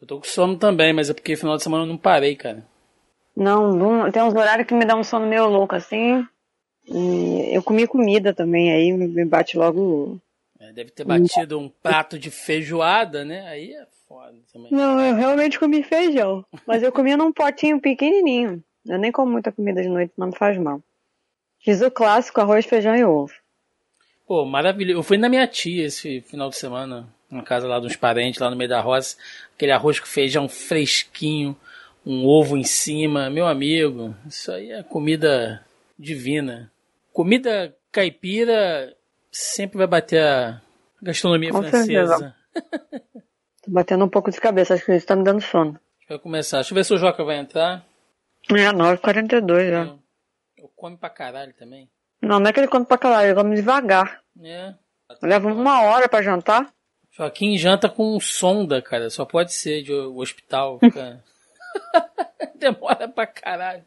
Eu tô com sono também, mas é porque final de semana eu não parei, cara. Não, não tem uns horários que me dá um sono meio louco assim. E eu comi comida também, aí me bate logo. É, deve ter batido um prato de feijoada, né? Aí é foda também. Não, eu realmente comi feijão. Mas eu comia num potinho pequenininho. Eu nem como muita comida de noite, não me faz mal. Fiz o clássico arroz, feijão e ovo. Pô, maravilhoso. Eu fui na minha tia esse final de semana, na casa lá dos parentes, lá no meio da roça. Aquele arroz com feijão fresquinho, um ovo em cima. Meu amigo, isso aí é comida divina. Comida caipira sempre vai bater a gastronomia Com francesa. Tô batendo um pouco de cabeça, acho que isso tá me dando sono. Vai começar. Deixa eu ver se o Joca vai entrar. É, 9h42 já. Eu, eu come pra caralho também. Não, não é que ele come pra caralho, ele come devagar. É. Leva uma hora pra jantar. Joaquim janta com sonda, cara. Só pode ser de hospital. Fica... Demora pra caralho.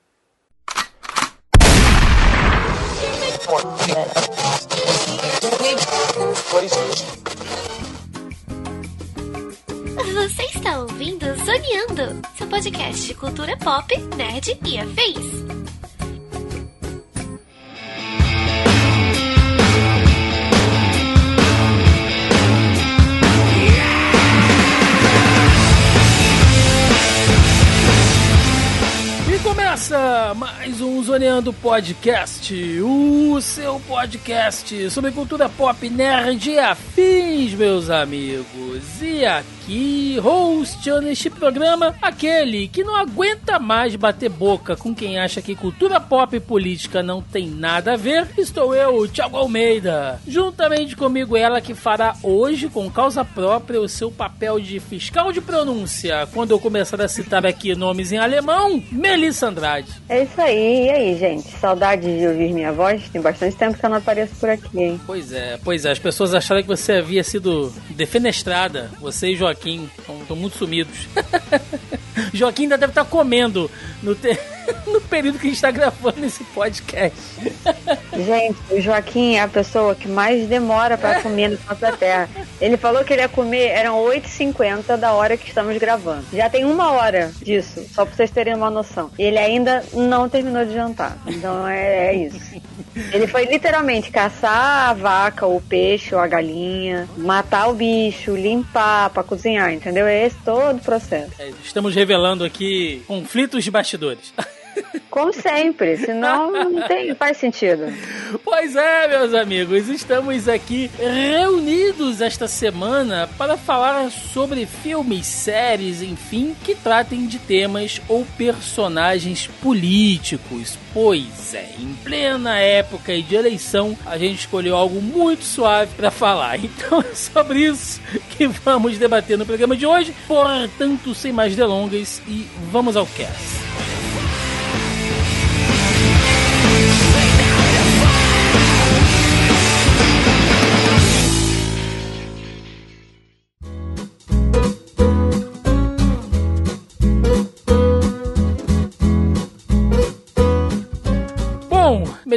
Você está ouvindo Zoneando, seu podcast de cultura pop, nerd e afins. Começa mais um Zoneando Podcast, o seu podcast sobre cultura pop, nerd e afins, meus amigos. E aqui, hosteando este programa, aquele que não aguenta mais bater boca com quem acha que cultura pop e política não tem nada a ver, estou eu, Thiago Almeida. Juntamente comigo, ela que fará hoje, com causa própria, o seu papel de fiscal de pronúncia, quando eu começar a citar aqui nomes em alemão, Melissa Andrade. É isso aí, e aí, gente? Saudade de ouvir minha voz? Tem bastante tempo que eu não apareço por aqui, hein? Pois é, pois é, as pessoas acharam que você havia sido defenestrada, você e Joaquim, estão muito sumidos. Joaquim ainda deve estar comendo no, te... no período que a gente está gravando esse podcast. Gente, o Joaquim é a pessoa que mais demora para comer no da terra. Ele falou que ele ia comer, eram 8h50 da hora que estamos gravando. Já tem uma hora disso, só pra vocês terem uma noção. E ele ainda não terminou de jantar. Então é, é isso. Ele foi literalmente caçar a vaca, o peixe ou a galinha, matar o bicho, limpar pra cozinhar, entendeu? É esse todo o processo. É, estamos revelando aqui conflitos de bastidores. Como sempre, senão não tem, faz sentido. Pois é, meus amigos, estamos aqui reunidos esta semana para falar sobre filmes, séries, enfim, que tratem de temas ou personagens políticos. Pois é, em plena época de eleição, a gente escolheu algo muito suave para falar. Então é sobre isso que vamos debater no programa de hoje. Portanto, sem mais delongas e vamos ao cast.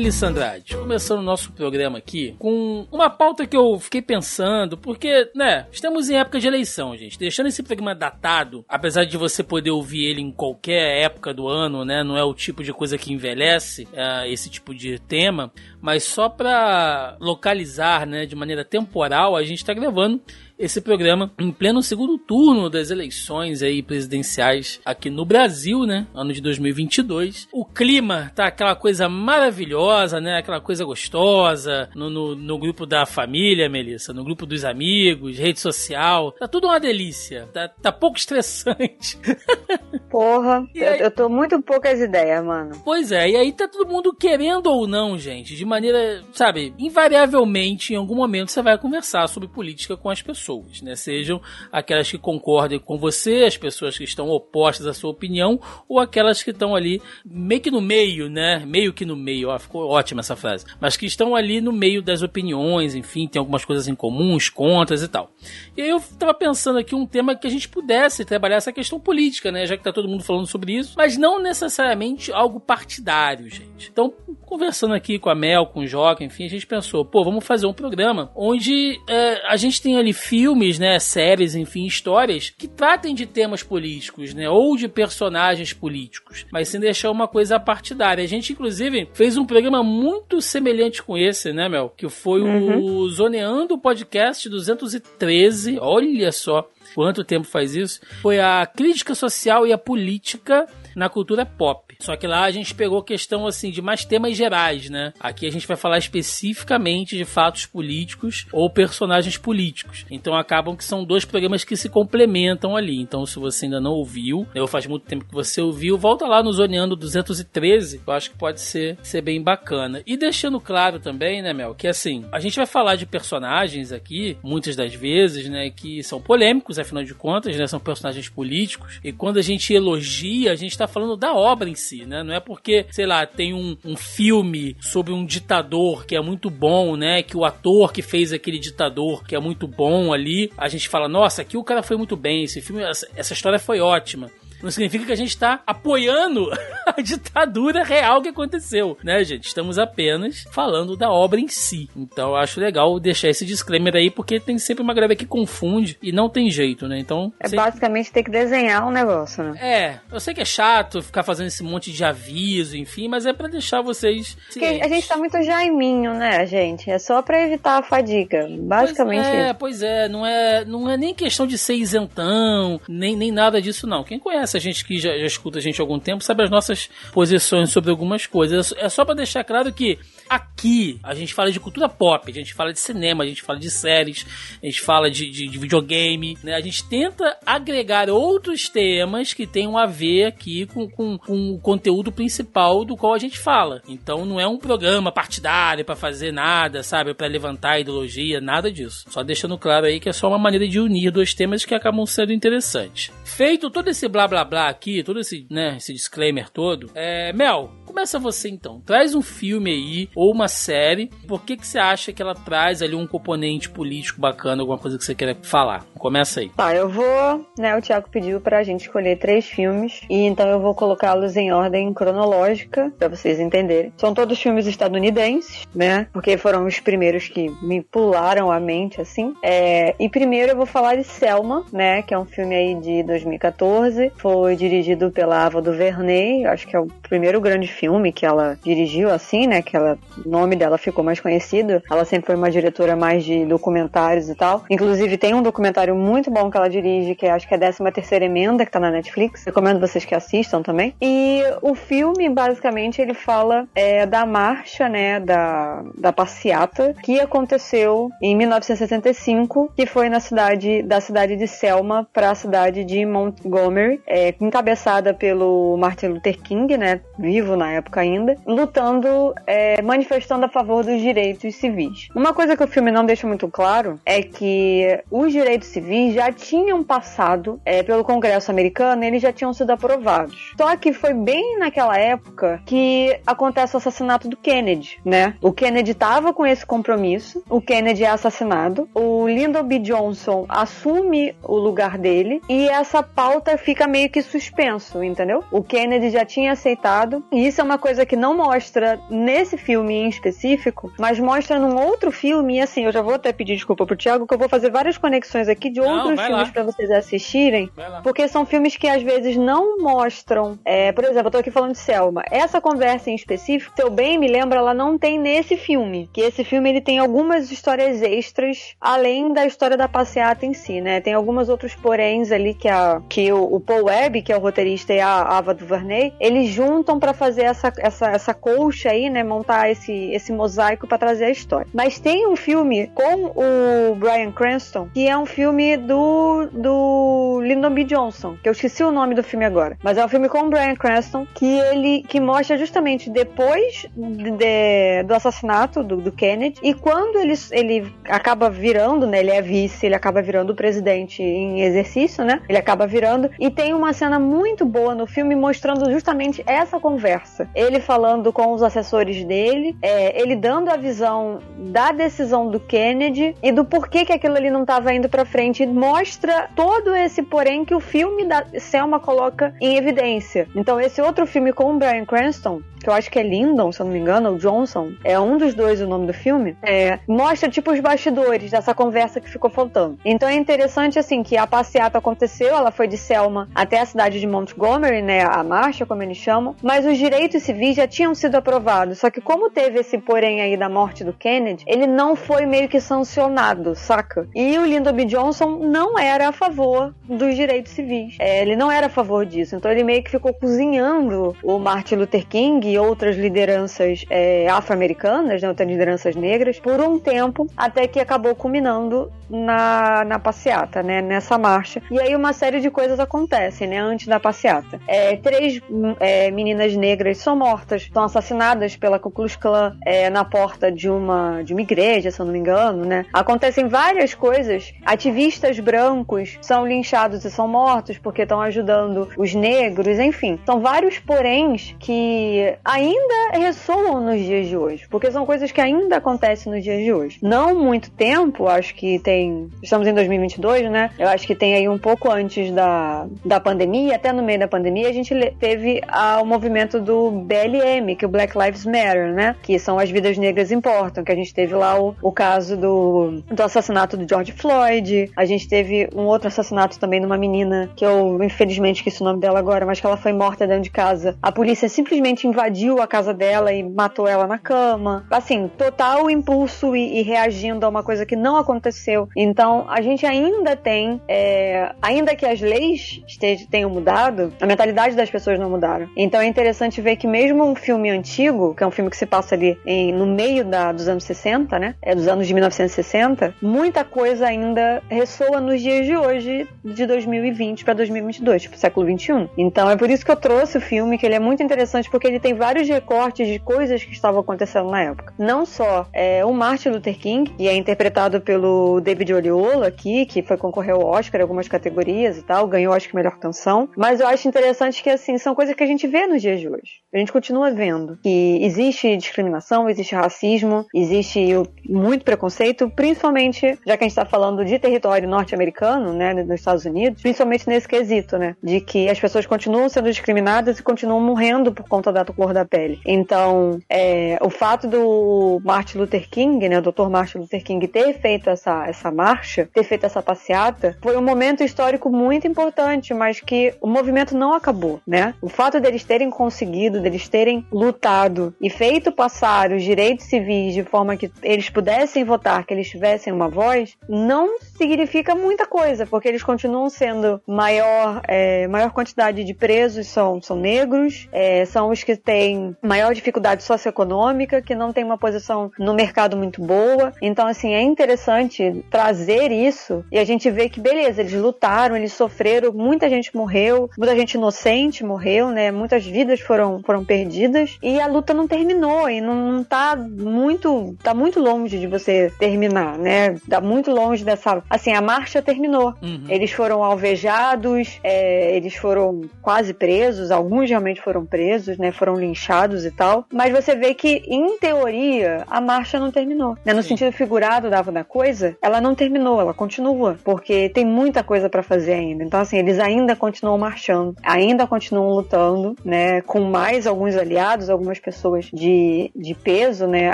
Melissa Andrade, começando o nosso programa aqui com uma pauta que eu fiquei pensando, porque, né, estamos em época de eleição, gente. Deixando esse programa datado, apesar de você poder ouvir ele em qualquer época do ano, né, não é o tipo de coisa que envelhece é, esse tipo de tema, mas só para localizar, né, de maneira temporal, a gente está gravando esse programa em pleno segundo turno das eleições aí presidenciais aqui no Brasil, né? Ano de 2022. O clima tá aquela coisa maravilhosa, né? Aquela coisa gostosa no, no, no grupo da família, Melissa, no grupo dos amigos, rede social. Tá tudo uma delícia. Tá, tá pouco estressante. Porra, eu, aí... eu tô muito poucas ideias, mano. Pois é, e aí tá todo mundo querendo ou não, gente, de maneira, sabe, invariavelmente em algum momento você vai conversar sobre política com as pessoas pessoas, né? Sejam aquelas que concordem com você, as pessoas que estão opostas à sua opinião, ou aquelas que estão ali meio que no meio, né? Meio que no meio, ó, ficou ótima essa frase. Mas que estão ali no meio das opiniões, enfim, tem algumas coisas em comuns, contras e tal. E aí eu tava pensando aqui um tema que a gente pudesse trabalhar essa questão política, né? Já que tá todo mundo falando sobre isso, mas não necessariamente algo partidário, gente. Então, conversando aqui com a Mel, com o Joca, enfim, a gente pensou, pô, vamos fazer um programa onde é, a gente tem ali filmes filmes, né, séries, enfim, histórias que tratem de temas políticos, né, ou de personagens políticos, mas sem deixar uma coisa partidária. A gente, inclusive, fez um programa muito semelhante com esse, né, Mel? Que foi uhum. o Zoneando Podcast 213. Olha só quanto tempo faz isso. Foi a crítica social e a política na cultura pop. Só que lá a gente pegou questão assim de mais temas gerais, né? Aqui a gente vai falar especificamente de fatos políticos ou personagens políticos. Então acabam que são dois programas que se complementam ali. Então se você ainda não ouviu, eu faz muito tempo que você ouviu, volta lá no Zoneando 213, eu acho que pode ser, ser bem bacana. E deixando claro também, né, Mel, que assim, a gente vai falar de personagens aqui, muitas das vezes, né, que são polêmicos, afinal de contas, né, são personagens políticos. E quando a gente elogia, a gente tá falando da obra em si, né? Não é porque, sei lá, tem um, um filme sobre um ditador que é muito bom, né? Que o ator que fez aquele ditador que é muito bom ali, a gente fala, nossa, aqui o cara foi muito bem, esse filme, essa, essa história foi ótima não significa que a gente está apoiando a ditadura real que aconteceu, né, gente? Estamos apenas falando da obra em si. Então eu acho legal deixar esse disclaimer aí, porque tem sempre uma galera que confunde e não tem jeito, né? Então. É basicamente ter que desenhar um negócio, né? É, eu sei que é chato ficar fazendo esse monte de aviso, enfim, mas é para deixar vocês. Porque a gente tá muito jaiminho, né, gente? É só para evitar a fadiga. Basicamente pois é, isso. pois é, não é, não é nem questão de ser isentão, nem, nem nada disso, não. Quem conhece a gente que já, já escuta a gente há algum tempo, sabe as nossas posições sobre algumas coisas. É só para deixar claro que aqui a gente fala de cultura pop, a gente fala de cinema, a gente fala de séries, a gente fala de, de, de videogame, né? A gente tenta agregar outros temas que tenham a ver aqui com, com, com o conteúdo principal do qual a gente fala. Então não é um programa partidário para fazer nada, sabe? para levantar ideologia, nada disso. Só deixando claro aí que é só uma maneira de unir dois temas que acabam sendo interessantes. Feito todo esse blá blá blá aqui, todo esse, né, esse disclaimer todo, é, Mel, começa você então. Traz um filme aí, ou uma série. Por que que você acha que ela traz ali um componente político bacana, alguma coisa que você queira falar? Começa aí. Tá, eu vou, né, o Thiago pediu pra gente escolher três filmes, e então eu vou colocá-los em ordem cronológica, para vocês entenderem. São todos filmes estadunidenses, né, porque foram os primeiros que me pularam a mente, assim. É, e primeiro eu vou falar de Selma, né, que é um filme aí de 2014. Foi dirigido pela Ava DuVernay, acho que é o primeiro grande filme que ela dirigiu assim, né, que ela, o nome dela ficou mais conhecido. Ela sempre foi uma diretora mais de documentários e tal. Inclusive tem um documentário muito bom que ela dirige, que é, acho que é a 13 terceira emenda, que tá na Netflix. Recomendo vocês que assistam também. E o filme, basicamente, ele fala é, da marcha, né, da, da passeata que aconteceu em 1965, que foi na cidade, da cidade de Selma para a cidade de Montgomery, é, encabeçada pelo Martin Luther King, né, vivo na época ainda, lutando, é, manifestando a favor dos direitos civis. Uma coisa que o filme não deixa muito claro é que os direitos civis já tinham passado é, pelo Congresso americano, eles já tinham sido aprovados. Só que foi bem naquela época que acontece o assassinato do Kennedy, né? O Kennedy estava com esse compromisso, o Kennedy é assassinado, o Lyndon B. Johnson assume o lugar dele e essa pauta fica meio que suspenso, entendeu? O Kennedy já tinha aceitado, e isso é uma coisa que não mostra nesse filme em específico, mas mostra num outro filme, e assim, eu já vou até pedir desculpa pro Thiago, que eu vou fazer várias conexões aqui de outros não, filmes para vocês assistirem, porque são filmes que às vezes não mostram. É, por exemplo, eu tô aqui falando de Selma. Essa conversa em específico, se eu bem me lembro, ela não tem nesse filme. Que esse filme ele tem algumas histórias extras, além da história da passeata em si, né? Tem algumas outros poréns ali que, a, que o, o Paul Webb, que é o roteirista, e a Ava DuVernay, eles juntam para fazer essa, essa, essa colcha aí, né? Montar esse, esse mosaico para trazer a história. Mas tem um filme com o Brian Cranston, que é um filme do, do Lyndon B. Johnson, que eu esqueci o nome do filme agora. Mas é um filme com o Brian Cranston, que ele que mostra justamente depois de, de, do assassinato do, do, Kennedy, e quando ele, ele acaba virando, né? Ele é vice, ele acaba virando o presidente em exercício, né? Ele acaba virando, e tem uma cena muito boa no filme mostrando justamente essa conversa. Ele falando com os assessores dele, é, ele dando a visão da decisão do Kennedy e do porquê que aquilo ali não estava indo para frente. Mostra todo esse porém que o filme da Selma coloca em evidência. Então esse outro filme com o Brian Cranston, que eu acho que é Lyndon, se eu não me engano, ou Johnson, é um dos dois o nome do filme, é, mostra tipo os bastidores dessa conversa que ficou faltando. Então é interessante assim que a passeata aconteceu, ela foi de Selma até a cidade de Montgomery, né, a marcha como eles chamam, mas os direitos civis já tinham sido aprovados. Só que como teve esse porém aí da morte do Kennedy, ele não foi meio que sancionado, saca? E o Lyndon B. Johnson não era a favor dos direitos civis. É, ele não era a favor disso. Então ele meio que ficou cozinhando o Martin Luther King e outras lideranças é, afro-americanas, né, outras lideranças negras, por um tempo, até que acabou culminando na, na passeata, né, nessa marcha. E aí uma série de coisas acontecem, né, antes da passeata. É, três é, meninas negras são mortas, são assassinadas pela Ku Klux Klan é, na porta de uma, de uma igreja, se eu não me engano, né. Acontecem várias coisas. Ativistas brancos são linchados e são mortos porque estão ajudando os negros, enfim. São vários poréns que ainda ressoam nos dias de hoje, porque são coisas que ainda acontecem nos dias de hoje. Não muito tempo, acho que tem. Estamos em 2022, né? Eu acho que tem aí um pouco antes da, da pandemia, até no meio da pandemia, a gente teve o movimento do BLM, que é o Black Lives Matter, né? Que são as vidas negras importam, que a gente teve lá o, o caso do, do assassinato do George Floyd, a gente teve um outro assassinato também numa menina que eu infelizmente esqueci o nome dela agora, mas que ela foi morta dentro de casa. A polícia simplesmente invadiu a casa dela e matou ela na cama. Assim, total impulso e, e reagindo a uma coisa que não aconteceu. Então, a gente ainda tem, é, ainda que as leis estejam, tenham mudado, a mentalidade das pessoas não mudaram. Então é interessante ver que mesmo um filme antigo, que é um filme que se passa ali em, no meio da, dos anos 60, né? É dos anos de 1960, muita coisa ainda ressoa nos dias de hoje, de 2020 para 2022, tipo século 21. Então é por isso que eu trouxe o filme, que ele é muito interessante porque ele tem vários recortes de coisas que estavam acontecendo na época. Não só é, o Martin Luther King, e é interpretado pelo David Oliola aqui, que foi concorrer ao Oscar em algumas categorias e tal, ganhou acho que melhor canção. Mas eu acho interessante que assim são coisas que a gente vê nos dias de hoje. A gente continua vendo que existe discriminação, existe racismo, existe muito preconceito, principalmente já que a gente está falando de território norte-americano, né, nos Estados Unidos, principalmente nesse quesito, né, de que as pessoas continuam sendo discriminadas e continuam morrendo por conta da cor da pele. Então, é, o fato do Martin Luther King, né, o Dr. Martin Luther King ter feito essa, essa marcha, ter feito essa passeata, foi um momento histórico muito importante, mas que o movimento não acabou, né? O fato deles terem conseguido, deles terem lutado e feito passar os direitos civis de forma que eles pudessem votar, que eles tivessem uma voz, não significa muita coisa, porque eles continuam sendo maior, é, maior quantidade de presos são, são negros, é, são os que têm maior dificuldade socioeconômica, que não tem uma posição no mercado muito boa. Então, assim, é interessante trazer isso e a gente vê que, beleza, eles lutaram, eles sofreram, muita gente morreu, muita gente inocente morreu, né? Muitas vidas foram, foram perdidas e a luta não terminou e não, não tá muito, tá muito longe de você terminar, né? Tá muito longe dessa, assim, a marcha terminou. Uhum. Eles foram alvejados, é, eles foram quase presos, alguns realmente foram presos, né? Foram linchados e tal. Mas você vê que, em teoria, a marcha não terminou. Né? No Sim. sentido figurado da, da coisa, ela não terminou, ela continua. Porque tem muita coisa para fazer ainda. Então, assim, eles ainda continuam marchando, ainda continuam lutando, né? Com mais alguns aliados, algumas pessoas de, de peso, né?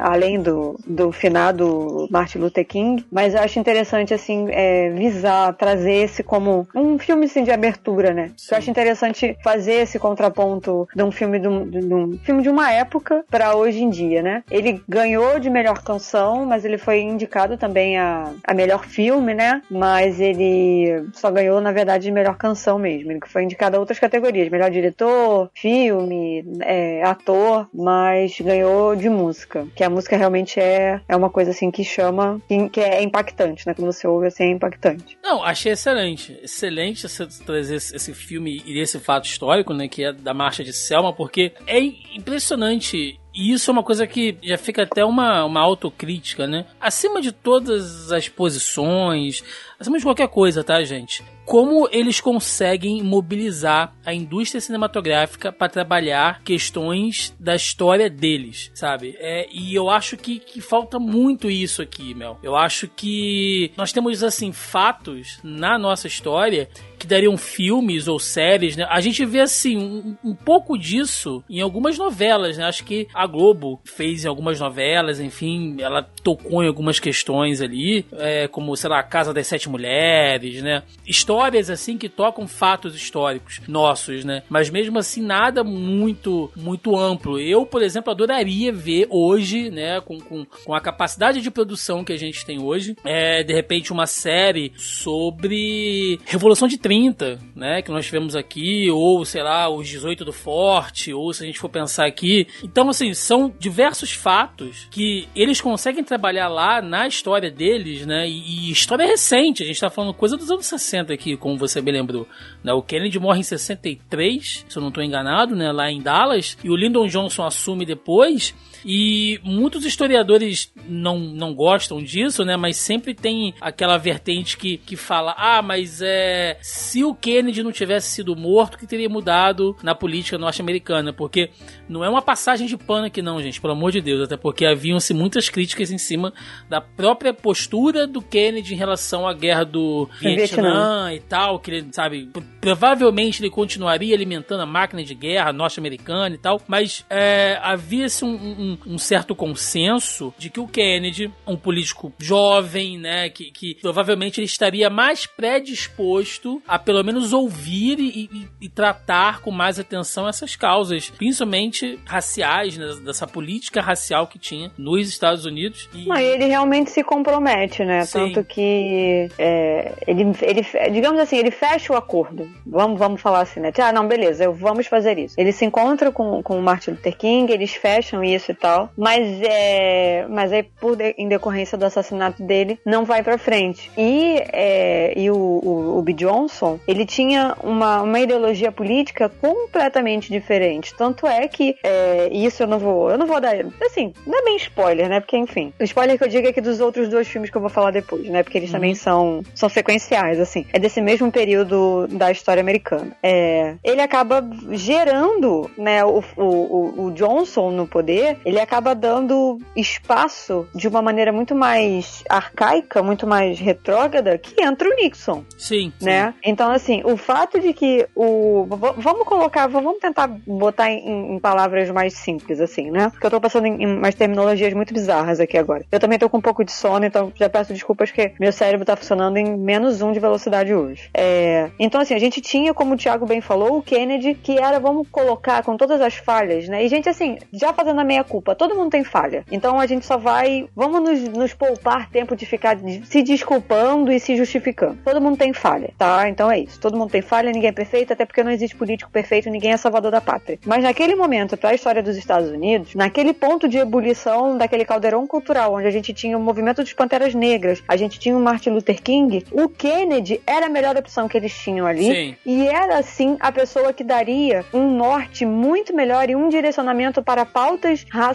Além do, do finado Martin Luther King. Mas eu acho interessante, assim, é, visar, trazer esse como um filme, assim, de abertura, né? Sim. Eu acho interessante fazer esse contraponto de um filme de um, de um filme de uma época para hoje em dia, né? Ele ganhou de melhor canção, mas ele foi indicado também a, a melhor filme, né? Mas ele só ganhou, na verdade, de melhor canção mesmo. Ele foi indicado a outras categorias, melhor diretor, filme, é, ator, mas ganhou de música, que a música realmente é, é uma coisa assim que chama, que, que é impactante, né? Quando você ouve assim é impactante. Não, achei excelente. Excelente você trazer esse, esse filme e esse fato histórico, né? Que é da Marcha de Selma, porque é impressionante E isso é uma coisa que já fica até uma, uma autocrítica, né? Acima de todas as posições, acima de qualquer coisa, tá, gente? Como eles conseguem mobilizar a indústria cinematográfica para trabalhar questões da história deles, sabe? É, e eu acho que, que falta muito isso aqui, Mel. Eu acho que nós temos, assim, fatos na nossa história que dariam filmes ou séries, né? A gente vê, assim, um, um, pouco disso em algumas novelas, né? Acho que a Globo fez em algumas novelas, enfim, ela tocou em algumas questões ali, é, como, sei lá, Casa das Sete Mulheres, né? Histórias, assim, que tocam fatos históricos nossos, né? Mas mesmo assim, nada muito, muito amplo. Eu, por exemplo, adoraria ver hoje, né, com, com, com a capacidade de produção que a gente tem hoje, é, de repente, uma série sobre Revolução de 30, né, que nós tivemos aqui, ou sei lá, os 18 do Forte, ou se a gente for pensar aqui. Então, assim, são diversos fatos que eles conseguem trabalhar lá na história deles, né, e, e história recente, a gente tá falando coisa dos anos 60 aqui, como você me lembrou. Né, o Kennedy morre em 63, se eu não estou enganado, né, lá em Dallas, e o Lyndon Johnson assume depois. E muitos historiadores não, não gostam disso, né? Mas sempre tem aquela vertente que, que fala: ah, mas é. Se o Kennedy não tivesse sido morto, o que teria mudado na política norte-americana? Porque não é uma passagem de pano aqui, não, gente, pelo amor de Deus. Até porque haviam-se muitas críticas em cima da própria postura do Kennedy em relação à guerra do Vietnã, Vietnã. e tal. Que ele, sabe, provavelmente ele continuaria alimentando a máquina de guerra norte-americana e tal. Mas é, havia-se um, um um, certo consenso de que o Kennedy, um político jovem, né, que, que provavelmente ele estaria mais predisposto a pelo menos ouvir e, e, e tratar com mais atenção essas causas, principalmente raciais, né, dessa política racial que tinha nos Estados Unidos. E... Não, ele realmente se compromete, né? Sim. Tanto que é, ele, ele, digamos assim, ele fecha o acordo. Vamos, vamos falar assim, né? Ah, não, beleza, vamos fazer isso. Ele se encontra com, com o Martin Luther King, eles fecham isso e tal. Mas é. Mas aí, por de, em decorrência do assassinato dele, não vai pra frente. E, é, e o, o, o B. Johnson, ele tinha uma, uma ideologia política completamente diferente. Tanto é que é, isso eu não vou. Eu não vou dar. Assim, não é bem spoiler, né? Porque, enfim. O spoiler que eu digo é que dos outros dois filmes que eu vou falar depois, né? Porque eles uhum. também são, são sequenciais, assim. É desse mesmo período da história americana. É, ele acaba gerando, né, o, o, o Johnson no poder ele acaba dando espaço de uma maneira muito mais arcaica, muito mais retrógrada, que entra o Nixon. Sim. Né? Sim. Então, assim, o fato de que o. Vamos colocar, vamos tentar botar em, em palavras mais simples, assim, né? Porque eu tô passando em, em umas terminologias muito bizarras aqui agora. Eu também tô com um pouco de sono, então já peço desculpas que meu cérebro tá funcionando em menos um de velocidade hoje. É... Então, assim, a gente tinha, como o Thiago bem falou, o Kennedy, que era, vamos colocar, com todas as falhas, né? E, gente, assim, já fazendo a meia culpa desculpa. Todo mundo tem falha. Então a gente só vai. Vamos nos, nos poupar tempo de ficar se desculpando e se justificando. Todo mundo tem falha, tá? Então é isso. Todo mundo tem falha, ninguém é perfeito, até porque não existe político perfeito, ninguém é salvador da pátria. Mas naquele momento, para a história dos Estados Unidos, naquele ponto de ebulição daquele caldeirão cultural, onde a gente tinha o movimento dos Panteras Negras, a gente tinha o Martin Luther King, o Kennedy era a melhor opção que eles tinham ali. Sim. E era, sim, a pessoa que daria um norte muito melhor e um direcionamento para pautas raciais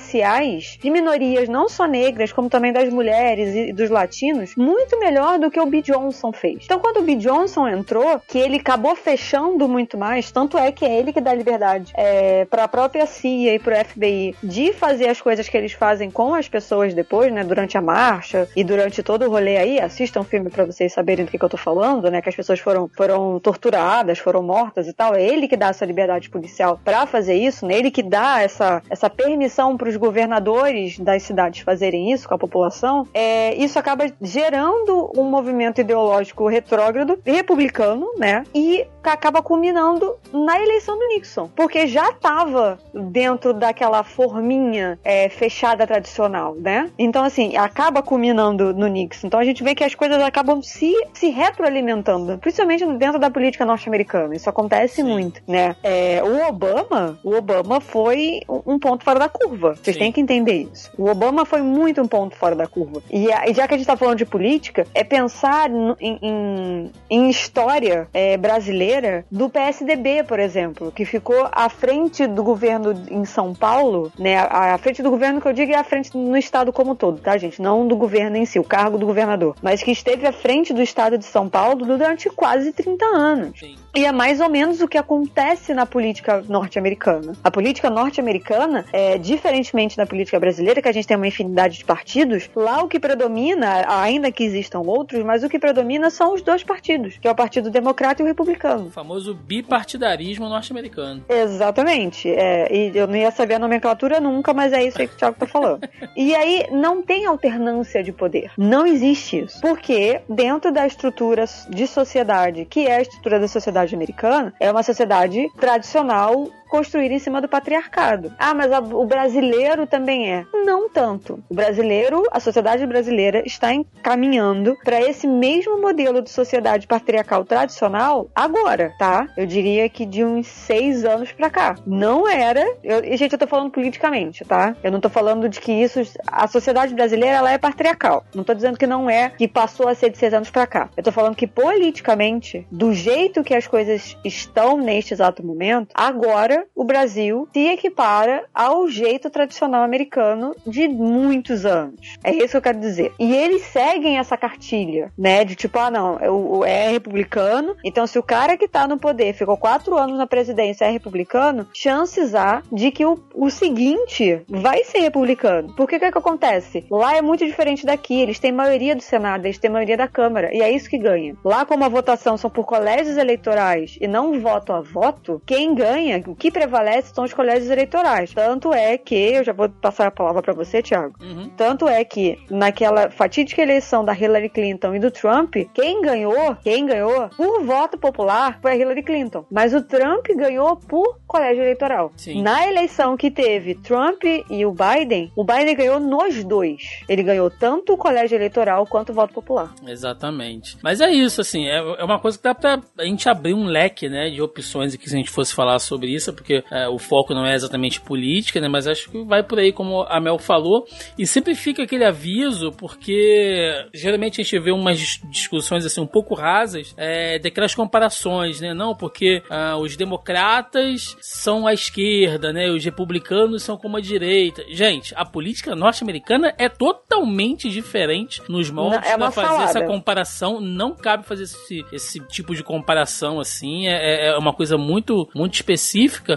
de minorias não só negras, como também das mulheres e dos latinos, muito melhor do que o B. Johnson fez. Então, quando o B. Johnson entrou, que ele acabou fechando muito mais, tanto é que é ele que dá liberdade é, para a própria CIA e para o FBI de fazer as coisas que eles fazem com as pessoas depois, né, durante a marcha e durante todo o rolê aí. Assistam o filme para vocês saberem do que, que eu tô falando, né, que as pessoas foram, foram torturadas, foram mortas e tal. É ele que dá essa liberdade policial para fazer isso, né, ele que dá essa, essa permissão para os governadores das cidades fazerem isso com a população, é, isso acaba gerando um movimento ideológico retrógrado, republicano, né? E acaba culminando na eleição do Nixon, porque já estava dentro daquela forminha é, fechada tradicional, né? Então, assim, acaba culminando no Nixon. Então a gente vê que as coisas acabam se, se retroalimentando, principalmente dentro da política norte-americana. Isso acontece Sim. muito, né? É, o Obama, o Obama foi um ponto fora da curva. Vocês têm que entender isso. O Obama foi muito um ponto fora da curva. E, e já que a gente está falando de política, é pensar em, em, em história é, brasileira do PSDB, por exemplo, que ficou à frente do governo em São Paulo, né? À frente do governo que eu digo é à frente no estado como todo, tá, gente? Não do governo em si, o cargo do governador, mas que esteve à frente do estado de São Paulo durante quase 30 anos. Sim. E é mais ou menos o que acontece na política norte-americana. A política norte-americana, é, diferentemente da política brasileira, que a gente tem uma infinidade de partidos, lá o que predomina, ainda que existam outros, mas o que predomina são os dois partidos, que é o Partido Democrata e o Republicano. O famoso bipartidarismo norte-americano. Exatamente. É, e eu não ia saber a nomenclatura nunca, mas é isso aí que o Thiago tá falando. e aí não tem alternância de poder. Não existe isso. Porque dentro da estrutura de sociedade, que é a estrutura da sociedade americana, é uma sociedade tradicional construída em cima do patriarcado. Ah, mas a, o brasileiro também é. Não tanto. O brasileiro, a sociedade brasileira está encaminhando para esse mesmo modelo de sociedade patriarcal tradicional agora, tá? Eu diria que de uns seis anos para cá. Não era. Eu, gente, eu tô falando politicamente, tá? Eu não tô falando de que isso. A sociedade brasileira, ela é patriarcal. Não tô dizendo que não é, que passou a ser de seis anos para cá. Eu tô falando que politicamente, do jeito que as coisas estão neste exato momento, agora o Brasil se equipara ao jeito tradicional americano de muitos anos. É isso que eu quero dizer. E eles seguem essa cartilha, né? De tipo, ah, não, é, é republicano, então se o cara que tá no poder ficou quatro anos na presidência é republicano, chances há de que o, o seguinte vai ser republicano. Porque o que, é que acontece? Lá é muito diferente daqui. Eles têm maioria do Senado, eles têm maioria da Câmara. E é isso que ganha. Lá, como a votação são por colégios eleitorais e não voto a voto, quem ganha, o que prevalece são os colégios eleitorais. Tanto é que, eu já vou passar a palavra para você, Thiago. Uhum. Tanto é que naquela fatídica eleição da Hillary Clinton e do Trump, quem ganhou, quem ganhou por voto popular foi a Hillary Clinton. Mas o Trump ganhou por colégio eleitoral. Sim. Na eleição que teve Trump e o Biden, o Biden ganhou nos dois. Ele ganhou tanto o colégio eleitoral quanto o voto popular. Exatamente. Mas é isso, assim, é, é uma coisa que dá pra a gente abrir um leque, né, de opções aqui se a gente fosse falar sobre isso, porque é, o foco não é exatamente política, né? Mas acho que vai por aí, como a Mel falou. E sempre fica aquele aviso, porque geralmente a gente vê umas discussões assim um pouco rasas é, daquelas comparações, né? Não, porque ah, os democratas são a esquerda, né? Os republicanos são como a direita. Gente, a política norte-americana é totalmente diferente nos moldes é para fazer essa comparação. Não cabe fazer esse, esse tipo de comparação assim. É, é, é uma coisa muito, muito específica.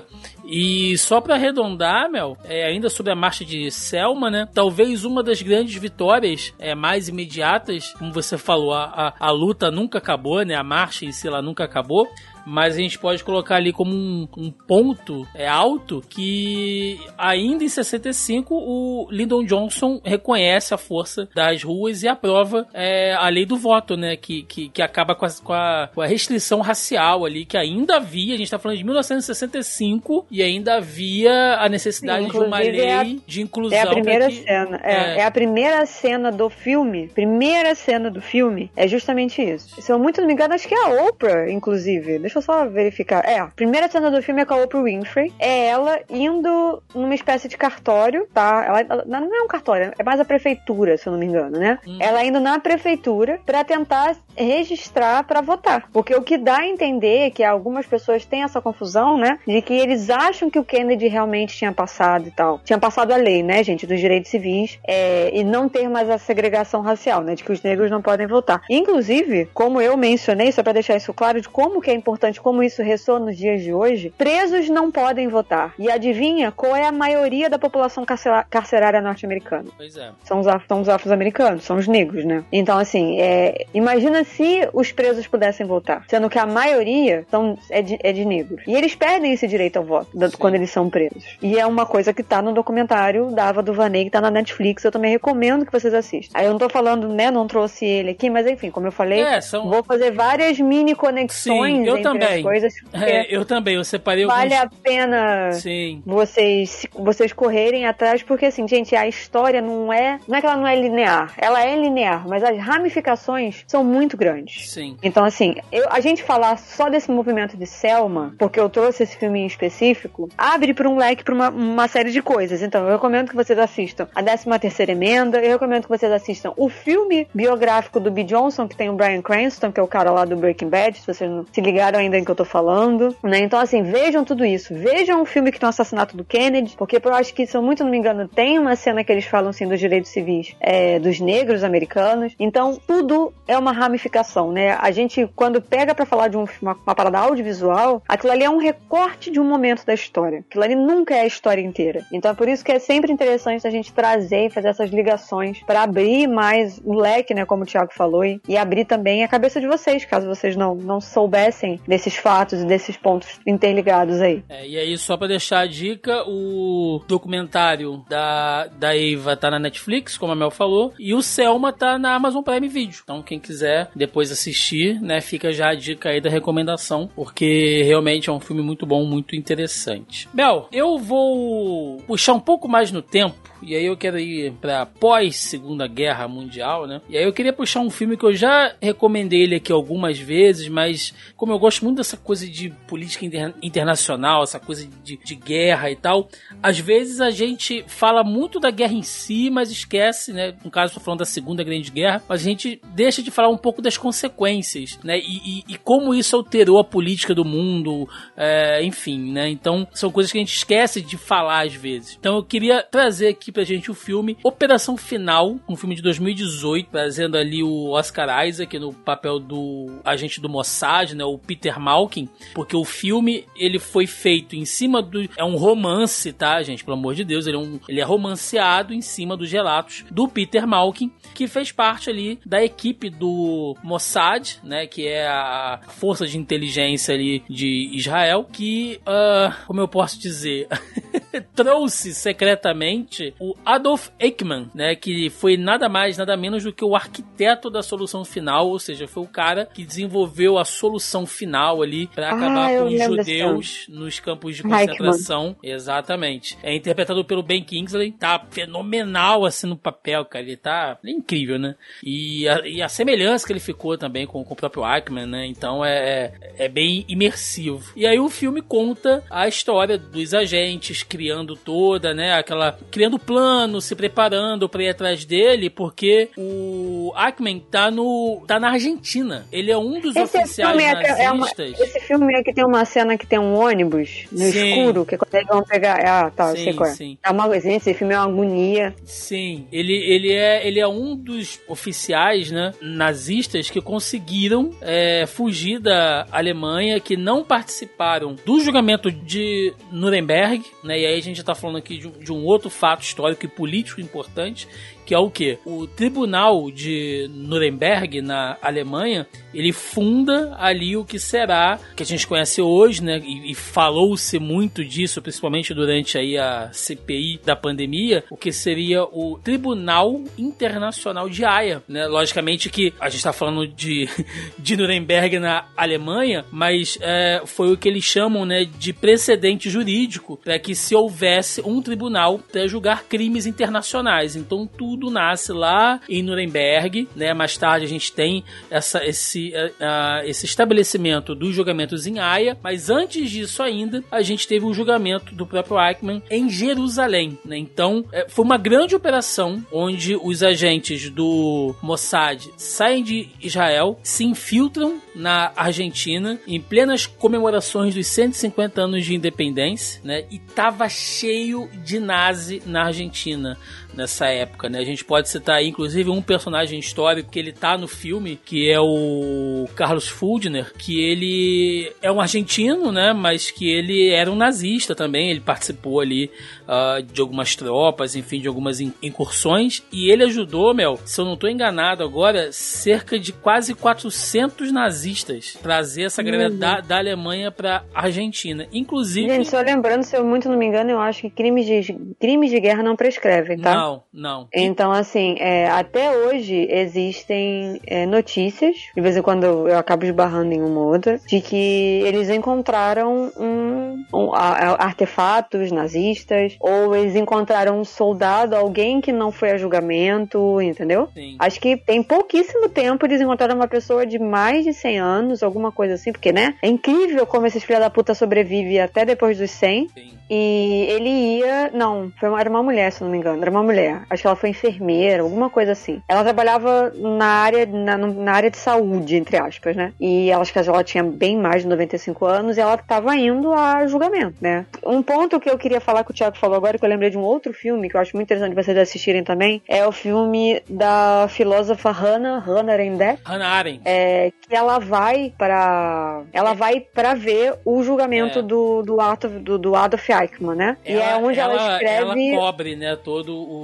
E só para arredondar, Mel, é, ainda sobre a marcha de Selma, né? Talvez uma das grandes vitórias é, mais imediatas, como você falou, a, a, a luta nunca acabou, né? A marcha em si ela nunca acabou mas a gente pode colocar ali como um, um, ponto é, alto que ainda em 65 o Lyndon Johnson reconhece a força das ruas e aprova é, a lei do voto, né? Que, que, que acaba com a, com, a, com a, restrição racial ali, que ainda havia, a gente está falando de 1965 e ainda havia a necessidade Sim, de uma lei é a, de inclusão. É a primeira que, cena. É, é, é, a primeira cena do filme. Primeira cena do filme é justamente isso. Se eu muito não me engano, acho que é a Oprah, inclusive. Deixa Deixa eu só verificar. É, a primeira cena do filme é com a Oprah Winfrey. É ela indo numa espécie de cartório, tá? Ela, ela não é um cartório, é mais a prefeitura, se eu não me engano, né? Hum. Ela indo na prefeitura para tentar registrar para votar. Porque o que dá a entender é que algumas pessoas têm essa confusão, né? De que eles acham que o Kennedy realmente tinha passado e tal. Tinha passado a lei, né, gente, dos direitos civis é, e não ter mais a segregação racial, né? De que os negros não podem votar. Inclusive, como eu mencionei, só para deixar isso claro, de como que é importante importante como isso ressoa nos dias de hoje, presos não podem votar. E adivinha qual é a maioria da população carcerária norte-americana? Pois é. São os, são os afro-americanos, são os negros, né? Então, assim, é, imagina se os presos pudessem votar, sendo que a maioria são, é, de, é de negros. E eles perdem esse direito ao voto quando eles são presos. E é uma coisa que tá no documentário da Ava DuVernay, que tá na Netflix. Eu também recomendo que vocês assistam. Aí eu não tô falando, né, não trouxe ele aqui, mas enfim, como eu falei, é, são... vou fazer várias mini conexões Sim, eu também também. coisas. É, eu também, eu separei Vale alguns... a pena Sim. vocês vocês correrem atrás, porque assim, gente, a história não é. Não é que ela não é linear. Ela é linear, mas as ramificações são muito grandes. Sim. Então, assim, eu, a gente falar só desse movimento de Selma, porque eu trouxe esse filme em específico, abre para um leque para uma, uma, série de coisas. Então, eu recomendo que vocês assistam a 13 terceira emenda, eu recomendo que vocês assistam o filme biográfico do B. Johnson, que tem o Brian Cranston, que é o cara lá do Breaking Bad, se vocês não se ligaram ainda em que eu tô falando, né? Então, assim, vejam tudo isso. Vejam o filme que tem o assassinato do Kennedy, porque eu acho que, se eu muito não me engano, tem uma cena que eles falam, assim, dos direitos civis é, dos negros americanos. Então, tudo é uma ramificação, né? A gente, quando pega para falar de um, uma, uma parada audiovisual, aquilo ali é um recorte de um momento da história. Aquilo ali nunca é a história inteira. Então, é por isso que é sempre interessante a gente trazer e fazer essas ligações para abrir mais o leque, né? Como o Thiago falou, e, abrir também a cabeça de vocês, caso vocês não, não soubessem desses fatos e desses pontos interligados aí. É, e aí, só para deixar a dica, o documentário da, da Eva tá na Netflix, como a Mel falou, e o Selma tá na Amazon Prime Video. Então, quem quiser depois assistir, né, fica já a dica aí da recomendação, porque realmente é um filme muito bom, muito interessante. Mel, eu vou puxar um pouco mais no tempo e aí eu quero ir pra pós Segunda Guerra Mundial, né? E aí eu queria puxar um filme que eu já recomendei ele aqui algumas vezes, mas como eu gosto muito dessa coisa de política inter internacional, essa coisa de, de guerra e tal, às vezes a gente fala muito da guerra em si, mas esquece, né? No caso, estou falando da Segunda Grande Guerra, mas a gente deixa de falar um pouco das consequências, né? E, e, e como isso alterou a política do mundo, é, enfim, né? Então, são coisas que a gente esquece de falar às vezes. Então, eu queria trazer aqui pra gente o filme Operação Final, um filme de 2018, trazendo ali o Oscar Isaac no papel do agente do Mossad, né, o Peter Malkin, porque o filme ele foi feito em cima do é um romance, tá, gente, pelo amor de Deus, ele é um ele é romanceado em cima dos relatos do Peter Malkin, que fez parte ali da equipe do Mossad, né, que é a força de inteligência ali de Israel, que, uh, como eu posso dizer, trouxe secretamente o Adolf Eichmann, né, que foi nada mais, nada menos do que o arquiteto da solução final, ou seja, foi o cara que desenvolveu a solução final ali para acabar Ah, com os judeus nos campos de Eichmann. concentração. Exatamente. É interpretado pelo Ben Kingsley, tá fenomenal assim no papel, cara. Ele tá ele é incrível, né? E a, e a semelhança que ele ficou também com, com o próprio Eichmann, né? Então é, é bem imersivo. E aí o filme conta a história dos agentes criando toda, né? Aquela criando plano, se preparando para ir atrás dele, porque o Eichmann tá no tá na Argentina. Ele é um dos Esse oficiais filme, é, é uma, esse filme é que tem uma cena que tem um ônibus no Sim. escuro, que quando eles vão pegar. Ah, tá, eu Sim, sei qual é. sim. É uma, esse filme é uma agonia. Sim, ele, ele, é, ele é um dos oficiais né, nazistas que conseguiram é, fugir da Alemanha, que não participaram do julgamento de Nuremberg, né, e aí a gente está falando aqui de, de um outro fato histórico e político importante, que é o que? O Tribunal de Nuremberg, na Alemanha, ele funda ali o que será, que a gente conhece hoje, né? E, e falou-se muito disso, principalmente durante aí a CPI da pandemia, o que seria o Tribunal Internacional de Haia, né? Logicamente que a gente está falando de, de Nuremberg na Alemanha, mas é, foi o que eles chamam, né, de precedente jurídico para que se houvesse um tribunal para julgar crimes internacionais. Então tudo nasce lá em Nuremberg, né? Mais tarde a gente tem essa, esse, ah, esse estabelecimento dos julgamentos em Haia, mas antes disso ainda a gente teve o julgamento do próprio Eichmann em Jerusalém, né? Então eh, foi uma grande operação onde os agentes do Mossad saem de Israel, se infiltram na Argentina em plenas comemorações dos 150 anos de independência, né? E tava cheio de nazi na Argentina nessa época, né? A gente pode citar aí, inclusive, um personagem histórico que ele tá no filme, que é o Carlos Fuldner, que ele é um argentino, né? Mas que ele era um nazista também, ele participou ali ah, de algumas tropas, enfim, de algumas in- incursões, e ele ajudou, Mel, se eu não tô enganado agora, cerca de quase 400 nazistas trazer essa galera Uhum. da, da Alemanha pra Argentina. Inclusive... Gente, só lembrando, se eu muito não me engano, eu acho que crimes de, crimes de guerra não prescrevem, tá? Não, não. Então, assim, é, até hoje existem é, notícias, de vez em quando eu, eu acabo esbarrando em uma ou outra, de que eles encontraram um, um- a- a- artefatos nazistas, ou eles encontraram um soldado, alguém que não foi a julgamento, entendeu? Sim. Acho que tem pouquíssimo tempo eles encontraram uma pessoa de mais de 100 anos, alguma coisa assim, porque, né? É incrível como esses filha da puta sobrevivem até depois dos 100. Sim. E ele ia. Não, foi uma- era uma mulher, se eu não me engano. Era uma mulher mulher. Acho que ela foi enfermeira, alguma coisa assim. Ela trabalhava na área, na, na área de saúde, entre aspas, né? E ela, acho que ela tinha bem mais de 95 anos e ela estava indo a julgamento, né? Um ponto que eu queria falar que o Thiago falou agora, que eu lembrei de um outro filme que eu acho muito interessante vocês assistirem também, é o filme da filósofa Hannah, Hannah Arendt. Hannah Arendt. É, que ela vai para ela vai para ver o julgamento É. do, do, Adolf, do, do Adolf Eichmann, né? e é onde ela, escreve... Ela cobre, né, todo o,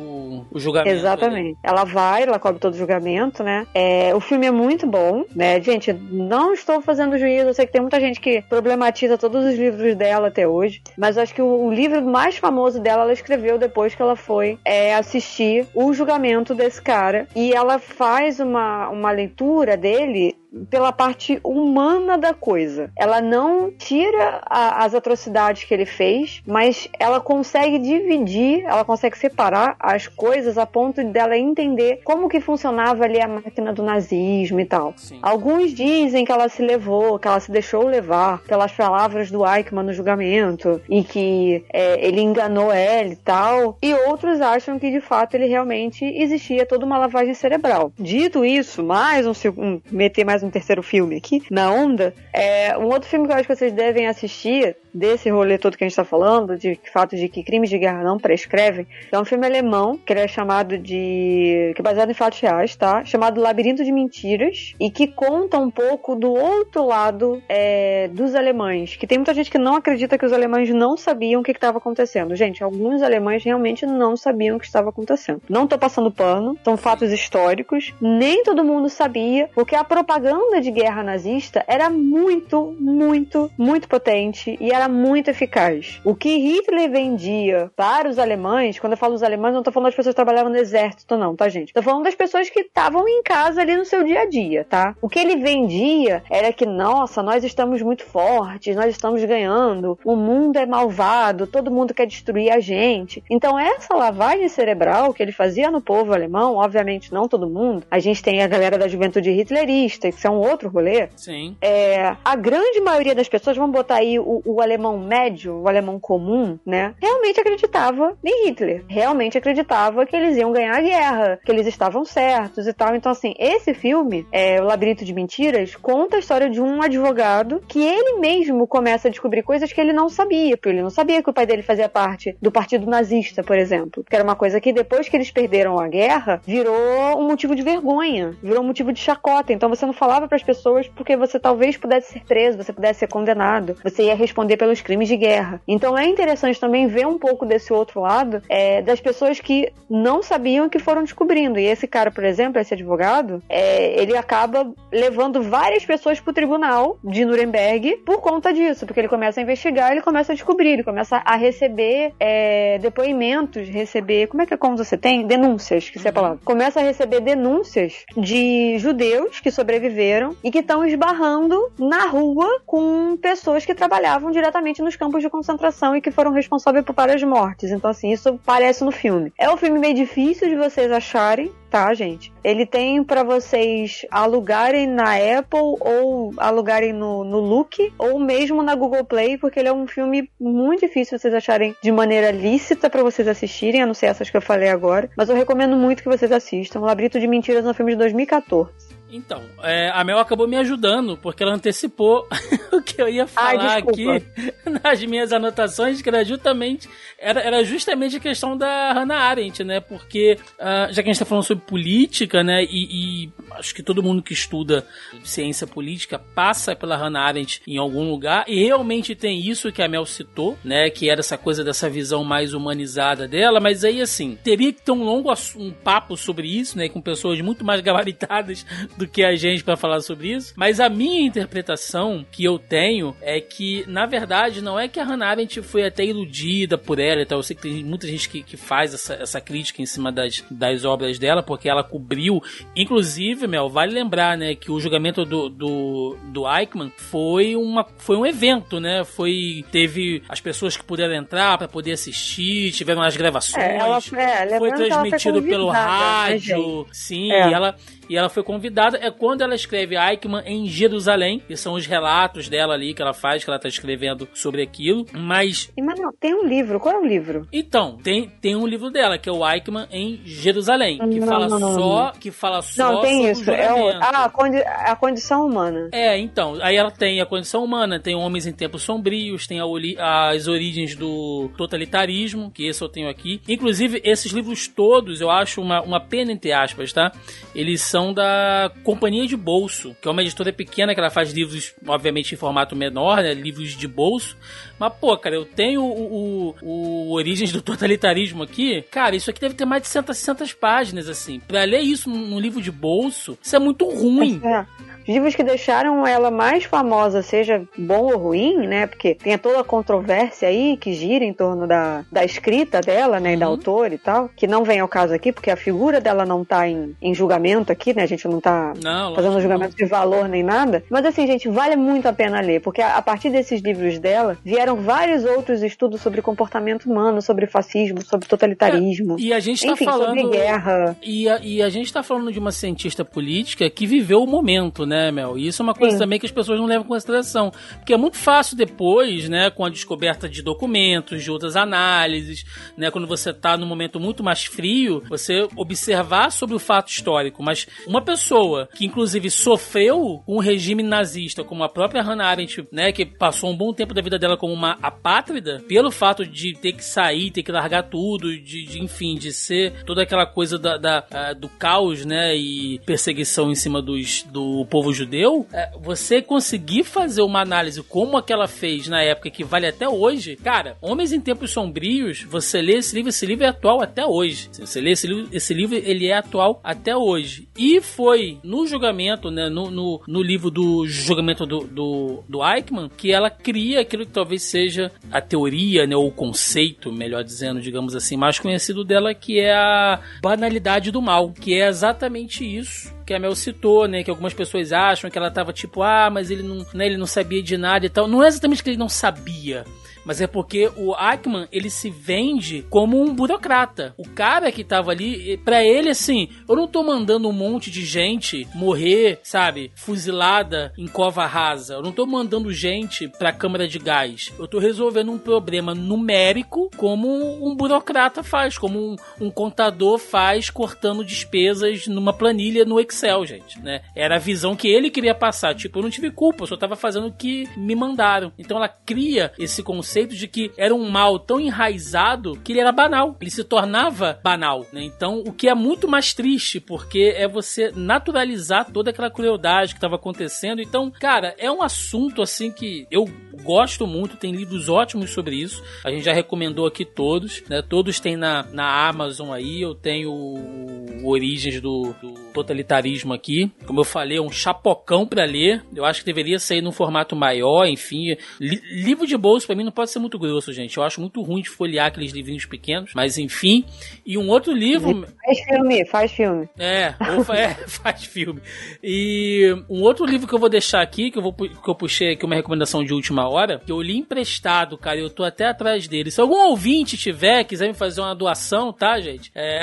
o julgamento. Exatamente. Ela vai, ela cobre todo o julgamento, né? É, o filme é muito bom, né? Gente, não estou fazendo juízo. Eu sei que tem muita gente que problematiza todos os livros dela até hoje, mas acho que o, o livro mais famoso dela ela escreveu depois que ela foi é, assistir o julgamento desse cara. E ela faz uma, uma leitura dele pela parte humana da coisa. Ela não tira a- as atrocidades que ele fez, mas ela consegue dividir, ela consegue separar as coisas a ponto dela entender como que funcionava ali a máquina do nazismo e tal. Sim. Alguns dizem que ela se levou, que ela se deixou levar pelas palavras do Eichmann no julgamento e que é, ele enganou ela e tal. E outros acham que de fato ele realmente existia toda uma lavagem cerebral. Dito isso, mais um, um meter mais um terceiro filme aqui na onda, é um outro filme que eu acho que vocês devem assistir desse rolê todo que a gente tá falando, de fato de que crimes de guerra não prescrevem, é um filme alemão que ele é chamado de. que é baseado em fatos reais, tá? Chamado Labirinto de Mentiras e que conta um pouco do outro lado é, dos alemães. Que tem muita gente que não acredita que os alemães não sabiam o que estava acontecendo. Gente, alguns alemães realmente não sabiam o que estava acontecendo. Não tô passando pano, são fatos históricos. Nem todo mundo sabia, porque a propaganda de guerra nazista era muito, muito, muito potente e era muito eficaz. O que Hitler vendia para os alemães, quando eu falo os alemães, não tô falando das pessoas que trabalhavam no exército, não, tá, gente? Tô falando das pessoas que estavam em casa ali no seu dia a dia, tá? O que ele vendia era que, nossa, nós estamos muito fortes, nós estamos ganhando, o mundo é malvado, todo mundo quer destruir a gente. Então, essa lavagem cerebral que ele fazia no povo alemão, obviamente não todo mundo, a gente tem a galera da juventude hitlerista, que isso é um outro rolê, Sim. é, a grande maioria das pessoas, vamos botar aí o, o alemão médio, o alemão comum, né? Realmente acreditava em Hitler. Realmente acreditava que eles iam ganhar a guerra, que eles estavam certos e tal. Então, assim, esse filme, é, O Labirinto de Mentiras, conta a história de um advogado que ele mesmo começa a descobrir coisas que ele não sabia, porque ele não sabia que o pai dele fazia parte do partido nazista, por exemplo. Que era uma coisa que depois que eles perderam a guerra, virou um motivo de vergonha, virou um motivo de chacota. Então você não falava para as pessoas porque você talvez pudesse ser preso, você pudesse ser condenado, você ia responder pelos crimes de guerra. Então é interessante também ver um pouco desse outro lado é, das pessoas que não sabiam e que foram descobrindo. E esse cara, por exemplo, esse advogado, é, ele acaba levando várias pessoas pro tribunal de Nuremberg por conta disso, porque ele começa a investigar, ele começa a descobrir, ele começa a receber é, depoimentos, receber, como é que é como você tem? Denúncias, que isso é a palavra. Começa a receber denúncias de judeus que sobreviveram e que estão esbarrando na rua com pessoas que trabalhavam diretamente nos campos de concentração e que foram responsáveis por várias mortes. Então, assim, isso aparece no filme. É um filme meio difícil de vocês acharem, tá, gente? Ele tem pra vocês alugarem na Apple ou alugarem no, no Look ou mesmo na Google Play, porque ele é um filme muito difícil vocês acharem de maneira lícita pra vocês assistirem, a não ser essas que eu falei agora. Mas eu recomendo muito que vocês assistam. O Labirinto de Mentiras é um filme de 2014. Então, é, a Mel acabou me ajudando, porque ela antecipou o que eu ia Ai, falar desculpa. aqui nas minhas anotações, que era justamente, era, era justamente a questão da Hannah Arendt, né? Porque, ah, já que a gente tá falando sobre política, né? E, e acho que todo mundo que estuda ciência política passa pela Hannah Arendt em algum lugar, e realmente tem isso que a Mel citou, né? Que era essa coisa dessa visão mais humanizada dela, mas aí, assim, teria que ter um longo um papo sobre isso, né? Com pessoas muito mais gabaritadas do que a gente pra falar sobre isso. Mas a minha interpretação que eu tenho é que, na verdade, não é que a Hannah Arendt foi até iludida por ela e tal. Eu sei que tem muita gente que, que faz essa, essa crítica em cima das, das obras dela, porque ela cobriu, inclusive, Mel, vale lembrar, né, que o julgamento do, do, do Eichmann foi, uma, foi um evento, né? Foi. Teve as pessoas que puderam entrar para poder assistir, tiveram as gravações. É, ela, é, foi transmitido pelo né, rádio. Né, sim, é. e ela e ela foi convidada. É quando ela escreve Eichmann em Jerusalém, que são os relatos dela ali que ela faz, que ela tá escrevendo sobre aquilo. Mas. Não, tem um livro. Qual é o livro? Então, tem, tem um livro dela, que é o Eichmann em Jerusalém, que não, fala não, não, só. Que fala só. Não, tem isso. É o, ah, a, condi a condição humana. É, então. Aí ela tem a condição humana, tem Homens em Tempos Sombrios, tem a, as origens do totalitarismo, que esse eu tenho aqui. Inclusive, esses livros todos, eu acho uma, uma pena, entre aspas, tá? Eles são edição da Companhia de Bolso, que é uma editora pequena que ela faz livros, obviamente, em formato menor, né? Livros de bolso. Mas, pô, cara, eu tenho o, o, o Origens do Totalitarismo aqui. Cara, isso aqui deve ter mais de 160 páginas, assim. Pra ler isso num livro de bolso, isso é muito ruim. É livros que deixaram ela mais famosa, seja bom ou ruim, né? Porque tem toda a controvérsia aí que gira em torno da, da escrita dela, né? Uhum. E da autora e tal, que não vem ao caso aqui, porque a figura dela não tá em, em julgamento aqui, né? A gente não tá não, fazendo julgamento não. de valor nem nada. Mas assim, gente, vale muito a pena ler, porque a, a partir desses livros dela vieram vários outros estudos sobre comportamento humano, sobre fascismo, sobre totalitarismo. É, e a gente tá enfim, falando. Sobre guerra. E a, e a gente tá falando de uma cientista política que viveu o momento, né? né, Mel? E isso é uma coisa Sim. também que as pessoas não levam em consideração. Porque é muito fácil depois, né, com a descoberta de documentos, de outras análises, né, quando você está num momento muito mais frio, você observar sobre o fato histórico. Mas uma pessoa que, inclusive, sofreu um regime nazista, como a própria Hannah Arendt, né, que passou um bom tempo da vida dela como uma apátrida, pelo fato de ter que sair, ter que largar tudo, de, de enfim, de ser toda aquela coisa da, da uh, do caos, né, e perseguição em cima dos, do povo povo judeu, é, você conseguir fazer uma análise como aquela fez na época que vale até hoje, cara, Homens em Tempos Sombrios, você lê esse livro, esse livro é atual até hoje. Você lê esse livro, esse livro ele é atual até hoje. E foi no julgamento, né, no, no, no livro do julgamento do, do, do Eichmann, que ela cria aquilo que talvez seja a teoria, né, ou o conceito, melhor dizendo, digamos assim, mais conhecido dela, que é a banalidade do mal, que é exatamente isso que a Mel citou, né? Que algumas pessoas acham que ela tava tipo, ah, mas ele não, né, ele não sabia de nada e tal. Não é exatamente que ele não sabia mas é porque o Ackman ele se vende como um burocrata. O cara que tava ali, para ele assim, eu não tô mandando um monte de gente morrer, sabe, fuzilada em cova rasa. Eu não tô mandando gente pra câmara de gás. Eu tô resolvendo um problema numérico como um burocrata faz, como um, um contador faz cortando despesas numa planilha no Excel, gente, né? Era a visão que ele queria passar. Tipo, eu não tive culpa, eu só tava fazendo o que me mandaram. Então ela cria esse conceito conceito de que era um mal tão enraizado que ele era banal. Ele se tornava banal, né? Então, o que é muito mais triste, porque é você naturalizar toda aquela crueldade que estava acontecendo. Então, cara, é um assunto assim que eu gosto muito, tem livros ótimos sobre isso. A gente já recomendou aqui todos, né? Todos tem na, na Amazon aí. Eu tenho o, Origens do, do, Totalitarismo aqui. Como eu falei, é um chapocão para ler. Eu acho que deveria sair num formato maior, enfim. Li, livro de bolso para mim não pode ser muito grosso, gente. Eu acho muito ruim de folhear aqueles livrinhos pequenos, mas enfim. E um outro livro. Faz filme, faz filme. É, ou, é faz filme. E um outro livro que eu vou deixar aqui, que eu, vou, que eu puxei aqui uma recomendação de última hora, que eu li emprestado, cara, eu tô até atrás dele. Se algum ouvinte tiver, quiser me fazer uma doação, tá, gente? É.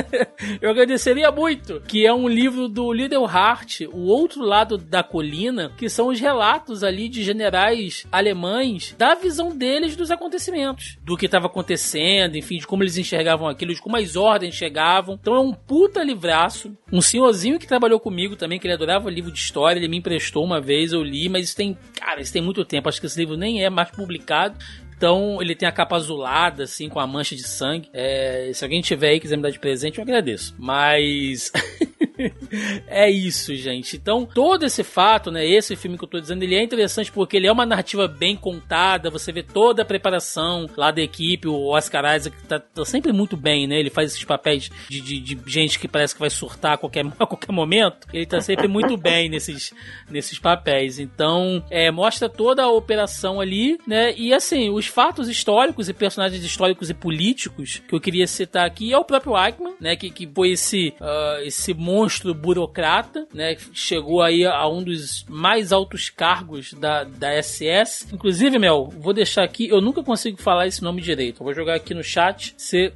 eu agradeceria muito. Que é um livro do Liddell Hart, O Outro Lado da Colina, que são os relatos ali de generais alemães da visão deles dos acontecimentos. Do que estava acontecendo, enfim, de como eles enxergavam aquilo, de como as ordens chegavam. Então é um puta livraço. Um senhorzinho que trabalhou comigo também, que ele adorava livro de história, ele me emprestou uma vez, eu li, mas isso tem, cara, isso tem muito tempo. Acho que esse livro nem é mais publicado. Então ele tem a capa azulada, assim, com a mancha de sangue. É, se alguém tiver aí e quiser me dar de presente, eu agradeço. Mas. é isso, gente. Então, todo esse fato, né? Esse filme que eu tô dizendo, ele é interessante porque ele é uma narrativa bem contada. Você vê toda a preparação lá da equipe. O Oscar Isaac tá, tá sempre muito bem, né? Ele faz esses papéis de, de, de, gente que parece que vai surtar a qualquer, a qualquer momento. Ele tá sempre muito bem nesses, nesses papéis. Então, é, mostra toda a operação ali, né? E assim, os fatos históricos e personagens históricos e políticos que eu queria citar aqui é o próprio Eichmann, né? Que, que foi esse, uh, esse monstro monstro burocrata, né? Chegou aí a um dos mais altos cargos da, da SS. Inclusive, Mel, vou deixar aqui, eu nunca consigo falar esse nome direito. Eu vou jogar aqui no chat, você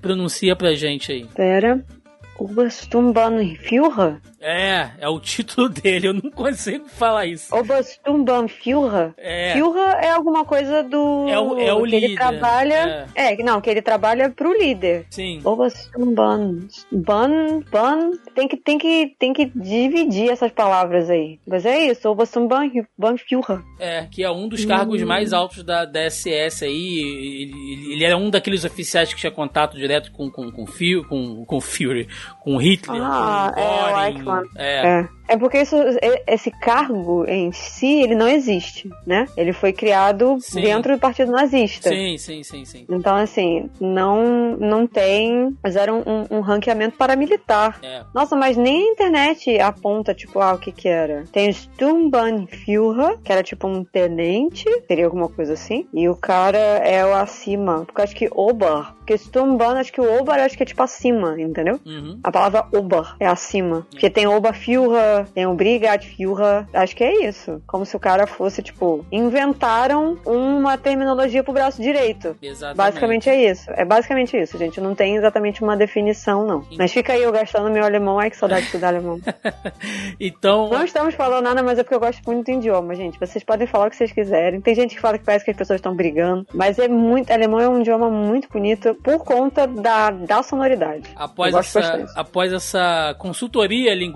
pronuncia pra gente aí. Pera. Obersturmbannführer? É, é o título dele, eu não consigo falar isso. Obersturmbannführer? É. Führer é alguma coisa do... É o- é o que ele líder, trabalha... É. não, que ele trabalha pro líder. Sim. Obersturmbann... Ban... Ban... Tem que, tem, que, tem que dividir essas palavras aí. Mas é isso, Obersturmbannführer. É, que é um dos cargos Hum. mais altos da, da SS aí. Ele, ele- ele era um daqueles oficiais que tinha contato direto com, com, com, Fu- com, com Fury, com Hitler, Ah, com é, o Eichmann. É. É. É porque isso, esse cargo em si, ele não existe, né? Ele foi criado Sim. dentro do Partido Nazista. Sim, sim, sim, sim. Então, assim, não, não tem. Mas era um, um ranqueamento paramilitar. É. Nossa, mas nem a internet aponta, tipo, ah, o que que era. Tem o Sturmbannführer, que era tipo um tenente, seria alguma coisa assim. E o cara é o acima, porque eu acho que Ober. Porque Sturmbann, acho que o Ober, acho que é tipo acima, entendeu? Uhum. A palavra Ober é acima. Porque tem Oberführer, tem o Brigadführer. Acho que é isso. Como se o cara fosse, tipo, inventaram uma terminologia pro braço direito. Exatamente. Basicamente é isso. É basicamente isso, gente. Não tem exatamente uma definição, não. Mas fica aí eu gastando meu alemão. Ai, que saudade de estudar alemão. Então, Não estamos falando nada, mas é porque eu gosto muito do idioma, gente. Vocês podem falar o que vocês quiserem. Tem gente que fala que parece que as pessoas estão brigando. Mas é muito. Alemão é um idioma muito bonito por conta da, da sonoridade. após essa, após essa consultoria linguística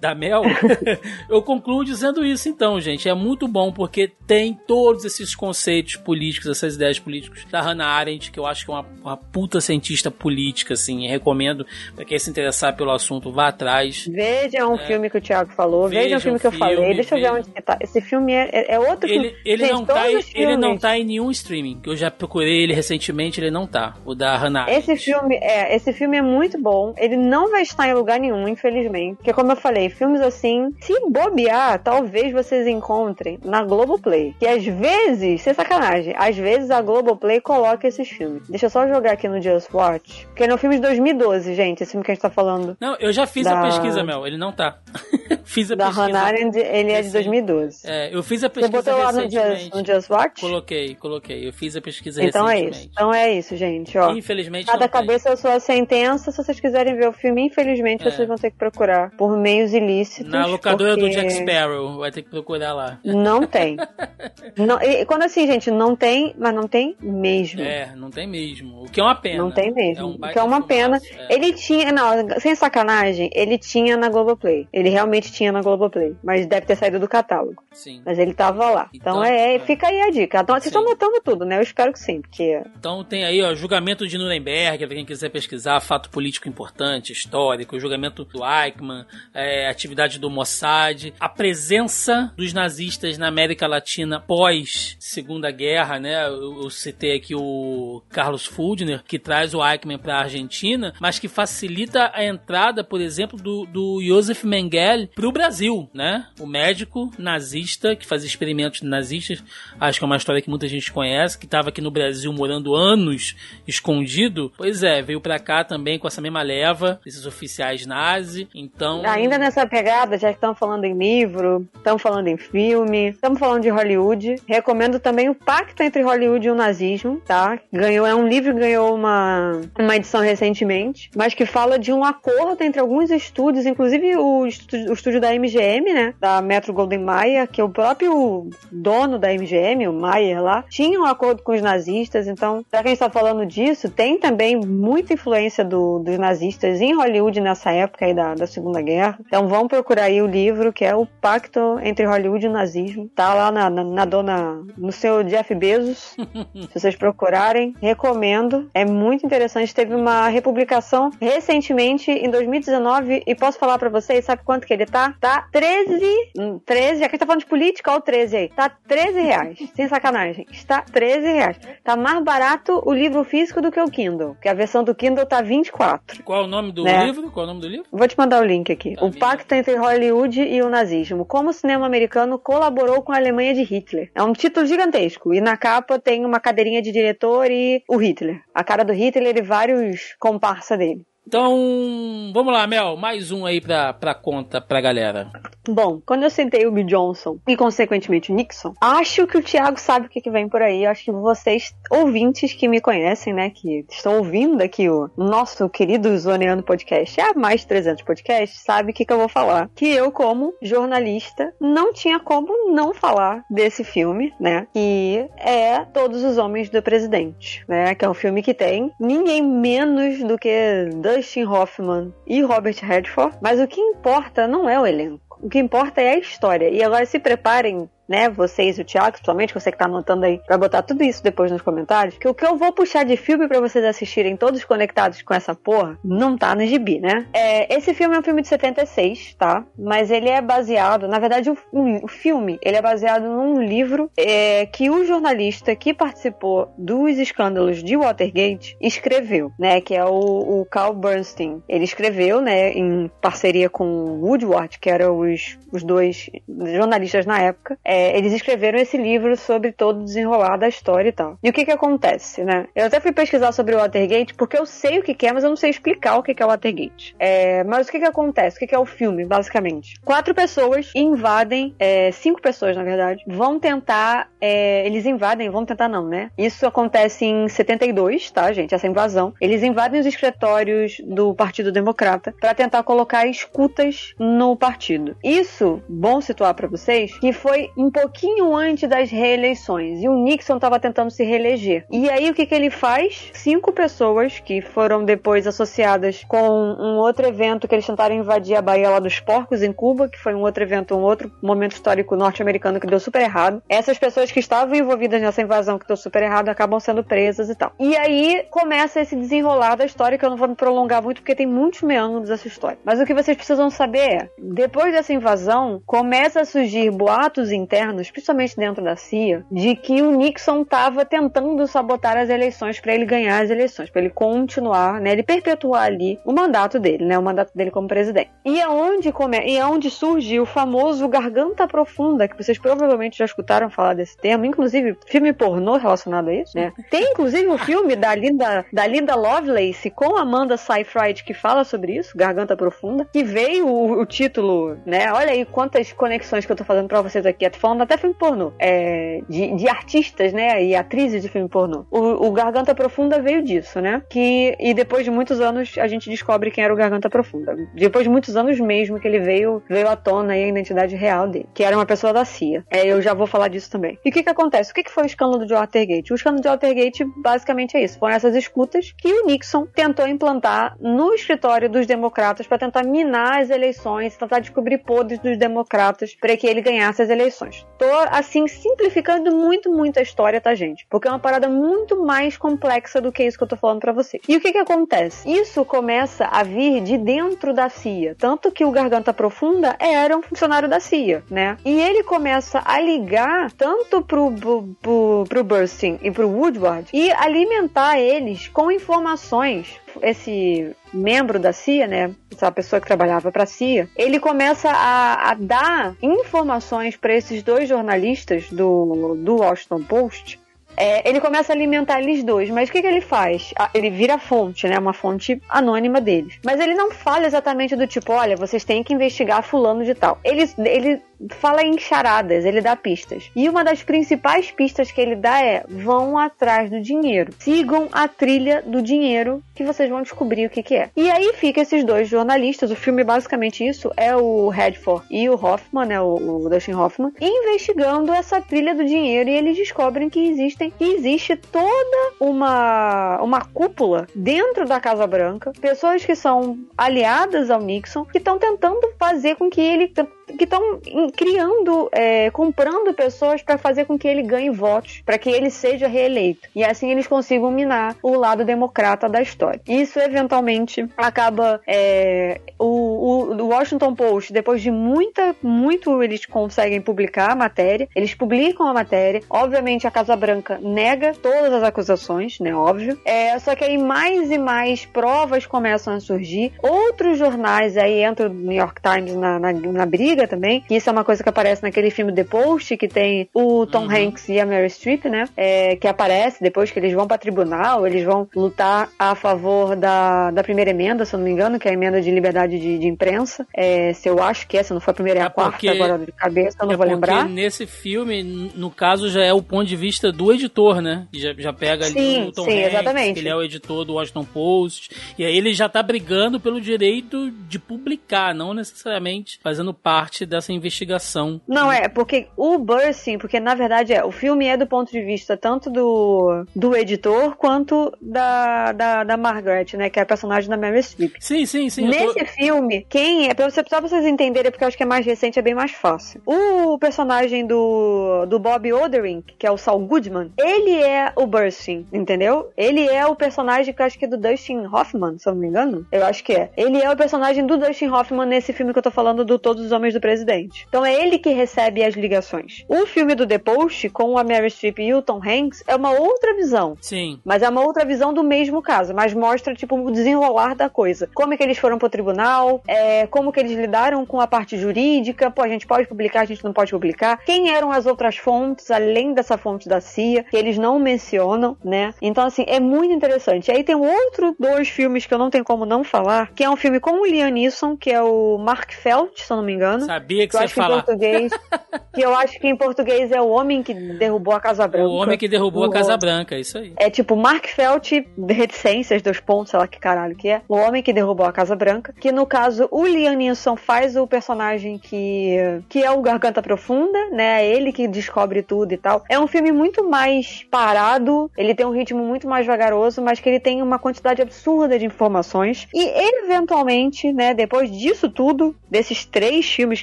da Mel, eu concluo dizendo isso então, gente. É muito bom porque tem todos esses conceitos políticos, essas ideias políticas da Hannah Arendt, que eu acho que é uma, uma puta cientista política, assim. Recomendo pra quem se interessar pelo assunto, vá atrás. Veja um filme que o Thiago falou, veja, um filme que eu filme, falei, deixa eu ver onde tá. Esse filme é, é, é outro Ele, filme. ele, Gente, não tá, ele não tá em nenhum streaming. que Eu já procurei ele recentemente, ele não tá. O da Hannah Arendt. Esse filme, é, esse filme é muito bom. Ele não vai estar em lugar nenhum, infelizmente. Porque, como eu falei, filmes assim, se bobear, talvez vocês encontrem na Globoplay. Que às vezes, sem sacanagem, às vezes a Globoplay coloca esses filmes. Deixa eu só jogar aqui no Just Watch. Porque ele é um filme de 2012, gente, esse filme que a gente tá falando. Não, eu já fiz a Da- pesquisa, Mel. Ele não tá. fiz a Da pesquisa. Hannah Arendt, ele é de Recente. 2012. É, eu fiz a Você pesquisa botou lá no. Just, no Just Watch? Coloquei, coloquei. Eu fiz a pesquisa Então é isso. Então é isso, gente, ó. Infelizmente Cada não tem. cabeça é a sua sentença. Se vocês quiserem ver o filme, infelizmente É. vocês vão ter que procurar por meios ilícitos. Na locadora porque do Jack Sparrow, vai ter que procurar lá. Não tem. Não, e quando assim, gente, não tem, mas não tem mesmo. É, não tem mesmo. O que é uma pena. Não tem É mesmo. um o que é uma pena. é. Ele tinha, não, sem sacanagem, ele tinha na Globoplay. Ele realmente tinha na Globoplay. Mas deve ter saído do catálogo. Sim. Mas ele tava lá. Então, Então, é, é. fica aí a dica. Então, vocês estão notando tudo, né? Eu espero que sim, porque Então tem aí, ó, julgamento de Nuremberg, pra quem quiser pesquisar, fato político importante, histórico, julgamento do Eichmann, é, atividade do Mossad, a presença dos nazistas na América Latina pós Segunda Guerra, né? Eu, eu citei aqui o Carlos Fuldner, que traz o Eichmann pra Argentina, mas que facilita a entrada, por exemplo, do, do Josef Mengele pro Brasil, né? O médico nazista que fazia experimentos nazistas, acho que é uma história que muita gente conhece, que estava aqui no Brasil morando anos escondido. Pois é, veio pra cá também com essa mesma leva, esses oficiais nazi. Então, Ainda nessa pegada, já que estamos falando em livro, estamos falando em filme, estamos falando de Hollywood. Recomendo também o Pacto entre Hollywood e o Nazismo, tá? Ganhou, é um livro ganhou uma, uma edição recentemente, mas que fala de um acordo entre alguns estúdios, inclusive o, estúdio- o estúdio da MGM, né? Da Metro Golden Mayer, que é o próprio dono da MGM, o Mayer lá, tinha um acordo com os nazistas. Então, já que a gente está falando disso, tem também muita influência do- dos nazistas em Hollywood nessa época aí da, da Segunda Guerra. Então, vão procurar aí o livro que é o Pacto entre Hollywood e o Nazismo. Tá lá na, na, na dona, no seu Jeff Bezos. Se vocês procurarem, recomendo. É muito interessante. Teve uma republicação recentemente, em 2019, e posso falar pra vocês, sabe quanto que ele tá? Tá 13, hum, 13, já que a gente tá falando de política, olha o 13 aí. Tá 13 reais. Sem sacanagem. Está 13 reais. Tá mais barato o livro físico do que o Kindle, que a versão do Kindle tá 24. qual é o nome do Né? livro? Qual é o nome do livro? Vou te mandar o link aqui. Tá o. Pacto entre Hollywood e o Nazismo. Como o cinema americano colaborou com a Alemanha de Hitler. É um título gigantesco. E na capa tem uma cadeirinha de diretor e o Hitler. A cara do Hitler e vários comparsa dele. Então, vamos lá, Mel, mais um aí pra, pra conta pra galera. Bom, quando eu sentei o Bill Johnson e, consequentemente, o Nixon, acho que o Thiago sabe o que, que vem por aí. Acho que vocês, ouvintes que me conhecem, né, que estão ouvindo aqui o nosso querido Zoneando Podcast, há mais de 300 podcasts, sabe o que, que eu vou falar. Que eu, como jornalista, não tinha como não falar desse filme, né, que é Todos os Homens do Presidente, né, que é um filme que tem ninguém menos do que Dustin Hoffman e Robert Redford, mas o que importa não é o elenco. O que importa é a história. E agora se preparem né, vocês, o Thiago, principalmente, você que tá anotando aí, pra botar tudo isso depois nos comentários, que o que eu vou puxar de filme para vocês assistirem todos conectados com essa porra, não tá no gibi, né? É, esse filme é um filme de 76, tá? Mas ele é baseado, na verdade, o, o filme, ele é baseado num livro é, que o jornalista que participou dos escândalos de Watergate escreveu, né, que é o, o Carl Bernstein. Ele escreveu, né, em parceria com Woodward, que eram os, os dois jornalistas na época, é, é, eles escreveram esse livro sobre todo o desenrolar da história e tal. E o que que acontece, né? Eu até fui pesquisar sobre o Watergate porque eu sei o que, que é, mas eu não sei explicar o que, que é o Watergate. É, mas o que que acontece? O que, que é o filme, basicamente? Quatro pessoas invadem, é, cinco pessoas, na verdade, vão tentar, é, eles invadem, vão tentar não, né? Isso acontece em 72, tá, gente? Essa invasão. Eles invadem os escritórios do Partido Democrata para tentar colocar escutas no partido. Isso, bom situar para vocês, que foi um pouquinho antes das reeleições e o Nixon estava tentando se reeleger. E aí o que, que ele faz? Cinco pessoas que foram depois associadas com um outro evento que eles tentaram invadir a Baía lá dos Porcos em Cuba, que foi um outro evento, um outro momento histórico norte-americano que deu super errado. Essas pessoas que estavam envolvidas nessa invasão que deu super errado acabam sendo presas e tal. E aí começa esse desenrolar da história que eu não vou me prolongar muito porque tem muitos meandros dessa história. Mas o que vocês precisam saber é, depois dessa invasão, começa a surgir boatos internos internos, principalmente dentro da CIA, de que o Nixon estava tentando sabotar as eleições para ele ganhar as eleições, para ele continuar, né, ele perpetuar ali o mandato dele, né, o mandato dele como presidente. E é onde come... e é surge o famoso garganta profunda, que vocês provavelmente já escutaram falar desse termo, inclusive filme pornô relacionado a isso, né? Tem inclusive um filme da Linda, da Linda Lovelace com Amanda Seyfried que fala sobre isso, Garganta Profunda, que veio o, o título, né? Olha aí quantas conexões que eu tô fazendo para vocês aqui falando até filme pornô, é, de, de, artistas, né, e atrizes de filme pornô. O, o, Garganta Profunda veio disso, né, que, e depois de muitos anos a gente descobre quem era o Garganta Profunda. Depois de muitos anos mesmo que ele veio, veio à tona a identidade real dele, que era uma pessoa da CIA. É, eu já vou falar disso também. E o que que acontece? O que que foi o escândalo de Watergate? O escândalo de Watergate basicamente é isso, foram essas escutas que o Nixon tentou implantar no escritório dos democratas para tentar minar as eleições, tentar descobrir podres dos democratas para que ele ganhasse as eleições. Tô, assim, simplificando muito, muito a história, tá, gente? Porque é uma parada muito mais complexa do que isso que eu tô falando para você. E o que que acontece? Isso começa a vir de dentro da CIA. Tanto que o Garganta Profunda era um funcionário da CIA, né? E ele começa a ligar tanto pro, pro, pro, pro Bursting e pro Woodward e alimentar eles com informações esse membro da CIA, né, essa pessoa que trabalhava para a CIA, ele começa a, a dar informações para esses dois jornalistas do, do Washington Post é, ele começa a alimentar eles dois, mas o que, que ele faz? Ah, ele vira fonte, né? Uma fonte anônima deles. Mas ele não fala exatamente do tipo, olha, vocês têm que investigar fulano de tal. Ele, ele fala em charadas, ele dá pistas. E uma das principais pistas que ele dá é: vão atrás do dinheiro. Sigam a trilha do dinheiro que vocês vão descobrir o que, que é. E aí fica esses dois jornalistas, o filme basicamente isso, é o Redford e o Hoffman, né, o, o Dustin Hoffman, investigando essa trilha do dinheiro e eles descobrem que existem que existe toda uma uma cúpula dentro da Casa Branca, pessoas que são aliadas ao Nixon, que estão tentando fazer com que ele que estão criando, é, comprando pessoas para fazer com que ele ganhe votos, para que ele seja reeleito. E assim eles consigam minar o lado democrata da história. Isso eventualmente acaba. É, o, o, o Washington Post, depois de muita, muito eles conseguem publicar a matéria, eles publicam a matéria. Obviamente a Casa Branca nega todas as acusações, né? Óbvio. É, só que aí mais e mais provas começam a surgir. Outros jornais, aí entra o New York Times na, na, na briga também, que isso é uma coisa que aparece naquele filme The Post, que tem o Tom uhum. Hanks e a Mary Streep, né? É, que aparece depois que eles vão para tribunal, eles vão lutar a favor da, da primeira emenda, se eu não me engano, que é a emenda de liberdade de, de imprensa. É, se eu acho que essa não foi a primeira, é a quarta, porque, agora de cabeça, eu não é vou lembrar. nesse filme, no caso, já é o ponto de vista do editor, né? Já, já pega ali sim, o Tom sim, Hanks, exatamente. ele é o editor do Washington Post, e aí ele já tá brigando pelo direito de publicar, não necessariamente fazendo parte dessa investigação. Não, é, porque o Burr, sim, porque na verdade é, o filme é do ponto de vista tanto do, do editor quanto da, da, da Margaret, né? Que é a personagem da Mary Streep. Sim, sim, sim. Nesse tô... filme, quem é, pra você, só pra vocês entenderem, porque eu acho que é mais recente, é bem mais fácil. O personagem do, do Bob Odenkirk, que é o Saul Goodman, ele é o Bursting, entendeu? Ele é o personagem que eu acho que é do Dustin Hoffman, se eu não me engano. Eu acho que é. Ele é o personagem do Dustin Hoffman nesse filme que eu tô falando do Todos os Homens do Presidente. Então é ele que recebe as ligações. O filme do The Post, com a Mary Streep e o Tom Hanks, é uma outra visão. Sim. Mas é uma outra visão do mesmo caso, mas mostra, tipo, o desenrolar da coisa. Como é que eles foram pro tribunal, é, como que eles lidaram com a parte jurídica, pô, a gente pode publicar, a gente não pode publicar. Quem eram as outras fontes, além dessa fonte da CIA, que eles não mencionam, né? Então, assim, é muito interessante. Aí tem outro dois filmes que eu não tenho como não falar, que é um filme com o Liam Neeson, que é o Mark Felt, se eu não me engano. Sabia que, que você ia falar. português, que eu acho que em português é o homem que derrubou a Casa Branca. O homem que derrubou a Casa Branca, isso aí. É tipo Mark Felt, reticências, dois pontos, sei lá que caralho que é. O homem que derrubou a Casa Branca. Que no caso, o Liam Neeson faz o personagem que, que é o Garganta Profunda, né? É ele que descobre tudo e tal. É um filme muito mais parado, ele tem um ritmo muito mais vagaroso, mas que ele tem uma quantidade absurda de informações. E eventualmente, né, depois disso tudo, desses três filmes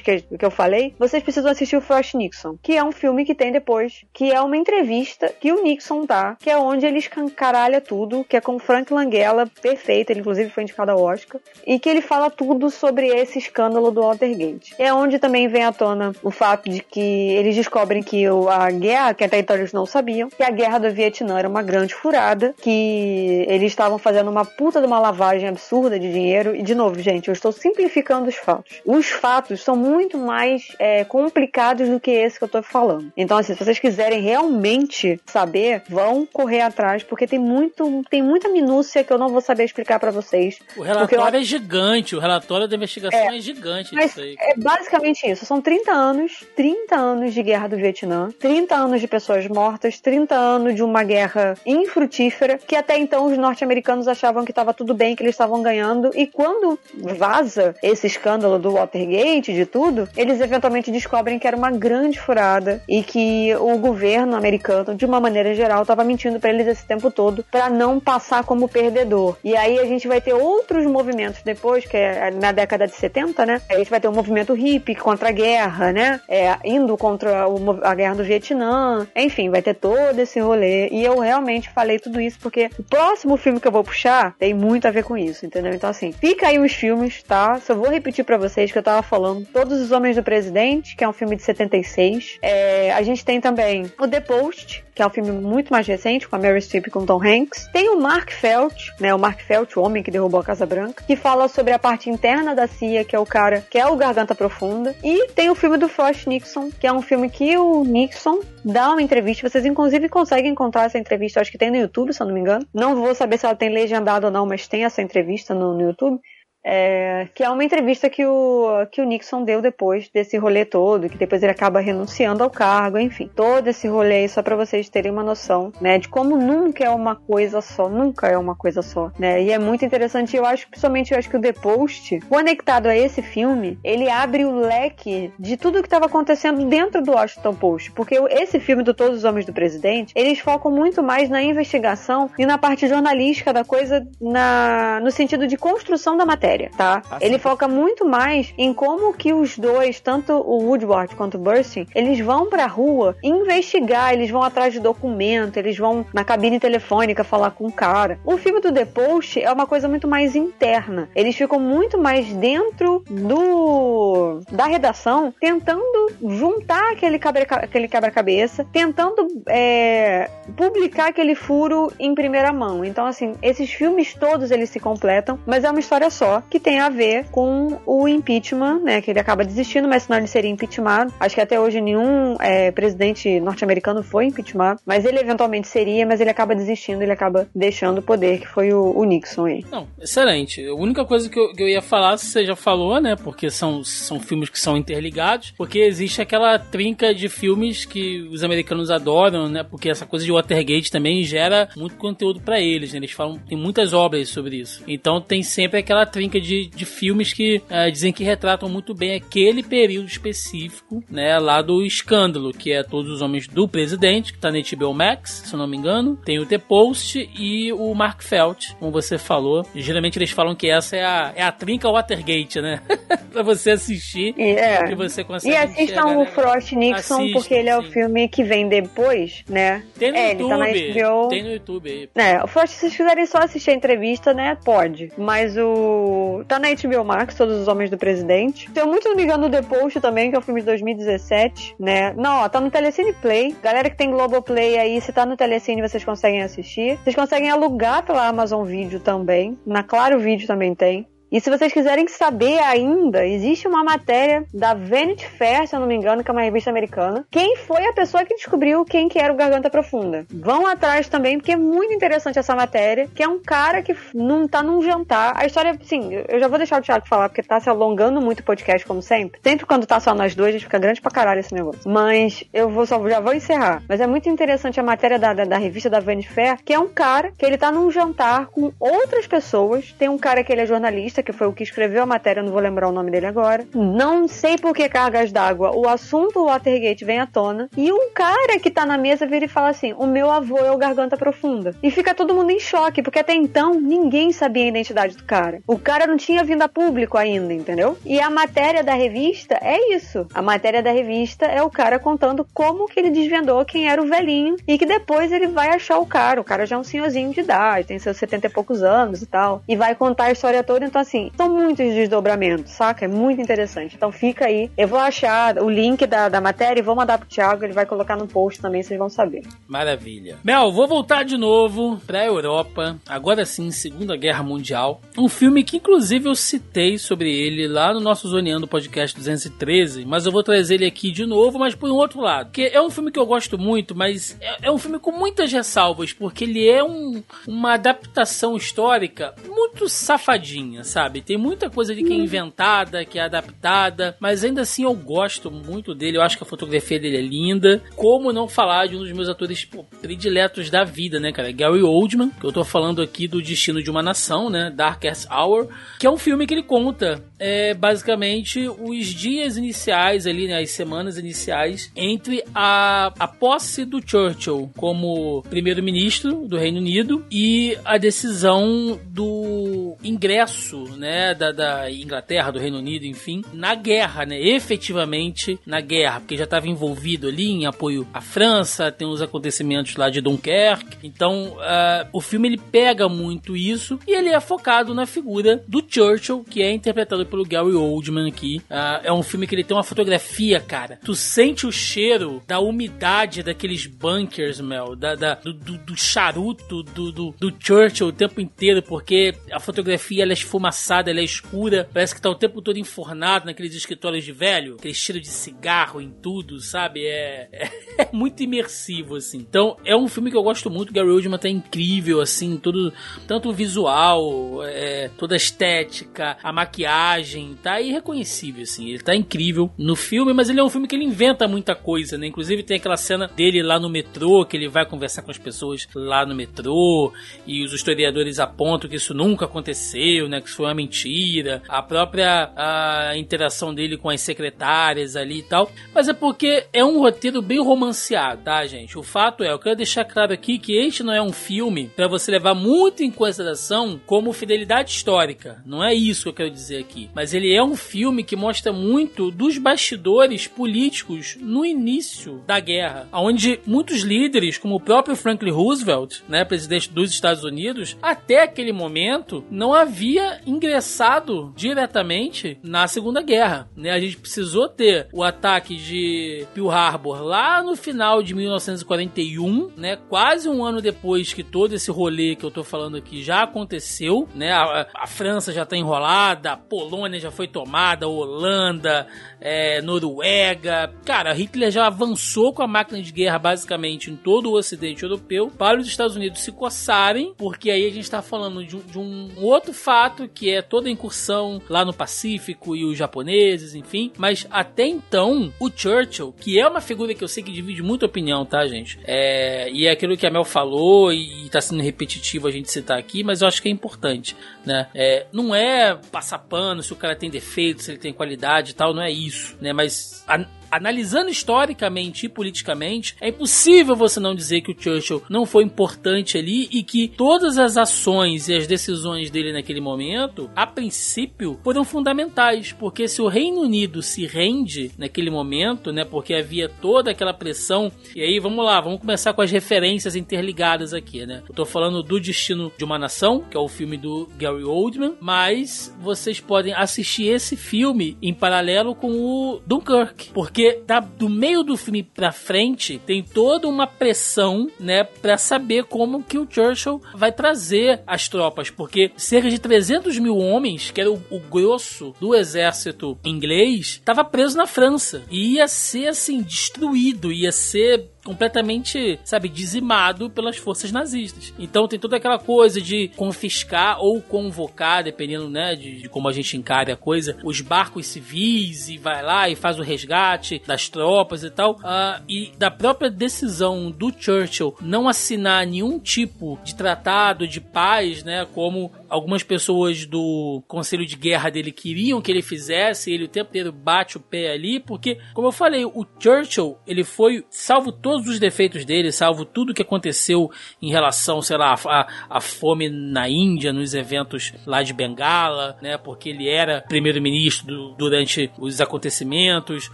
que, que eu falei, vocês precisam assistir o Frost Nixon, que é um filme que tem depois, que é uma entrevista que o Nixon tá, que é onde ele escancaralha tudo, que é com Frank Langella, perfeito, ele inclusive foi indicado ao Oscar, e que ele fala tudo sobre esse escândalo do Watergate. É onde também vem à tona o fato de que eles descobrem que a guerra, que até então eles não sabiam, que a guerra do Vietnã era uma grande furada, que eles estavam fazendo uma puta de uma lavagem absurda de dinheiro, e de novo, gente, eu estou simplificando os fatos. Os fatos são muito mais é, complicados do que esse que eu tô falando. Então, assim, se vocês quiserem realmente saber, vão correr atrás, porque tem muito, tem muita minúcia que eu não vou saber explicar para vocês. O relatório eu... é gigante, o relatório da investigação é, é gigante. Mas é basicamente isso. São 30 anos, 30 anos de guerra do Vietnã, 30 anos de pessoas mortas, 30 anos de uma guerra infrutífera, que até então os norte-americanos achavam que estava tudo bem, que eles estavam ganhando, e quando vaza esse escândalo do Watergate, de tudo, eles eventualmente descobrem que era uma grande furada e que o governo americano, de uma maneira geral, estava mentindo para eles esse tempo todo para não passar como perdedor. E aí a gente vai ter outros movimentos depois, que é na década de 70, né? A gente vai ter o um movimento hippie contra a guerra, né? É, indo contra a guerra do Vietnã. Enfim, vai ter todo esse rolê. E eu realmente falei tudo isso porque o próximo filme que eu vou puxar tem muito a ver com isso, entendeu? Então, assim, fica aí os filmes, tá? Só vou repetir para vocês que eu tava falando. Todos os Homens do Presidente, que é um filme de 76. É, a gente tem também o The Post, que é um filme muito mais recente, com a Mary Streep e com Tom Hanks. Tem o Mark Felt, né, o Mark Felt, o homem que derrubou a Casa Branca, que fala sobre a parte interna da CIA, que é o cara que é o Garganta Profunda. E tem o filme do Frost Nixon, que é um filme que o Nixon dá uma entrevista. Vocês, inclusive, conseguem encontrar essa entrevista, acho que tem no YouTube, se eu não me engano. Não vou saber se ela tem legendado ou não, mas tem essa entrevista no, no YouTube. É, que é uma entrevista que o, que o Nixon deu depois desse rolê todo, que depois ele acaba renunciando ao cargo, enfim. Todo esse rolê só para vocês terem uma noção, né, de como nunca é uma coisa só, nunca é uma coisa só, né? E é muito interessante, eu acho, principalmente eu acho que o The Post, conectado a esse filme, ele abre o leque de tudo que estava acontecendo dentro do Washington Post, porque esse filme do Todos os Homens do Presidente, eles focam muito mais na investigação e na parte jornalística da coisa, na, no sentido de construção da matéria. Tá? Ah, Ele foca muito mais em como que os dois, tanto o Woodward quanto o Burstyn, eles vão pra rua investigar, eles vão atrás de documento, eles vão na cabine telefônica falar com o cara. O filme do The Post é uma coisa muito mais interna. Eles ficam muito mais dentro do da redação, tentando juntar aquele quebra- aquele quebra-cabeça, tentando é, publicar aquele furo em primeira mão. Então, assim, esses filmes todos eles se completam, mas é uma história só que tem a ver com o impeachment, né? Que ele acaba desistindo, mas senão ele seria impeachmentado. Acho que até hoje nenhum é, presidente norte-americano foi impeachmentado, mas ele eventualmente seria, mas ele acaba desistindo, ele acaba deixando o poder, que foi o, o Nixon aí. Não, excelente. A única coisa que eu, que eu ia falar, você já falou, né? Porque são, são filmes que são interligados. Porque existe aquela trinca de filmes que os americanos adoram, né? Porque essa coisa de Watergate também gera muito conteúdo pra eles, né? Eles falam, tem muitas obras sobre isso. Então tem sempre aquela trinca de, de filmes que eh, dizem que retratam muito bem aquele período específico, né? Lá do escândalo, que é Todos os Homens do Presidente, que tá na HBO Max, se eu não me engano. Tem o The Post e o Mark Felt, como você falou. Geralmente eles falam que essa é a, é a trinca Watergate, né? pra você assistir. E, é. Que você consegue E assistam enxergar, o né? Frost Nixon, Assistam, porque ele é o sim. filme que vem depois, né? Tem no é, ele tá na YouTube. HBO. Tem no YouTube aí. É, o Frost, se vocês quiserem só assistir a entrevista, né? Pode. Mas o. Tá na HBO Max, Todos os Homens do Presidente. Tem muito, não me engano, o The Post também, que é um filme de 2017, né? Não, ó, tá no Telecine Play. Galera que tem Globoplay aí, se tá no Telecine, vocês conseguem assistir. Vocês conseguem alugar pela Amazon Video também. Na Claro Video também tem. E se vocês quiserem saber ainda, existe uma matéria da Vanity Fair, se eu não me engano, que é uma revista americana. Quem foi a pessoa que descobriu quem que era o Garganta Profunda? Vão atrás também, porque é muito interessante essa matéria, que é um cara que não tá num jantar. A história, sim, eu já vou deixar o Thiago falar, porque tá se alongando muito o podcast, como sempre. Sempre quando tá só nós dois, a gente fica grande pra caralho esse negócio. Mas eu vou só, já vou encerrar. Mas é muito interessante a matéria da, da, da revista da Vanity Fair, que é um cara que ele tá num jantar com outras pessoas. Tem um cara que ele é jornalista, que foi o que escreveu a matéria, não vou lembrar o nome dele agora. Não sei por que cargas d'água. O assunto Watergate vem à tona. E um cara que tá na mesa vira e fala assim: O meu avô é o Garganta Profunda. E fica todo mundo em choque, porque até então ninguém sabia a identidade do cara. O cara não tinha vindo a público ainda, entendeu? E a matéria da revista é isso. A matéria da revista é o cara contando como que ele desvendou quem era o velhinho e que depois ele vai achar o cara. O cara já é um senhorzinho de idade, tem seus 70 e poucos anos e tal. E vai contar a história toda. Então, assim, são muitos desdobramentos, saca? É muito interessante. Então fica aí. Eu vou achar o link da, da matéria e vou mandar pro Thiago. Ele vai colocar no post também, vocês vão saber. Maravilha. Mel, vou voltar de novo pra Europa, agora sim, Segunda Guerra Mundial. Um filme que, inclusive, eu citei sobre ele lá no nosso Zoneando Podcast 213, mas eu vou trazer ele aqui de novo, mas por um outro lado. Porque é um filme que eu gosto muito, mas é, é um filme com muitas ressalvas, porque ele é um, uma adaptação histórica muito safadinha, sabe? Tem muita coisa ali que é inventada, que é adaptada, mas ainda assim eu gosto muito dele. Eu acho que a fotografia dele é linda. Como não falar de um dos meus atores pô, prediletos da vida, né, cara? Gary Oldman, que eu tô falando aqui do Destino de uma Nação, né? Darkest Hour, que é um filme que ele conta é, basicamente os dias iniciais ali, né, as semanas iniciais entre a, a posse do Churchill como primeiro-ministro do Reino Unido e a decisão do ingresso, né, da, da Inglaterra, do Reino Unido, enfim, na guerra, né, efetivamente na guerra, porque já estava envolvido ali em apoio à França, tem os acontecimentos lá de Dunkerque, então uh, o filme ele pega muito isso e ele é focado na figura do Churchill, que é interpretado pelo Gary Oldman aqui. Uh, é um filme que ele tem uma fotografia, cara. Tu sente o cheiro da umidade daqueles bunkers, Mel, da, da do, do, do, charuto do, do, do, Churchill o tempo inteiro, porque a fotografia ela é esfumaçada, ela é escura, parece que tá o tempo todo enfornado naqueles escritórios de velho, aquele cheiro de cigarro em tudo, sabe? É, é, é muito imersivo, assim. Então, é um filme que eu gosto muito, Gary Oldman tá incrível, assim, todo, tanto o visual, é, toda a estética, a maquiagem, tá irreconhecível, assim. Ele tá incrível no filme, mas ele é um filme que ele inventa muita coisa, né? Inclusive tem aquela cena dele lá no metrô, que ele vai conversar com as pessoas lá no metrô, e os historiadores apontam que isso nunca aconteceu, né? Que isso foi uma mentira, a própria a interação dele com as secretárias ali e tal, mas é porque é um roteiro bem romanceado, tá, gente? O fato é, eu quero deixar claro aqui que este não é um filme para você levar muito em consideração como fidelidade histórica, não é isso que eu quero dizer aqui, mas ele é um filme que mostra muito dos bastidores políticos no início da guerra, onde muitos líderes, como o próprio Franklin Roosevelt, né, presidente dos Estados Unidos, até aquele momento não havia ingressado diretamente na Segunda Guerra. Né? A gente precisou ter o ataque de Pearl Harbor lá no final de 1941, né? quase um ano depois que todo esse rolê que eu tô falando aqui já aconteceu. Né? A, a França já tá enrolada, a Polônia já foi tomada, Holanda, é, Noruega. Cara, Hitler já avançou com a máquina de guerra basicamente em todo o ocidente europeu para os Estados Unidos se coçarem, porque aí a gente está falando de, de, um outro fato que é toda a incursão lá no Pacífico e os japoneses, enfim. Mas até então, o Churchill, que é uma figura que eu sei que divide muita opinião, tá, gente? É, e é aquilo que a Mel falou e está sendo repetitivo a gente citar aqui, mas eu acho que é importante, né? É, não é passar pano se o cara tem defeito, se ele tem qualidade e tal, não é isso, né? Mas a, analisando historicamente e politicamente, é impossível você não dizer que o Churchill não foi importante ali e que todas as ações e as decisões dele naquele momento, a princípio, foram fundamentais, porque se o Reino Unido se rende naquele momento, né, porque havia toda aquela pressão, e aí vamos lá, vamos começar com as referências interligadas aqui, né? Eu tô falando do Destino de uma Nação, que é o filme do Gary Oldman, mas vocês podem assistir esse filme em paralelo com o Dunkirk, porque porque da, do meio do filme pra frente tem toda uma pressão, né, pra saber como que o Churchill vai trazer as tropas. Porque cerca de 300 mil homens, que era o, o grosso do exército inglês, estava preso na França. E ia ser, assim, destruído, ia ser completamente, sabe, dizimado pelas forças nazistas. Então tem toda aquela coisa de confiscar ou convocar, dependendo, né, de, de, como a gente encare a coisa, os barcos civis e vai lá e faz o resgate das tropas e tal. Uh, e da própria decisão do Churchill não assinar nenhum tipo de tratado de paz, né, como algumas pessoas do conselho de guerra dele queriam que ele fizesse, ele o tempo inteiro bate o pé ali, porque, como eu falei, o Churchill, ele foi, salvo todos os defeitos dele, salvo tudo que aconteceu em relação, sei lá, a, a fome na Índia, nos eventos lá de Bengala, né, porque ele era primeiro-ministro durante os acontecimentos,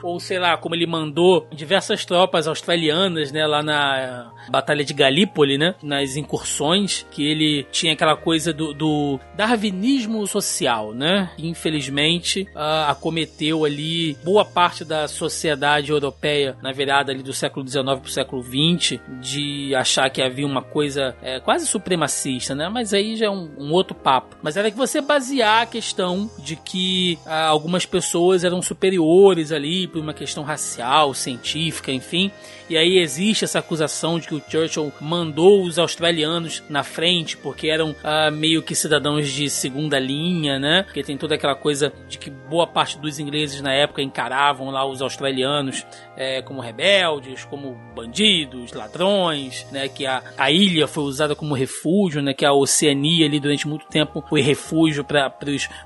ou sei lá, como ele mandou diversas tropas australianas, né, lá na Batalha de Galípoli, né, nas incursões, que ele tinha aquela coisa do, do darwinismo social, né? Infelizmente, uh, acometeu ali boa parte da sociedade europeia na virada ali do século XIX para o século XX de achar que havia uma coisa é, quase supremacista, né? Mas aí já é um, um, outro papo. Mas era que você basear a questão de que uh, algumas pessoas eram superiores ali por uma questão racial, científica, enfim. E aí existe essa acusação de que o Churchill mandou os australianos na frente porque eram uh, meio que cidadãos de segunda linha, né? Porque tem toda aquela coisa de que boa parte dos ingleses na época encaravam lá os australianos é, como rebeldes, como bandidos, ladrões, né? Que a, a ilha foi usada como refúgio, né? Que a Oceania ali durante muito tempo foi refúgio para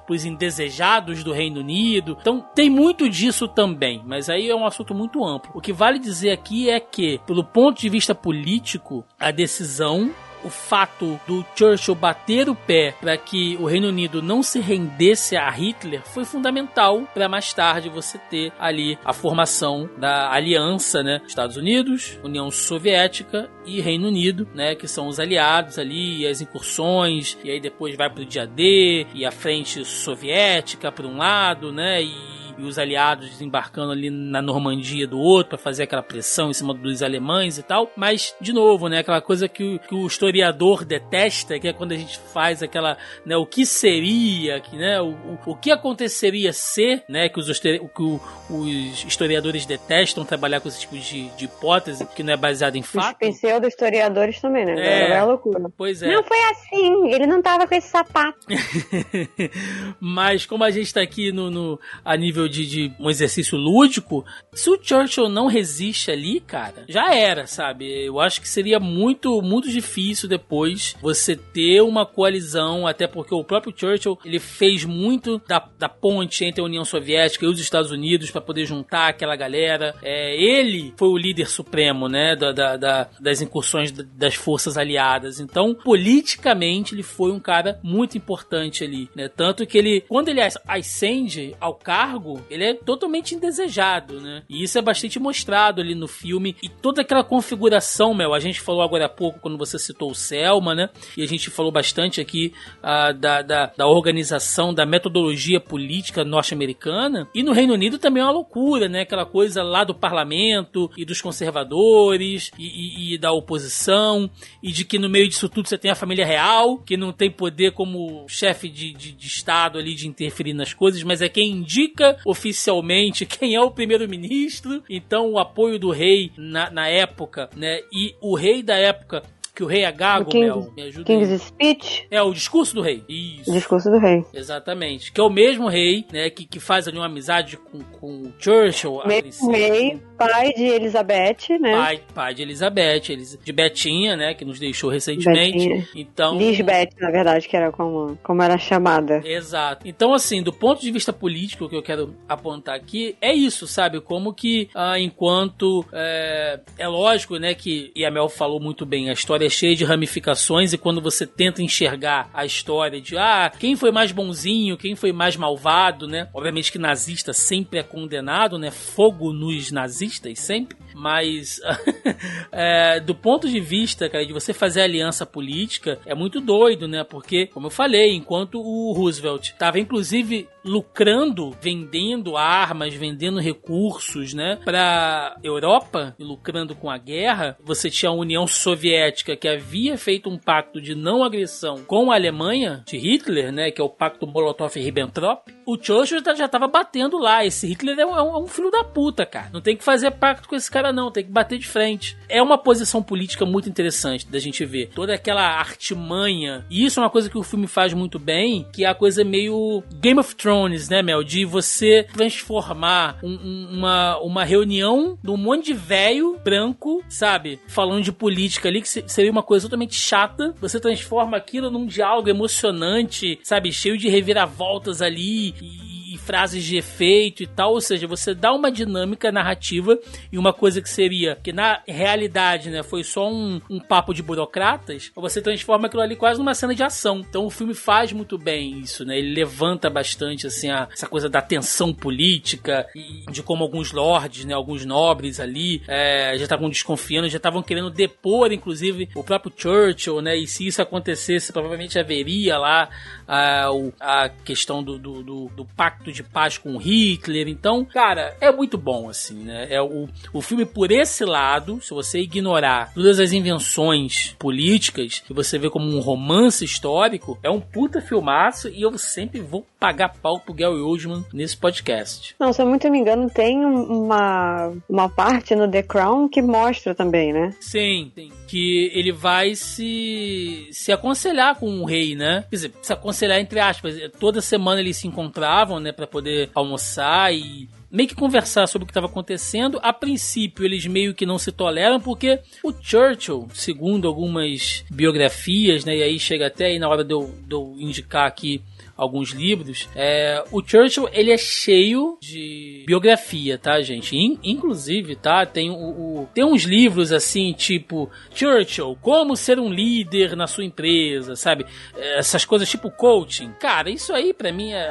os indesejados do Reino Unido. Então tem muito disso também, mas aí é um assunto muito amplo. O que vale dizer aqui é que, pelo ponto de vista político, a decisão o fato do Churchill bater o pé para que o Reino Unido não se rendesse a Hitler foi fundamental para mais tarde você ter ali a formação da aliança, né? Estados Unidos, União Soviética e Reino Unido, né? Que são os aliados ali, as incursões, e aí depois vai para o dia D e a frente soviética por um lado, né? E e os aliados desembarcando ali na Normandia do outro para fazer aquela pressão em cima dos alemães e tal. Mas, de novo, né, aquela coisa que o, que o historiador detesta, que é quando a gente faz aquela, né, o que seria, que, né, o, o, o que aconteceria ser, né, que os, que o, os historiadores detestam trabalhar com esse tipo de, de hipótese, que não é baseado em fato. Os pseudo-historiadores também, né? É, é loucura. Pois é. Não foi assim, ele não tava com esse sapato. Mas como a gente tá aqui no, no a nível nível de, de, um exercício lúdico, se o Churchill não resiste ali, cara, já era, sabe? Eu acho que seria muito, muito difícil depois você ter uma coalizão, até porque o próprio Churchill, ele fez muito da, da ponte entre a União Soviética e os Estados Unidos para poder juntar aquela galera. É, ele foi o líder supremo, né, da, da, da, das incursões das forças aliadas. Então, politicamente, ele foi um cara muito importante ali, né? Tanto que ele, quando ele ascende ao cargo, ele é totalmente indesejado, né? E isso é bastante mostrado ali no filme. E toda aquela configuração, Mel, a gente falou agora há pouco, quando você citou o Selma, né? E a gente falou bastante aqui uh, da, da, da organização, da metodologia política norte-americana. E no Reino Unido também é uma loucura, né? Aquela coisa lá do parlamento e dos conservadores e, e, e da oposição. E de que no meio disso tudo você tem a família real, que não tem poder como chefe de, de, de Estado ali de interferir nas coisas, mas é quem indica oficialmente quem é o primeiro-ministro. Então, o apoio do rei na, na época, né? E o rei da época que o rei é gago, King, Mel. Me ajuda King's aí. Speech? É, o discurso do rei. Isso. O discurso do rei. Exatamente. Que é o mesmo rei, né, que, que faz ali uma amizade com, com o Churchill. Mesmo rei, pai de Elizabeth, né? Pai, pai de Elizabeth, de Betinha, né, que nos deixou recentemente. Betinha. Então, Lisbeth, na verdade, que era como, como era chamada. Exato. Então, assim, do ponto de vista político, o que eu quero apontar aqui é isso, sabe? Como que, ah, enquanto. É, é lógico, né, que. E a Mel falou muito bem, a história é cheia de ramificações, e quando você tenta enxergar a história de, ah, quem foi mais bonzinho, quem foi mais malvado, né? Obviamente que nazista sempre é condenado, né? Fogo nos nazistas, sempre. Mas, é, do ponto de vista, cara, de você fazer aliança política, é muito doido, né? Porque, como eu falei, enquanto o Roosevelt estava inclusive lucrando, vendendo armas, vendendo recursos, né, para Europa, e lucrando com a guerra, você tinha a União Soviética que havia feito um pacto de não agressão com a Alemanha de Hitler, né, que é o pacto Molotov-Ribbentrop. O Churchill já- já tava batendo lá. Esse Hitler é um- é um filho da puta, cara. Não tem que fazer pacto com esse cara, não. Tem que bater de frente. É uma posição política muito interessante da gente ver. Toda aquela artimanha. E isso é uma coisa que o filme faz muito bem, que é a coisa meio Game of Thrones, né, Mel? De você transformar um- um- uma, uma reunião de um monte de velho branco, sabe? Falando de política ali, que se- seria uma coisa totalmente chata. Você transforma aquilo num diálogo emocionante, sabe? Cheio de reviravoltas ali e frases de efeito e tal, ou seja, você dá uma dinâmica narrativa e uma coisa que seria que na realidade, né, foi só um, um papo de burocratas, você transforma aquilo ali quase numa cena de ação. Então o filme faz muito bem isso, né? Ele levanta bastante assim a- essa coisa da tensão política e de como alguns lords, né, alguns nobres ali é, já estavam desconfiando, já estavam querendo depor, inclusive o próprio Churchill, né? E se isso acontecesse, provavelmente haveria lá a, o- a questão do, do, do- do pacto de paz com Hitler. Então, cara, é muito bom, assim, né? É o, o filme, por esse lado, se você ignorar todas as invenções políticas, que você vê como um romance histórico, é um puta filmaço e eu sempre vou pagar pau pro Gary Oldman nesse podcast. Não, se eu muito me engano, tem um- uma, uma parte no The Crown que mostra também, né? Sim, sim. Que ele vai se, se aconselhar com o rei, né? Quer dizer, se aconselhar entre aspas. Toda semana eles se encontravam, né, Pra poder almoçar e meio que conversar sobre o que estava acontecendo. A princípio, eles meio que não se toleram, porque o Churchill, segundo algumas biografias, né, e aí chega até aí na hora de eu, de eu indicar aqui alguns livros, é, o Churchill ele é cheio de biografia, tá, gente? In- inclusive, tá, tem, o, o- tem uns livros assim, tipo Churchill, como ser um líder na sua empresa, sabe? É, Essas coisas tipo coaching. Cara, isso aí pra mim é.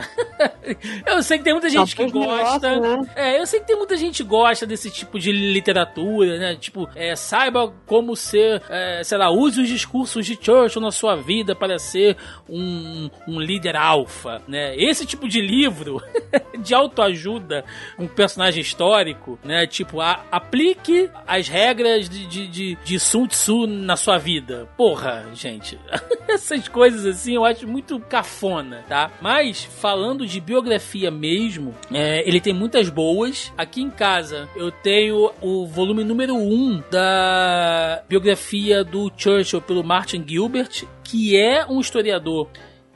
eu sei que tem muita gente que gosta. negócios, né? É, eu sei que tem muita gente que gosta desse tipo de literatura, né? Tipo, é, saiba como ser, é, sei lá, use os discursos de Churchill na sua vida para ser um, um líder alfa, né? Esse tipo de livro de autoajuda, um personagem histórico, né? Tipo, a- aplique as regras de, de, de, de Sun Tzu na sua vida. Porra, gente. Essas coisas assim eu acho muito cafona, tá? Mas, falando de biografia mesmo, é, ele tem muitas boas. Aqui em casa eu tenho o volume número 1 um da biografia do Churchill pelo Martin Gilbert, que é um historiador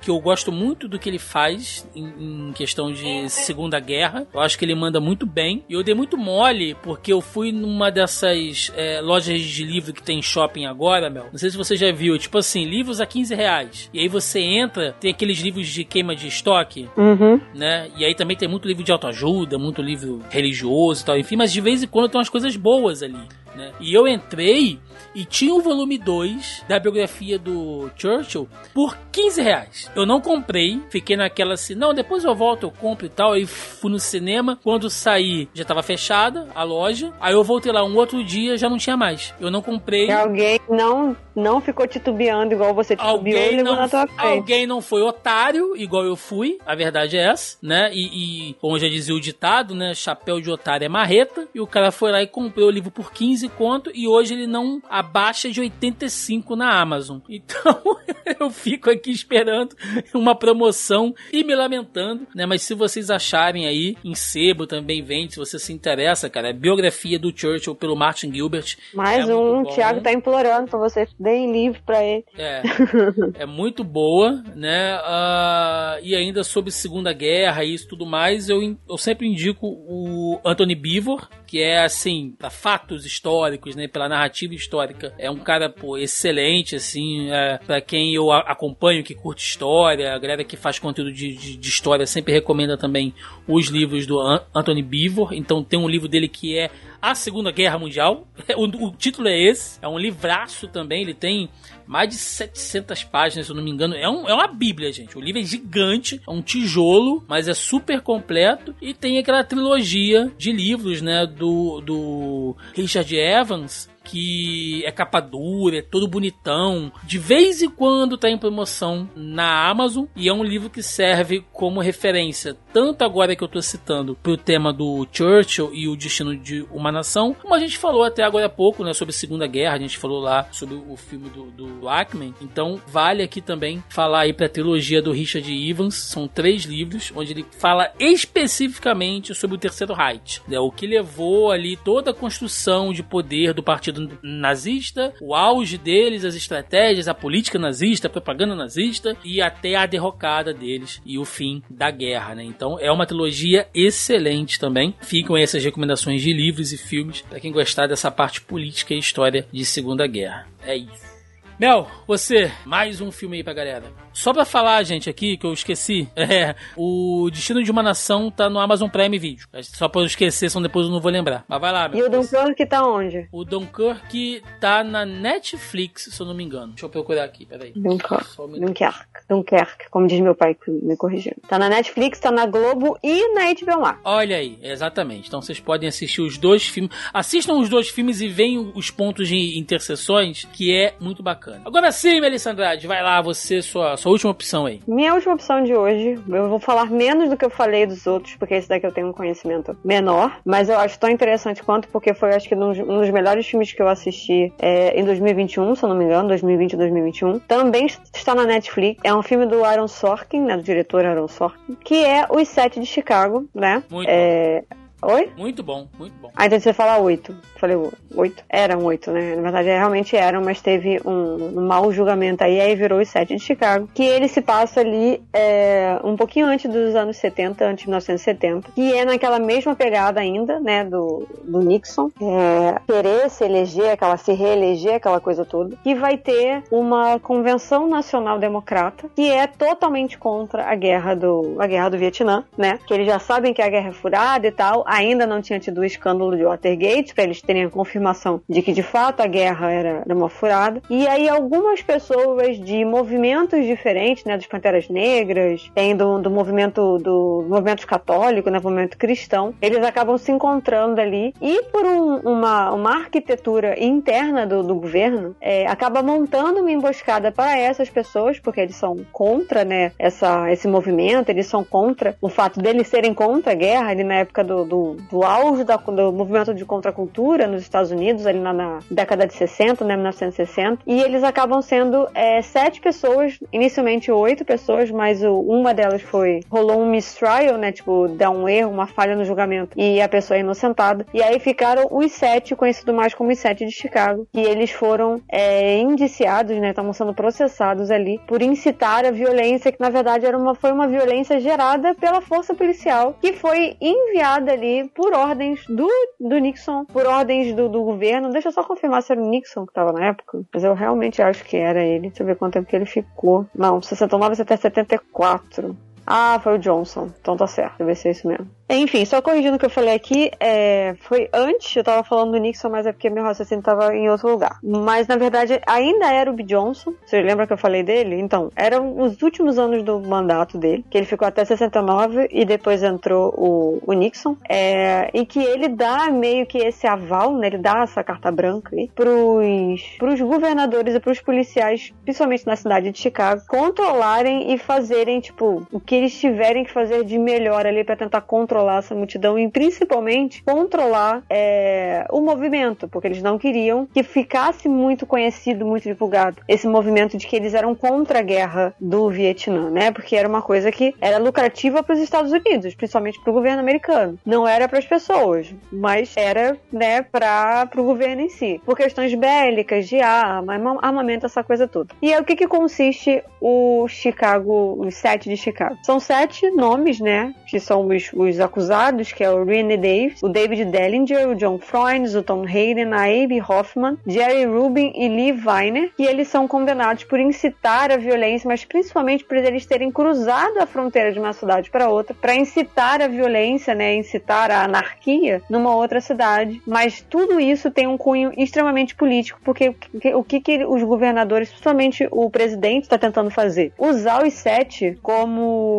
que eu gosto muito do que ele faz em, em questão de Segunda Guerra. Eu acho que ele manda muito bem. E eu dei muito mole porque eu fui numa dessas é, lojas de livro que tem shopping agora, Mel. Não sei se você já viu, tipo assim, livros a 15 reais. E aí você entra, tem aqueles livros de queima de estoque, Uhum. né? E aí também tem muito livro de autoajuda, muito livro religioso e tal, enfim, mas de vez em quando tem umas coisas boas ali. Né? E eu entrei e tinha o volume 2 da biografia do Churchill por 15 reais. Eu não comprei, fiquei naquela assim, não, depois eu volto, eu compro e tal. Aí fui no cinema, quando saí já tava fechada a loja. Aí eu voltei lá um outro dia, já não tinha mais. Eu não comprei. E alguém não, não ficou titubeando igual você titubeou Alguém não, na tua frente. alguém não foi otário, igual eu fui, a verdade é essa, né? E, e como já dizia o ditado, né? Chapéu de otário é marreta. E o cara foi lá e comprou o livro por 15 conto. E hoje ele não abaixa de 85 na Amazon. Então eu fico aqui esperando uma promoção e me lamentando, né? Mas se vocês acharem aí, em sebo também vende, se você se interessa, cara, é biografia do Churchill pelo Martin Gilbert. Mais É um, o. Thiago tá implorando pra vocês deem livro pra ele. É, é muito boa, né? Ah, e ainda sobre Segunda Guerra e isso tudo mais, eu, eu sempre indico o Anthony Beevor, que é assim, pra fatos históricos, né? Pela narrativa histórica. É um cara, pô, excelente, assim, é, pra quem eu acompanho, que curte história, a galera que faz conteúdo de, de, de história sempre recomenda também os livros do An- Anthony Beevor. Então tem um livro dele que é A Segunda Guerra Mundial. O, o título é esse, é um livraço também, ele tem mais de 700 páginas, se eu não me engano. É, um, é uma bíblia, gente. O livro é gigante, é um tijolo, mas é super completo. E tem aquela trilogia de livros, né, do, do Richard Evans, que é capa dura, é todo bonitão. De vez em quando tá em promoção na Amazon e é um livro que serve como referência, tanto agora que eu tô citando pro tema do Churchill e o destino de uma nação, como a gente falou até agora há pouco, né, sobre a Segunda Guerra, a gente falou lá sobre o filme do, do Ackman. Então, vale aqui também falar aí pra trilogia do Richard Evans, são três livros onde ele fala especificamente sobre o Terceiro Reich, né, o que levou ali toda a construção de poder do partido nazista, o auge deles, as estratégias, a política nazista, a propaganda nazista e até a derrocada deles e o fim da guerra, né? Então é uma trilogia excelente também. Ficam essas recomendações de livros e filmes para quem gostar dessa parte política e história de Segunda Guerra. É isso. Mel, você, mais um filme aí pra galera. Só pra falar, gente, aqui, que eu esqueci, é, o Destino de uma Nação tá no Amazon Prime Video. Só pra eu esquecer, senão depois eu não vou lembrar. Mas vai lá, E Mel. o Dunkirk tá onde? O Dunkirk tá na Netflix, se eu não me engano. Deixa eu procurar aqui, peraí. Dunkirk. Um. Dunkerque. Dunkerque, como diz meu pai que me corrigiu. Tá na Netflix, tá na Globo e na HBO Max. Olha aí, exatamente. Então vocês podem assistir os dois filmes. Assistam os dois filmes e vejam os pontos de interseções, que é muito bacana. Agora sim, Melissa Andrade, vai lá, você, sua, sua última opção aí. Minha última opção de hoje, eu vou falar menos do que eu falei dos outros, porque esse daqui eu tenho um conhecimento menor, mas eu acho tão interessante quanto, porque foi, acho que, um dos- melhores filmes que eu assisti é, em 2021, se eu não me engano, 2020 e 2021. Também está na Netflix. É um filme do Aaron Sorkin, né, do diretor Aaron Sorkin, que é Os Sete de Chicago, né? Muito É... Oi? Muito bom, muito bom. Ah, então você fala oito. Falei oito? Eram oito, né? Na verdade, realmente eram, mas teve um, um mau julgamento aí, aí virou os sete de Chicago. Que ele se passa ali é, um pouquinho antes dos anos 70, antes de 1970. Que é naquela mesma pegada ainda, né? Do, do Nixon. É, querer se eleger, aquela se reeleger, aquela coisa toda. E vai ter uma convenção nacional democrata que é totalmente contra a guerra do, a guerra do Vietnã, né? Que eles já sabem que a guerra é furada e tal. Ainda não tinha tido o escândalo de Watergate, para eles terem a confirmação de que de fato a guerra era, era uma furada. E aí algumas pessoas de movimentos diferentes, né? Dos Panteras Negras, tem do, do movimento do movimento católico, né? Movimento cristão. Eles acabam se encontrando ali e por um- uma, uma arquitetura interna do, do governo, é, acaba montando uma emboscada para essas pessoas, porque eles são contra, né? Essa, esse movimento, eles são contra o fato deles serem contra a guerra, ali na época do, do do, auge da, do movimento de contracultura nos Estados Unidos, ali na, na década de 60, né, 1960, e eles acabam sendo é, sete pessoas, inicialmente oito pessoas, mas o, uma delas foi, rolou um mistrial, né, tipo, dá um erro, uma falha no julgamento, e a pessoa é inocentada, e aí ficaram os sete, conhecido mais como os sete de Chicago, e eles foram é, indiciados, né, estavam sendo processados ali por incitar a violência, que na verdade era uma, foi uma violência gerada pela força policial, que foi enviada ali por ordens do, do Nixon, por ordens do, do governo. Deixa eu só confirmar se era o Nixon que estava na época, mas eu realmente acho que era ele. Deixa eu ver quanto tempo que ele ficou. Não, 69 até 74. Ah, foi o Johnson. Então tá certo, deve ser isso mesmo. Enfim, só corrigindo o que eu falei aqui, é, foi antes, eu tava falando do Nixon, mas é porque meu raciocínio tava em outro lugar. Mas na verdade ainda era o B. Johnson. Você lembra que eu falei dele? Então, eram os últimos anos do mandato dele, que ele ficou até 69 e depois entrou o, o Nixon. É, e que ele dá meio que esse aval, né? Ele dá essa carta branca aí pros, pros governadores e pros policiais, principalmente na cidade de Chicago, controlarem e fazerem, tipo, o que eles tiverem que fazer de melhor ali para tentar controlar essa multidão e principalmente controlar é, o movimento, porque eles não queriam que ficasse muito conhecido, muito divulgado esse movimento de que eles eram contra a guerra do Vietnã, né? Porque era uma coisa que era lucrativa para os Estados Unidos, principalmente para o governo americano. Não era para as pessoas, mas era, né, para o governo em si, por questões bélicas, de arma, armamento, essa coisa toda. E aí, o que que consiste o Chicago, os sete de Chicago? São sete nomes, né, que são os, os acusados, que é o Rene Davis, o David Dellinger, o John Froines, o Tom Hayden, a Abe Hoffman, Jerry Rubin e Lee Weiner, e eles são condenados por incitar a violência, mas principalmente por eles terem cruzado a fronteira de uma cidade para outra para incitar a violência, né, incitar a anarquia numa outra cidade. Mas tudo isso tem um cunho extremamente político, porque o que, que os governadores, principalmente o presidente, está tentando fazer? Usar os sete como.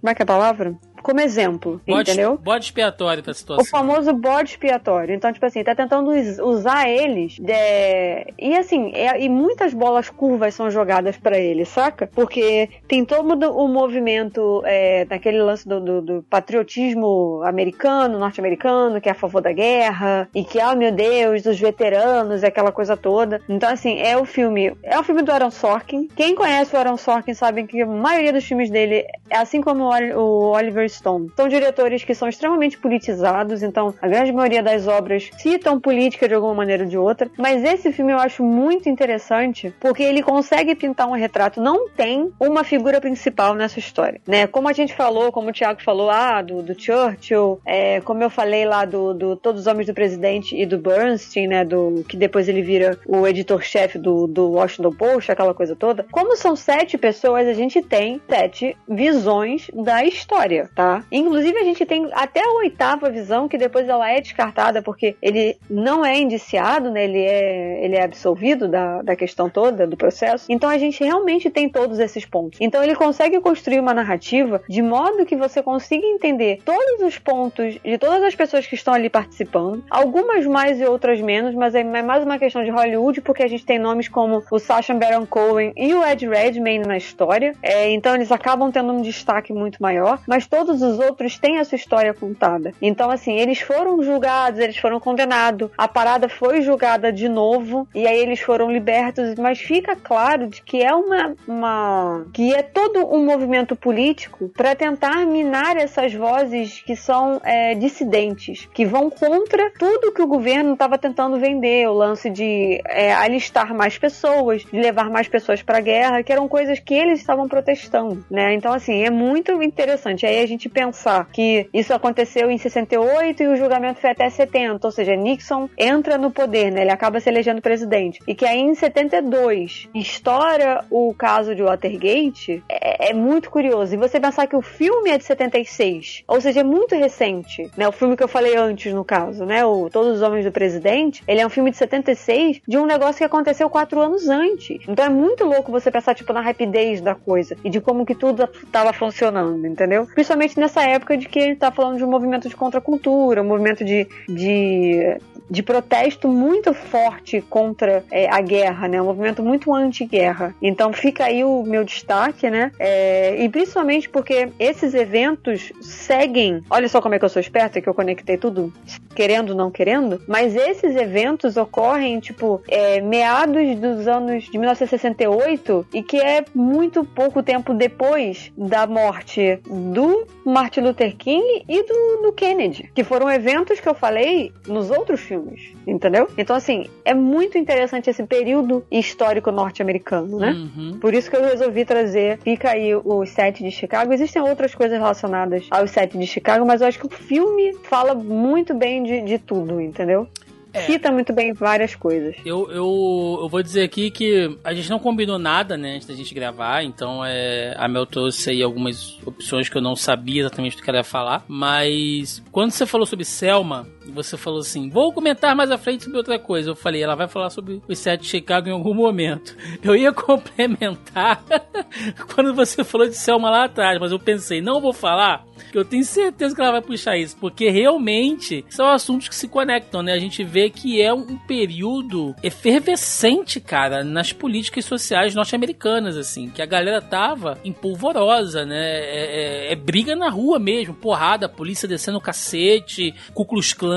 Como é que é a palavra? Como exemplo, bode, entendeu? Bode expiatório pra situação. O famoso bode expiatório. Então, tipo assim, tá tentando usar eles de... e assim, é... e muitas bolas curvas são jogadas para eles, saca? Porque tem todo o movimento é, daquele lance do, do, do patriotismo americano, norte-americano, que é a favor da guerra, e que, oh meu Deus, os veteranos, aquela coisa toda. Então, assim, é o filme, é o filme do Aaron Sorkin. Quem conhece o Aaron Sorkin sabe que a maioria dos filmes dele, assim como o Oliver Stone. São diretores que são extremamente politizados, então a grande maioria das obras citam política de alguma maneira ou de outra, mas esse filme eu acho muito interessante porque ele consegue pintar um retrato, não tem uma figura principal nessa história, né? Como a gente falou, como o Thiago falou, ah, do, do Churchill, é, como eu falei lá do, do Todos os Homens do Presidente e do Bernstein, né, do que depois ele vira o editor-chefe do, do Washington Post, aquela coisa toda. Como são sete pessoas, a gente tem sete visões da história, tá? Inclusive, a gente tem até a oitava visão, que depois ela é descartada porque ele não é indiciado, né? Ele é, ele é absolvido da, da questão toda, do processo. Então a gente realmente tem todos esses pontos. Então ele consegue construir uma narrativa de modo que você consiga entender todos os pontos de todas as pessoas que estão ali participando, algumas mais e outras menos, mas é mais uma questão de Hollywood, porque a gente tem nomes como o Sacha Baron Cohen e o Ed Redmayne na história. É, então eles acabam tendo um destaque muito maior, mas todos todos os outros têm a sua história contada. Então, assim, eles foram julgados, eles foram condenados, a parada foi julgada de novo, e aí eles foram libertos, mas fica claro de que é uma. uma que é todo um movimento político para tentar minar essas vozes que são é, dissidentes, que vão contra tudo que o governo estava tentando vender, o lance de é, alistar mais pessoas, de levar mais pessoas para a guerra, que eram coisas que eles estavam protestando, né? Então, assim, é muito interessante. Aí a gente gente pensar que isso aconteceu em 68 e o julgamento foi até 70, ou seja, Nixon entra no poder, né? Ele acaba se elegendo presidente. E que aí em 72 estoura o caso de Watergate, é, é muito curioso. E você pensar que o filme é de 76, ou seja, é muito recente, né? O filme que eu falei antes, no caso, né? O Todos os Homens do Presidente, ele é um filme de 76 de um negócio que aconteceu quatro anos antes. Então é muito louco você pensar, tipo, na rapidez da coisa e de como que tudo estava funcionando, entendeu? Principalmente nessa época de que ele tá falando de um movimento de contracultura, um movimento de, de, de protesto muito forte contra é, a guerra, né? Um movimento muito anti-guerra. Então fica aí o meu destaque, né? É, e principalmente porque esses eventos seguem. Olha só como é que eu sou esperta, que eu conectei tudo, querendo ou não querendo. Mas esses eventos ocorrem, tipo, é, meados dos anos de 1968 e que é muito pouco tempo depois da morte do Martin Luther King e do, do Kennedy, que foram eventos que eu falei nos outros filmes, entendeu? Então, assim, é muito interessante esse período histórico norte-americano, né? Uhum. Por isso que eu resolvi trazer, fica aí o set de Chicago. Existem outras coisas relacionadas ao set de Chicago, mas eu acho que o filme fala muito bem de, de tudo, entendeu? É. Cita muito bem várias coisas. Eu, eu, eu vou dizer aqui que a gente não combinou nada, né, antes da gente gravar, então é, a Mel trouxe aí algumas opções que eu não sabia exatamente do que ela ia falar, mas quando você falou sobre Selma, você falou assim, vou comentar mais à frente sobre outra coisa. Eu falei, ela vai falar sobre o set de Chicago em algum momento. Eu ia complementar quando você falou de Selma lá atrás, mas eu pensei, não vou falar, que eu tenho certeza que ela vai puxar isso, porque realmente são assuntos que se conectam, né? A gente vê que é um período efervescente, cara, nas políticas sociais norte-americanas, assim, que a galera tava empolvorosa, né? É, é, é, briga na rua mesmo, porrada, polícia descendo o cacete, Klux Klan,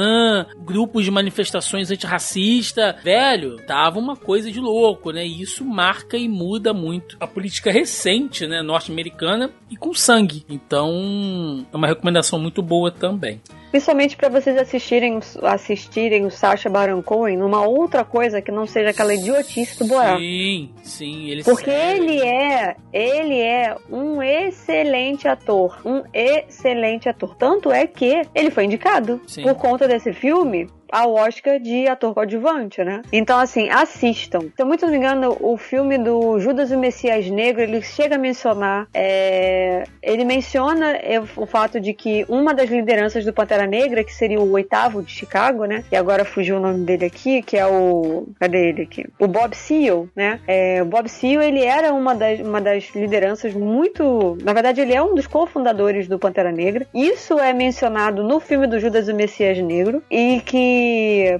grupos de manifestações antirracista, velho, tava uma coisa de louco, né? E isso marca e muda muito a política recente, né, norte-americana e com sangue. Então, é uma recomendação muito boa também. Principalmente para vocês assistirem, assistirem o Sacha Baron Cohen numa outra coisa que não seja aquela idiotice do Borat. Sim, sim, ele Porque ele é, ele é um excelente ator, um excelente ator. Tanto é que ele foi indicado sim. por conta desse filme ao Oscar de ator coadjuvante, né? Então, assim, assistam. Eu muito não me engano, o filme do Judas e o Messias Negro, ele chega a mencionar, é... ele menciona é, o fato de que uma das lideranças do Pantera Negra, que seria o oitavo de Chicago, né? E agora fugiu o nome dele aqui, que é o... Cadê ele aqui? O Bob Seale, né? É, o Bob Seale, ele era uma das, uma das lideranças muito... Na verdade, ele é um dos cofundadores do Pantera Negra. Isso é mencionado no filme do Judas e o Messias Negro e que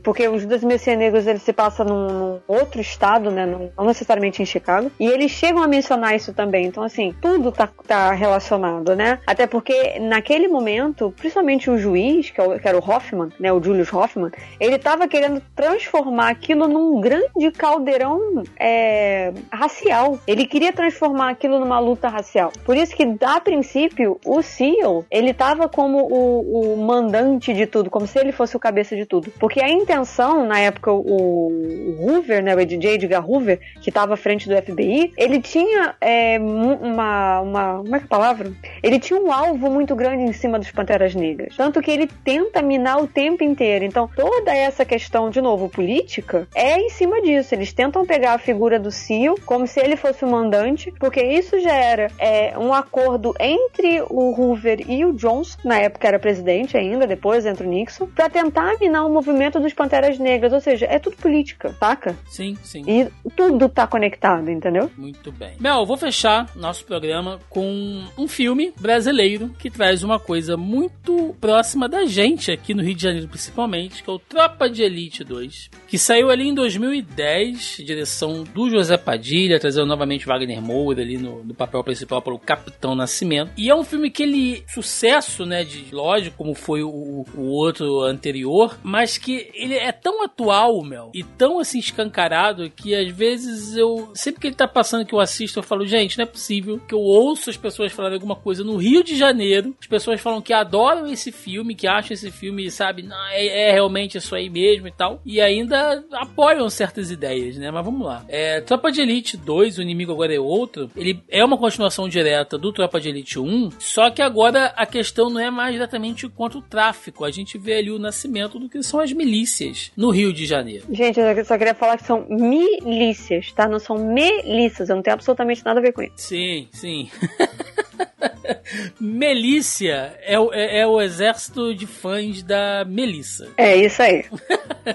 porque os Judas Negros ele se passa num, num, outro estado, né? Não necessariamente em Chicago. E eles chegam a mencionar isso também. Então, assim, tudo tá, tá relacionado, né? Até porque naquele momento, principalmente o juiz, que, é que era o Hoffman, né? O Julius Hoffman, ele tava querendo transformar aquilo num grande caldeirão é, racial. Ele queria transformar aquilo numa luta racial. Por isso que, a princípio, o Seal, ele tava como o, o mandante de tudo, como se ele fosse o cabeça de tudo. Porque a intenção, na época, o, Hoover, né, o J. Edgar Hoover, que estava à frente do FBI, ele tinha é, uma, uma. Como é que é a palavra? Ele tinha um alvo muito grande em cima dos Panteras Negras. Tanto que ele tenta minar o tempo inteiro. Então, toda essa questão, de novo, política, é em cima disso. Eles tentam pegar a figura do Seal como se ele fosse o mandante, porque isso já era é, um acordo entre o Hoover e o Johnson, na época era presidente ainda, depois entra o Nixon, para tentar minar o movimento dos Panteras Negras. Ou seja, é tudo política, saca? Sim, sim. E tudo tá conectado, entendeu? Muito bem. Mel, vou fechar nosso programa com um filme brasileiro que traz uma coisa muito próxima da gente aqui no Rio de Janeiro, principalmente, que é o Tropa de Elite 2, que saiu ali em 2010, direção do José Padilha, trazendo novamente Wagner Moura ali no, no papel principal pelo Capitão Nascimento. E é um filme que ele, sucesso, né, de lógico, como foi o, o outro anterior, mas que ele é tão atual, Mel, e tão assim escancarado que às vezes eu, sempre que ele tá passando que eu assisto, eu falo, gente, não é possível que eu ouço as pessoas falarem alguma coisa no Rio de Janeiro, as pessoas falam que adoram esse filme, que acham esse filme, sabe, não, é, é realmente isso aí mesmo e tal, e ainda apoiam certas ideias, né? Mas vamos lá. É, Tropa de Elite 2, o inimigo agora é outro, ele é uma continuação direta do Tropa de Elite 1, só que agora a questão não é mais diretamente contra o tráfico, a gente vê ali o nascimento do que são as milícias no Rio de Janeiro. Gente, eu só queria falar que são milícias, tá? Não são milícias, eu não tenho absolutamente nada a ver com isso. Sim, sim. Melícia é o, é, é, o exército de fãs da Melissa. É isso aí.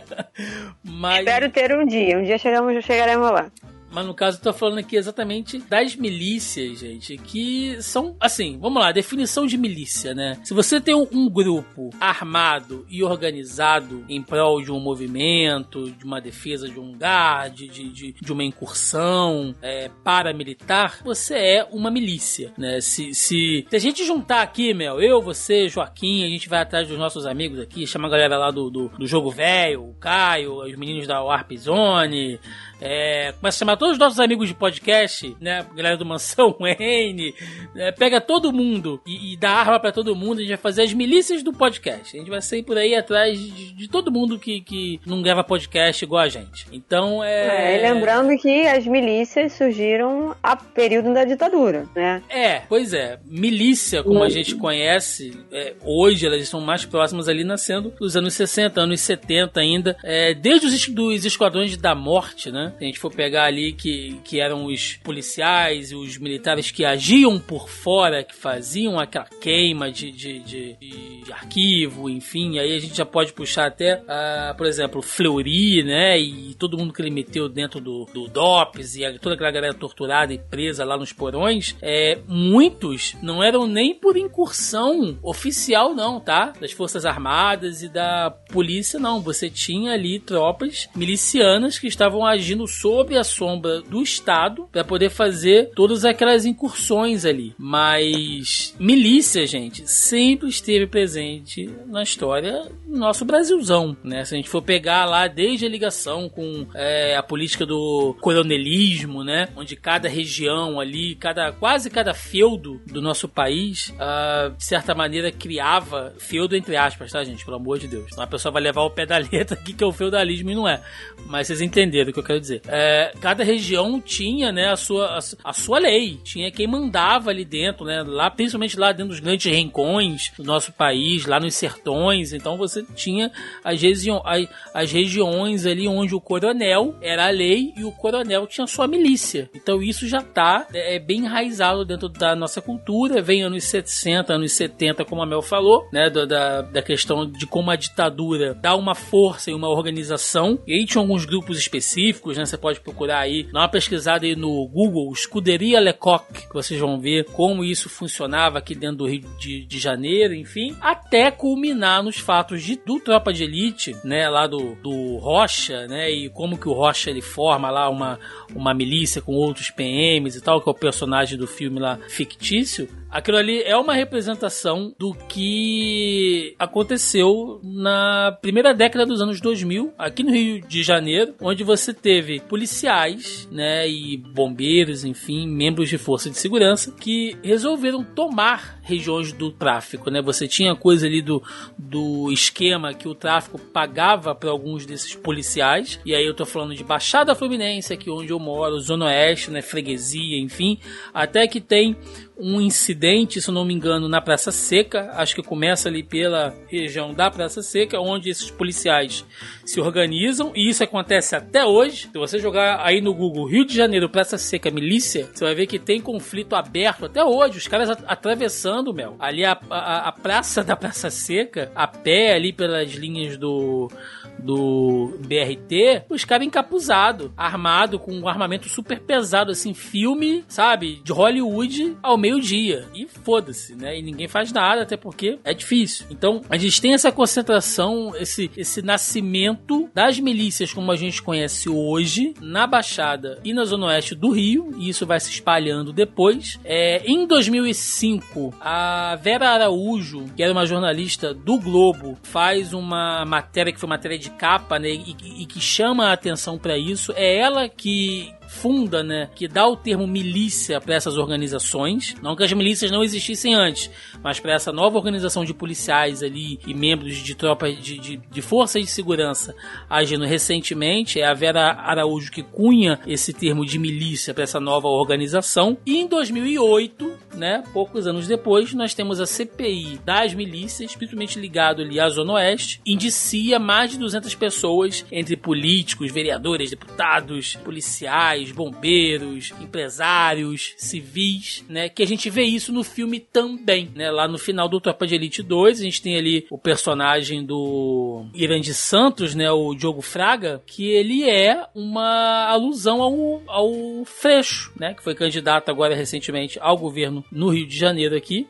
Mas... Espero ter um dia. Um dia chegamos, chegaremos lá. Mas no caso eu tô falando aqui exatamente das milícias, gente, que são, assim, vamos lá, definição de milícia, né? Se você tem um, grupo armado e organizado em prol de um movimento, de uma defesa de um lugar, de, de, de, de uma incursão é, paramilitar, você é uma milícia, né? Se, se, se a gente juntar aqui, Mel, eu, você, Joaquim, a gente vai atrás dos nossos amigos aqui, chama a galera lá do, do, do jogo velho, o Caio, os meninos da Warp Zone, é, começa a chamar todos os nossos amigos de podcast, né? Galera do Mansão N, é, pega todo mundo e, e, dá arma para todo mundo. A gente vai fazer as milícias do podcast. A gente vai sair por aí atrás de, de todo mundo que, que não grava podcast igual a gente. Então é... é. Lembrando que as milícias surgiram a período da ditadura, né? É, pois é. Milícia, como a gente conhece, é, hoje elas estão mais próximas ali nascendo dos anos 60, anos 70 ainda. É, desde os dos esquadrões da morte, né? Se a gente for pegar ali que, que eram os policiais e os militares que agiam por fora, que faziam aquela queima de, de, de, de arquivo, enfim, aí a gente já pode puxar até, uh, por exemplo, Fleury, né? E todo mundo que ele meteu dentro do, do DOPS e toda aquela galera torturada e presa lá nos porões, é, muitos não eram nem por incursão oficial, não, tá? Das Forças Armadas e da polícia, não. Você tinha ali tropas milicianas que estavam agindo sob a sombra do Estado para poder fazer todas aquelas incursões ali. Mas milícia, gente, sempre esteve presente na história do nosso Brasilzão, né? Se a gente for pegar lá desde a ligação com é, a política do coronelismo, né? Onde cada região ali, cada quase cada feudo do nosso país, uh, de certa maneira criava feudo entre aspas, tá, gente? Pelo amor de Deus. Então a pessoa vai levar o pé da letra aqui que é o feudalismo e não é. Mas vocês entenderam o que eu quero dizer. É, cada região tinha, né, a sua, a, a, sua lei. Tinha quem mandava ali dentro, né? Lá, principalmente lá dentro dos grandes rincões do nosso país, lá nos sertões. Então você tinha as, regi as, as regiões ali onde o coronel era a lei e o coronel tinha sua milícia. Então isso já tá é, é bem enraizado dentro da nossa cultura. Vem anos 60, anos 70, como a Mel falou, né? Da, da questão de como a ditadura dá uma força e uma organização. E aí tinha alguns grupos específicos, né? Você pode procurar aí, dar uma pesquisada aí no Google, Escuderia Lecoq, que vocês vão ver como isso funcionava aqui dentro do Rio de, de Janeiro, enfim, até culminar nos fatos de, do Tropa de Elite, né? Lá do, do Rocha, né? E como que o Rocha ele forma lá uma, uma milícia com outros PMs e tal, que é o personagem do filme lá fictício. Aquilo ali é uma representação do que aconteceu na primeira década dos anos 2000, aqui no Rio de Janeiro, onde você teve policiais, né, e bombeiros, enfim, membros de força de segurança que resolveram tomar regiões do tráfico, né? Você tinha coisa ali do, do esquema que o tráfico pagava para alguns desses policiais, e aí eu tô falando de Baixada Fluminense, aqui onde eu moro, Zona Oeste, né, freguesia, enfim, até que tem um incidente, se não me engano, na Praça Seca, acho que começa ali pela região da Praça Seca, onde esses policiais se organizam, e isso acontece até hoje. Se você jogar aí no Google Rio de Janeiro, Praça Seca, milícia, você vai ver que tem conflito aberto até hoje, os caras atravessando, Mel, ali a, a, a praça da Praça Seca, a pé ali pelas linhas do do BRT, os caras encapuzados, armado com um armamento super pesado, assim, filme, sabe, de Hollywood ao meio-dia. E foda-se, né? E ninguém faz nada, até porque é difícil. Então, a gente tem essa concentração, esse, esse nascimento das milícias como a gente conhece hoje, na Baixada e na Zona Oeste do Rio, e isso vai se espalhando depois. É, em 2005, a Vera Araújo, que era uma jornalista do Globo, faz uma matéria que foi matéria de capa, né, e, e que chama a atenção para isso, é ela que funda, né, que dá o termo milícia para essas organizações. Não que as milícias não existissem antes, mas para essa nova organização de policiais ali e membros de tropas de, de, de forças de segurança agindo recentemente. É a Vera Araújo que cunha esse termo de milícia para essa nova organização. E em 2008, né, poucos anos depois, nós temos a CPI das milícias, principalmente ligado ali à Zona Oeste, indicia mais de 200 pessoas, entre políticos, vereadores, deputados, policiais policiais, bombeiros, empresários, civis, né? Que a gente vê isso no filme também, né? Lá no final do Tropa de Elite 2, a gente tem ali o personagem do Irandi Santos, né? O Diogo Fraga, que ele é uma alusão ao, ao Freixo, né? Que foi candidato agora recentemente ao governo no Rio de Janeiro aqui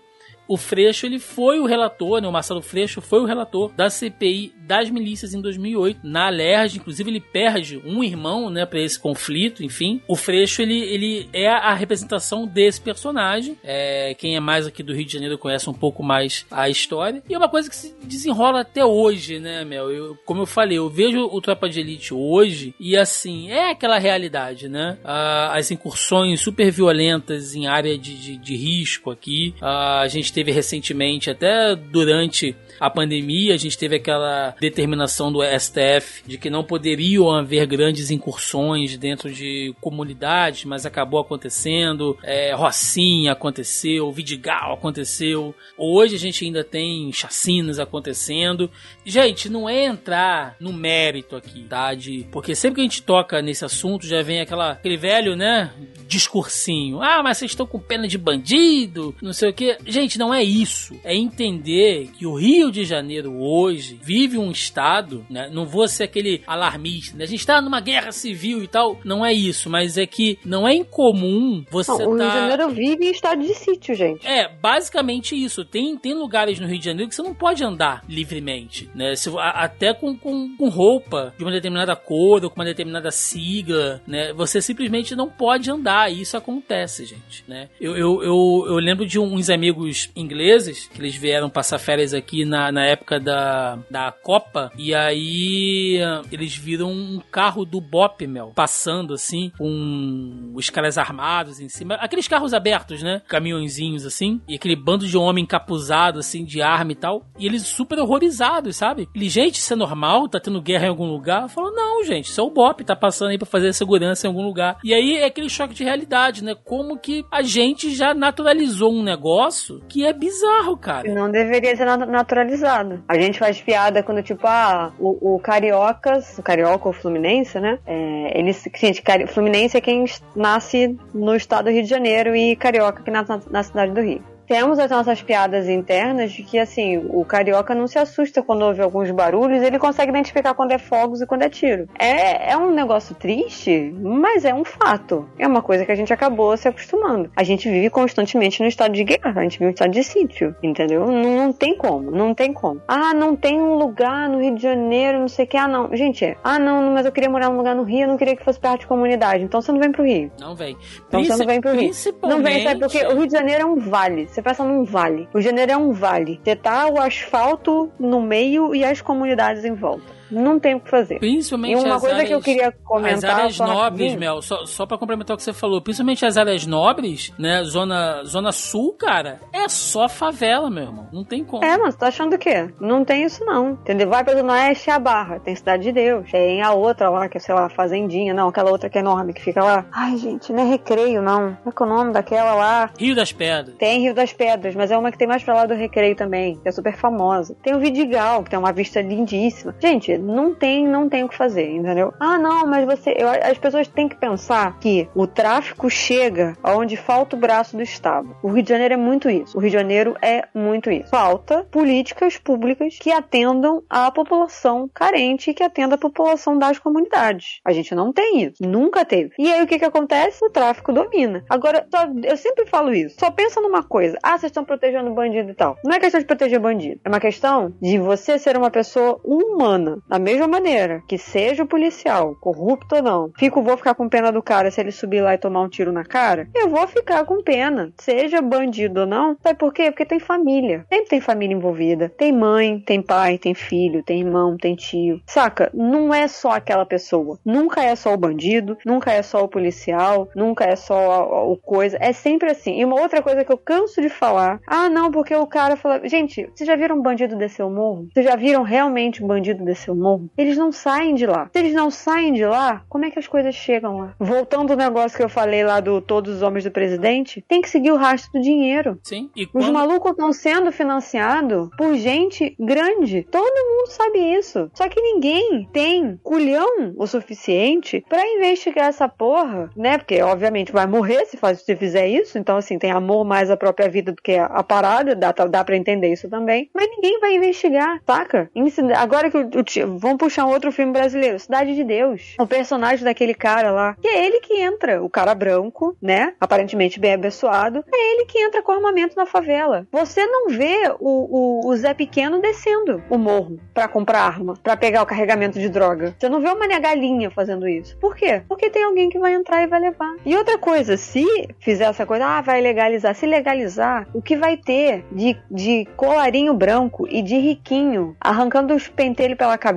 o Freixo ele foi o relator, né, o Marcelo Freixo foi o relator da CPI das milícias em 2008 na Alerj, inclusive ele perde um irmão, né, para esse conflito, enfim. O Freixo ele, ele é a representação desse personagem. É, quem é mais aqui do Rio de Janeiro conhece um pouco mais a história. E é uma coisa que se desenrola até hoje, né, Mel? Eu, como eu falei, eu vejo o Tropa de Elite hoje e assim, é aquela realidade, né? Ah, as incursões super violentas em área de, de, de risco aqui. Ah, a gente teve recentemente, até durante a pandemia, a gente teve aquela determinação do STF de que não poderiam haver grandes incursões dentro de comunidades, mas acabou acontecendo. É, Rocinha aconteceu, Vidigal aconteceu. Hoje a gente ainda tem chacinas acontecendo. Gente, não é entrar no mérito aqui, tá? De, porque sempre que a gente toca nesse assunto já vem aquela, aquele velho, né? Discursinho. Ah, mas vocês estão com pena de bandido, não sei o que. Gente, não é isso. É entender que o Rio de Janeiro hoje vive um estado, né? Não vou ser aquele alarmista, né? A gente está numa guerra civil e tal. Não é isso, mas é que não é incomum você não, O tá... Rio de Janeiro vive em estado de sítio, gente. É, basicamente isso. Tem, tem lugares no Rio de Janeiro que você não pode andar livremente, né? Se, a, até com, com, com roupa de uma determinada cor ou com uma determinada sigla, né? Você simplesmente não pode andar. E isso acontece, gente, né? Eu, eu, eu, eu lembro de uns amigos ingleses que eles vieram passar férias aqui na na, época da, da Copa, e aí eles viram um carro do Bop, Mel, passando assim, com os caras armados em cima. Aqueles carros abertos, né? Caminhõezinhos assim, e aquele bando de homem encapuzado, assim, de arma e tal. E eles super horrorizados, sabe? Ele, gente, isso é normal? Tá tendo guerra em algum lugar? Falou, não, gente, isso é o Bop, tá passando aí pra fazer segurança em algum lugar. E aí é aquele choque de realidade, né? Como que a gente já naturalizou um negócio que é bizarro, cara. Não deveria ser naturalizado a gente faz piada quando, tipo, ah, o, o Cariocas, o Carioca ou Fluminense, né? É, eles, gente, Fluminense é quem nasce no estado do Rio de Janeiro e Carioca que nasce na, na cidade do Rio temos as nossas piadas internas de que, assim, o carioca não se assusta quando ouve alguns barulhos, ele consegue identificar quando é fogos e quando é tiro. É, é um negócio triste, mas é um fato. É uma coisa que a gente acabou se acostumando. A gente vive constantemente no estado de guerra, a gente vive no estado de sítio, entendeu? Não, não tem como, não tem como. Ah, não tem um lugar no Rio de Janeiro, não sei o que. Ah, não. Gente, é. Ah, não, mas eu queria morar num lugar no Rio, eu não queria que fosse perto de comunidade. Então você não vem pro Rio. Não vem. Então Princip você não vem pro Rio. Não vem, sabe? Porque o Rio de Janeiro é um vale. Você passa num vale. O Janeiro é um vale. Você tá o asfalto no meio e as comunidades em volta não tem o que fazer. Principalmente e uma coisa áreas, que eu queria comentar. As áreas nobres, Mel, só, só pra complementar o que você falou, principalmente as áreas nobres, né? Zona, zona sul, cara, é só favela, meu irmão. Não tem como. É, mas tá achando o quê? Não tem isso, não. Entendeu? Vai pra Zona Oeste a Barra, tem Cidade de Deus. Tem a outra lá, que é, sei lá, Fazendinha, não, aquela outra que é enorme, que fica lá. Ai, gente, não é recreio, não. Como é que é o nome daquela lá? Rio das Pedras. Tem Rio das Pedras, mas é uma que tem mais pra lá do recreio também, que é super famosa. Tem o Vidigal, que tem uma vista lindíssima. Gente, não tem, não tem o que fazer, entendeu? Ah, não, mas você. Eu, as pessoas têm que pensar que o tráfico chega aonde falta o braço do Estado. O Rio de Janeiro é muito isso. O Rio de Janeiro é muito isso. Falta políticas públicas que atendam a população carente e que atendam a população das comunidades. A gente não tem isso. Nunca teve. E aí o que que acontece? O tráfico domina. Agora, só, eu sempre falo isso. Só pensa numa coisa. Ah, vocês estão protegendo bandido e tal. Não é questão de proteger bandido. É uma questão de você ser uma pessoa humana. Da mesma maneira que seja o policial, corrupto ou não, fico, vou ficar com pena do cara se ele subir lá e tomar um tiro na cara, eu vou ficar com pena, seja bandido ou não. Sabe por quê? Porque tem família. Sempre tem família envolvida. Tem mãe, tem pai, tem filho, tem irmão, tem tio. Saca? Não é só aquela pessoa. Nunca é só o bandido, nunca é só o policial, nunca é só o coisa. É sempre assim. E uma outra coisa que eu canso de falar: ah, não, porque o cara fala. Gente, vocês já viram um bandido descer o morro? Vocês já viram realmente um bandido descer o morro, eles não saem de lá. Se eles não saem de lá, como é que as coisas chegam lá? Voltando ao negócio que eu falei lá do Todos os Homens do Presidente, tem que seguir o rastro do dinheiro. Sim. E Os quando... malucos estão sendo financiados por gente grande. Todo mundo sabe isso. Só que ninguém tem culhão o suficiente pra investigar essa porra, né? Porque, obviamente, vai morrer se, faz, se fizer isso. Então, assim, tem amor mais à própria vida do que a, parada. Dá, dá pra entender isso também. Mas ninguém vai investigar, saca? Agora que o, vamos puxar um outro filme brasileiro, Cidade de Deus. O personagem daquele cara lá. Que é ele que entra. O cara branco, né? Aparentemente bem abençoado. É ele que entra com armamento na favela. Você não vê o, o, o Zé Pequeno descendo o morro pra comprar arma, pra pegar o carregamento de droga. Você não vê Mané Galinha fazendo isso. Por quê? Porque tem alguém que vai entrar e vai levar. E outra coisa, se fizer essa coisa, ah, vai legalizar. Se legalizar, o que vai ter de, de colarinho branco e de riquinho arrancando os pentelhos pela cabeça,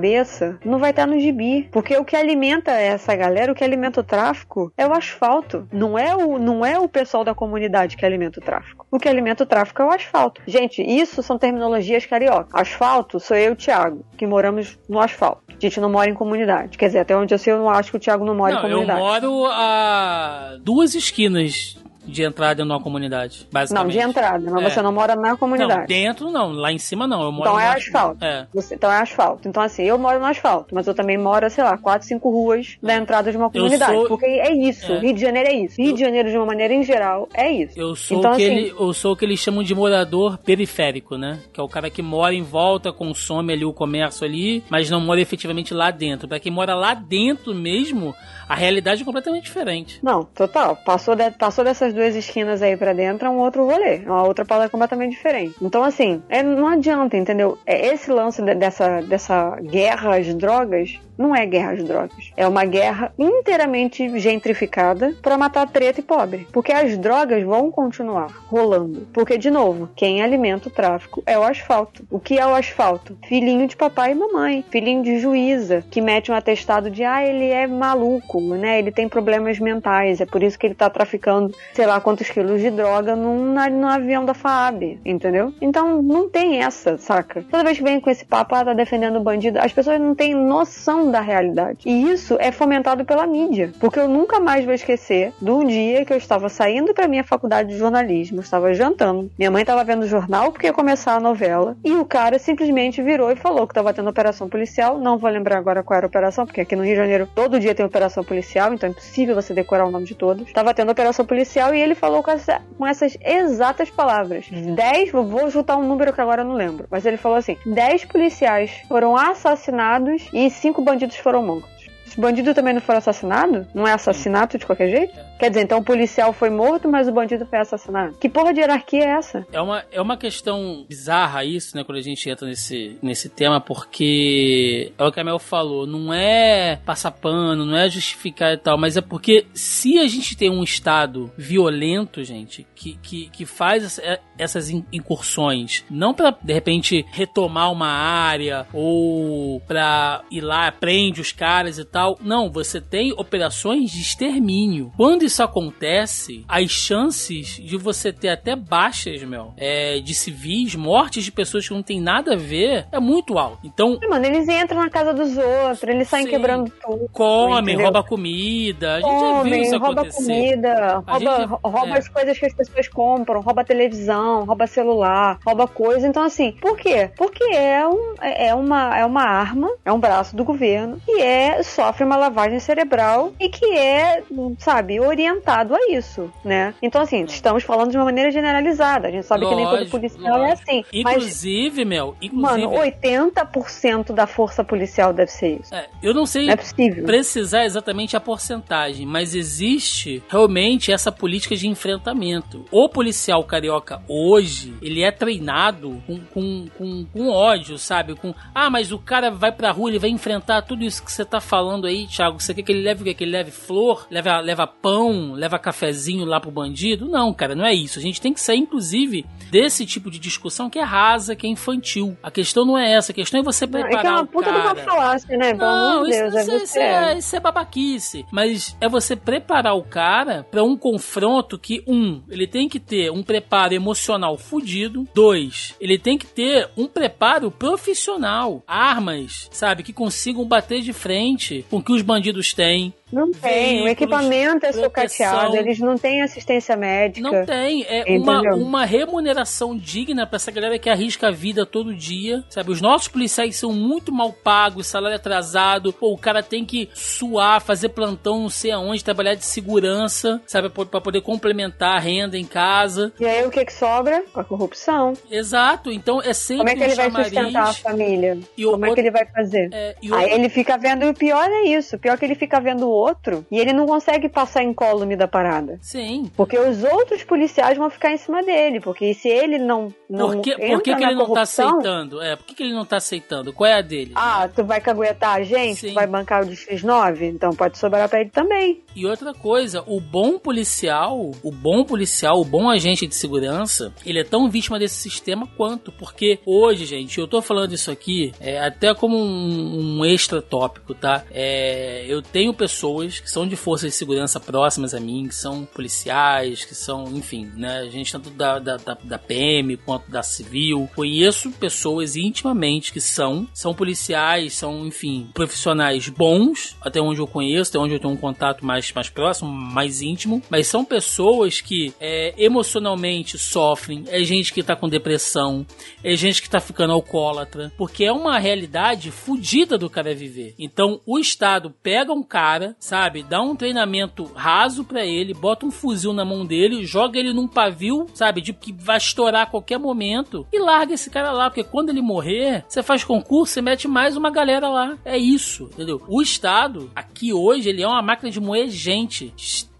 não vai estar no gibi. Porque o que alimenta essa galera, o que alimenta o tráfico, é o asfalto. Não é o, não é o pessoal da comunidade que alimenta o tráfico. O que alimenta o tráfico é o asfalto. Gente, isso são terminologias carioca. Asfalto sou eu e o Thiago, que moramos no asfalto. A gente não mora em comunidade. Quer dizer, até onde eu sei, eu não acho que o Thiago não mora Não, em eu comunidade. moro a duas esquinas de entrada numa comunidade, Não, basicamente. de entrada, mas É. você não mora na Não, comunidade. dentro não, lá em cima não. Eu moro Então é asfalto. É. Você- então é asfalto. Então, assim, eu moro no asfalto, mas eu também moro, sei lá, quatro, cinco ruas da entrada de uma comunidade. sou- Porque é isso. É. Rio de Janeiro é isso. Rio de Janeiro, de uma maneira em geral, é isso. Eu sou, Então, o que assim- ele, eu sou o que eles chamam de morador periférico, né? Que é o cara que mora em volta, consome ali o comércio ali, mas não mora efetivamente lá dentro. Pra quem mora lá dentro mesmo, a realidade é completamente diferente. Não, total. Passou, de- passou dessas duas esquinas aí pra dentro, é um outro rolê. É uma outra palavra completamente diferente. Então, assim, é, não adianta, entendeu? É esse lance de- dessa, dessa guerra às drogas não é guerra às drogas. É uma guerra inteiramente gentrificada pra matar treta e pobre. Porque as drogas vão continuar rolando. Porque, de novo, quem alimenta o tráfico é o asfalto. O que é o asfalto? Filhinho de papai e mamãe. Filhinho de juíza, que mete um atestado de, ah, ele é maluco, né? Ele tem problemas mentais. É por isso que ele tá traficando, sei lá, quantos quilos de droga num, num avião da FAB, entendeu? Então, não tem essa, saca? Toda vez que vem com esse papo, ah, tá defendendo o bandido, as pessoas não têm noção da realidade. E isso é fomentado pela mídia. Porque eu nunca mais vou esquecer de um dia que eu estava saindo pra minha faculdade de jornalismo, estava jantando. Minha mãe estava vendo o jornal porque ia começar a novela. E o cara simplesmente virou e falou que estava tendo operação policial. Não vou lembrar agora qual era a operação, porque aqui no Rio de Janeiro todo dia tem operação policial, então é impossível você decorar o nome de todos. Estava tendo operação policial e ele falou com, essa- com essas exatas palavras. 10, vou- vou juntar um número que agora eu não lembro, mas ele falou assim: 10 policiais foram assassinados e 5 bandidos foram mortos. Os bandidos também não foram assassinados? Não é assassinato de qualquer jeito? Quer dizer, então o policial foi morto, mas o bandido foi assassinado. Que porra de hierarquia é essa? É uma, é uma questão bizarra isso, né, quando a gente entra nesse, nesse tema, porque é o que a Mel falou, não é passar pano, não é justificar e tal, mas é porque se a gente tem um Estado violento, gente, que, que, que faz essa- essas in- incursões, não pra, de repente, retomar uma área ou pra ir lá, prende os caras e tal, não, você tem operações de extermínio. Quando isso acontece, as chances de você ter até baixas, meu, é, de civis, mortes de pessoas que não tem nada a ver, é muito alto. Então, Mano, eles entram na casa dos outros, eles saem Sim. quebrando tudo. comem, entendeu? rouba comida, a gente já viu Comem, isso rouba acontecer. comida, rouba, gente- rouba é. as coisas que as pessoas compram, rouba televisão, rouba celular, rouba coisa. Então, assim, por quê? Porque é, um, é, uma, é uma arma, é um braço do governo que é, sofre uma lavagem cerebral e que é, sabe, orientado a isso, né? Então, assim, estamos falando de uma maneira generalizada. A gente sabe que nem todo Lógico, policial é lógico. assim. Mas, Inclusive, Mel, inclusive. mano, 80% da força policial deve ser isso. é, eu não sei Não é possível. precisar exatamente a porcentagem, mas existe realmente essa política de enfrentamento. O policial carioca hoje, ele é treinado com, com, com, com ódio, sabe? Com, ah, mas o cara vai pra rua, ele vai enfrentar tudo isso que você tá falando aí, Thiago. Você quer que ele leve o quê? Que ele leve flor, leva, leva pão, pão, leva cafezinho lá pro bandido. Não, cara, não é isso. A gente tem que sair, inclusive, desse tipo de discussão que é rasa, que é infantil. A questão não é essa, a questão é você preparar não, é que é uma puta cara. de uma falácia, né? Não, Deus, isso, é isso. É, isso é babaquice. Mas é você preparar o cara para um confronto que, um, ele tem que ter um preparo emocional fudido. Dois, ele tem que ter um preparo profissional. Armas, sabe, que consigam bater de frente com o que os bandidos têm. Não tem, o equipamento é sucateado, eles não têm assistência médica. Não tem, é uma, uma remuneração digna para essa galera que arrisca a vida todo dia, sabe? Os nossos policiais são muito mal pagos, salário atrasado, pô, o cara tem que suar, fazer plantão não sei aonde, trabalhar de segurança, sabe? para poder complementar a renda em casa. E aí o que que sobra? A corrupção. Exato, então é sempre Como é que ele vai sustentar a família? E Como o, é que ele vai fazer? É, aí ele fica vendo, e o pior é isso, o pior é que ele fica vendo outro e ele não consegue passar incólume da parada. Sim. Porque os outros policiais vão ficar em cima dele. Porque se ele não. não por que, por que, que ele não tá aceitando? É, por que, que ele não tá aceitando? Qual é a dele? Ah, tu vai caguetar a gente? Sim. Tu vai bancar o de X9? Então pode sobrar pra ele também. E outra coisa, o bom policial, o bom policial, o bom agente de segurança, ele é tão vítima desse sistema quanto. Porque hoje, gente, eu tô falando isso aqui é, até como um, um extra tópico, tá? É, eu tenho pessoas pessoas que são de forças de segurança próximas a mim, que são policiais, que são, enfim, né? Gente tanto da, da, da, da PM quanto da civil. Conheço pessoas intimamente que são, são policiais, são, enfim, profissionais bons, até onde eu conheço, até onde eu tenho um contato mais, mais próximo, mais íntimo, mas são pessoas que é, emocionalmente sofrem, é gente que tá com depressão, é gente que tá ficando alcoólatra, porque é uma realidade fodida do cara viver. Então, o Estado pega um cara, sabe? Dá um treinamento raso para ele, bota um fuzil na mão dele, joga ele num pavio, sabe? De que vai estourar a qualquer momento e larga esse cara lá, porque quando ele morrer, você faz concurso, você mete mais uma galera lá. É isso, entendeu? O Estado, aqui hoje, ele é uma máquina de moer gente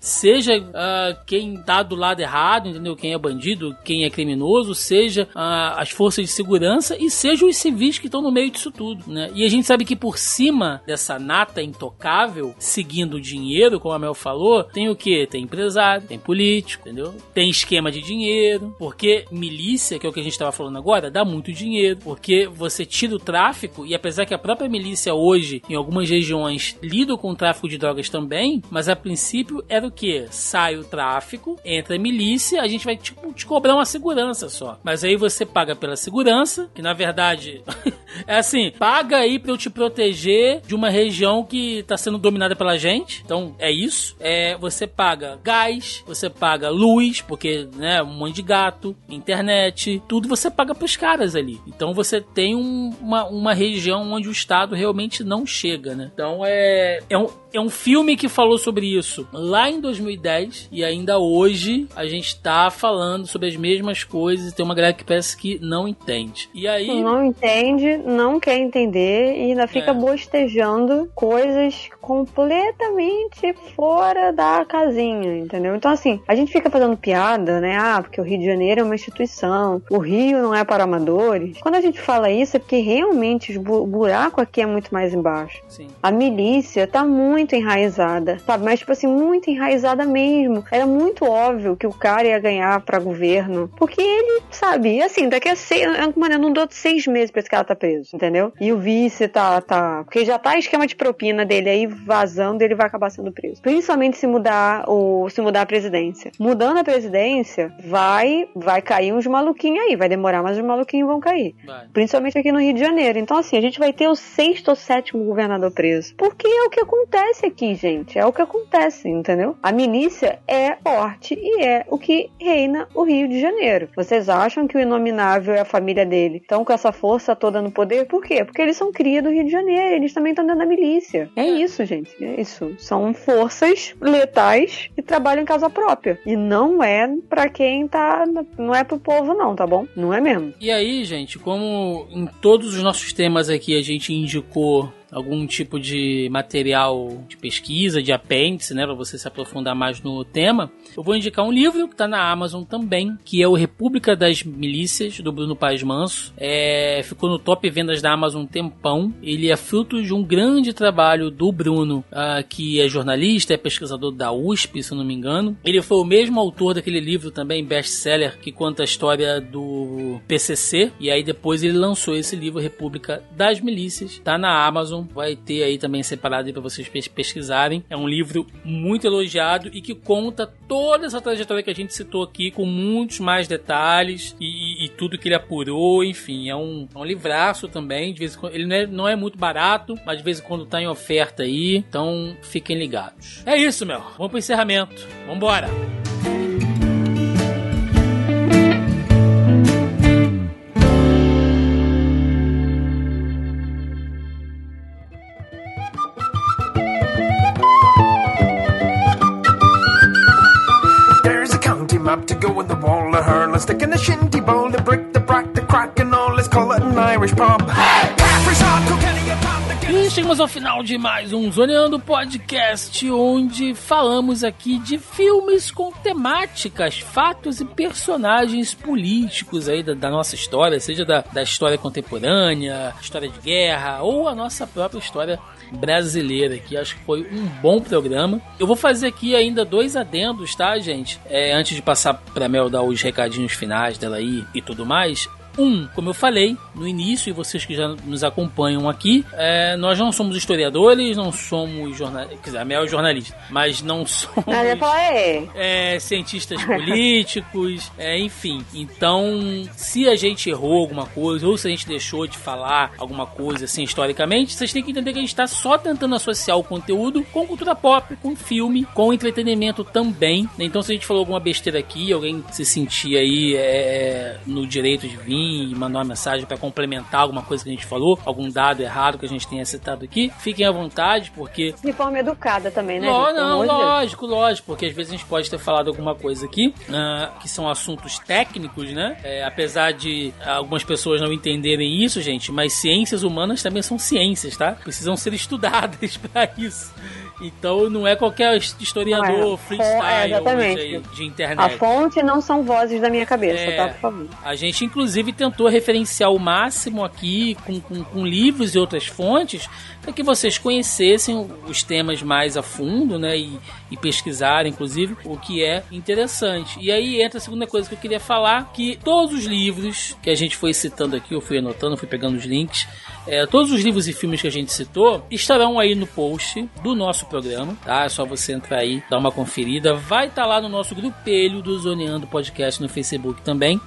seja uh, quem tá do lado errado, entendeu? Quem é bandido, quem é criminoso, seja uh, as forças de segurança e seja os civis que estão no meio disso tudo, né? E a gente sabe que por cima dessa nata intocável, seguindo o dinheiro, como a Mel falou, tem o que? Tem empresário, tem político, entendeu? Tem esquema de dinheiro, porque milícia, que é o que a gente estava falando agora, dá muito dinheiro, porque você tira o tráfico e apesar que a própria milícia hoje, em algumas regiões, lida com o tráfico de drogas também, mas a princípio era o que? Sai o tráfico, entra a milícia, a gente vai tipo, te cobrar uma segurança só. Mas aí você paga pela segurança, que na verdade é assim, paga aí pra eu te proteger de uma região que tá sendo dominada pela gente. Então é isso. É, você paga gás, você paga luz, porque, né, um monte de gato, internet, tudo você paga pros caras ali. Então você tem um, uma, uma região onde o Estado realmente não chega, né? Então é, é um, é um filme que falou sobre isso lá em 2010 e ainda hoje a gente tá falando sobre as mesmas coisas e tem uma galera que parece que não entende. E aí. Não entende, não quer entender e ainda fica é. bostejando coisas completamente fora da casinha, entendeu? Então, assim, a gente fica fazendo piada, né? Ah, porque o Rio de Janeiro é uma instituição, o Rio não é para amadores. Quando a gente fala isso é porque realmente o buraco aqui é muito mais embaixo. Sim. A milícia tá muito muito enraizada, sabe? Mas, tipo assim, muito enraizada mesmo. Era muito óbvio que o cara ia ganhar pra governo. Porque ele, sabe, assim, daqui a seis. Mano, eu não dou seis meses pra esse cara tá preso, entendeu? E o vice tá. tá porque já tá esquema de propina dele aí vazando, ele vai acabar sendo preso. Principalmente se mudar o. se mudar a presidência. Mudando a presidência, vai. vai cair uns maluquinhos aí. Vai demorar, mas os maluquinhos vão cair. Vai. Principalmente aqui no Rio de Janeiro. Então, assim, a gente vai ter o sexto ou sétimo governador preso. Porque é o que acontece aqui, gente. É o que acontece, entendeu? A milícia é forte e é o que reina o Rio de Janeiro. Vocês acham que o inominável é a família dele estão com essa força toda no poder? Por quê? Porque eles são cria do Rio de Janeiro, eles também estão dentro da milícia. É isso, gente. É isso. São forças letais que trabalham em casa própria. E não é para quem tá. Não é pro povo, não, tá bom? Não é mesmo. E aí, gente, como em todos os nossos temas aqui a gente indicou algum tipo de material de pesquisa, de apêndice, né, para você se aprofundar mais no tema, eu vou indicar um livro que está na Amazon também, que é o República das Milícias, do Bruno Paz Manso. É, ficou no top vendas da Amazon um tempão. Ele é fruto de um grande trabalho do Bruno, uh, que é jornalista, é pesquisador da USP, se não me engano. Ele foi o mesmo autor daquele livro também, best-seller, que conta a história do PCC, e aí depois ele lançou esse livro, República das Milícias, tá na Amazon, vai ter aí também separado para vocês pesquisarem. É um livro muito elogiado e que conta toda essa trajetória que a gente citou aqui, com muitos mais detalhes e, e tudo que ele apurou, enfim, é um, é um livraço também, de vez em quando, ele não é, não é muito barato, mas de vez em quando tá em oferta aí, então fiquem ligados. É isso, meu, vamos pro encerramento, vambora! map in the wall, the hurl, a stick in the shinty bowl, the brick, the brack, the crack, and all. Let's call it an Irish pub. E chegamos ao final de mais um Zoneando Podcast, onde falamos aqui de filmes com temáticas, fatos e personagens políticos aí da, da nossa história, seja da, da história contemporânea, história de guerra ou a nossa própria história brasileira, que acho que foi um bom programa. Eu vou fazer aqui ainda dois adendos, tá, gente? É, antes de passar pra Mel dar os recadinhos finais dela aí e tudo mais. Um, como eu falei no início, e vocês que já nos acompanham aqui, é, nós não somos historiadores, não somos jornalistas. Quer dizer, a Mel é jornalista, mas não somos é, cientistas políticos, é, enfim. Então, se a gente errou alguma coisa, ou se a gente deixou de falar alguma coisa assim historicamente, vocês têm que entender que a gente está só tentando associar o conteúdo com cultura pop, com filme, com entretenimento também. Então, se a gente falou alguma besteira aqui, alguém se sentir aí é, no direito de vir e mandar uma mensagem para complementar alguma coisa que a gente falou, algum dado errado que a gente tenha citado aqui, fiquem à vontade, porque. De forma educada também, né? Ló, não, lógico, lógico, porque às vezes a gente pode ter falado alguma coisa aqui, uh, que são assuntos técnicos, né? É, apesar de algumas pessoas não entenderem isso, gente, mas ciências humanas também são ciências, tá? Precisam ser estudadas para isso. Então não é qualquer historiador é. freestyle é, de internet. A fonte não são vozes da minha cabeça, é, tá? Por favor. A gente, inclusive, tentou referenciar o máximo aqui com, com, com livros e outras fontes para que vocês conhecessem os temas mais a fundo, né? E, e pesquisarem, inclusive, o que é interessante. E aí entra a segunda coisa que eu queria falar, que todos os livros que a gente foi citando aqui, eu fui anotando, fui pegando os links, é, todos os livros e filmes que a gente citou estarão aí no post do nosso programa, tá? É só você entrar aí, dar uma conferida. Vai estar tá lá no nosso grupelho do Zoneando Podcast no Facebook também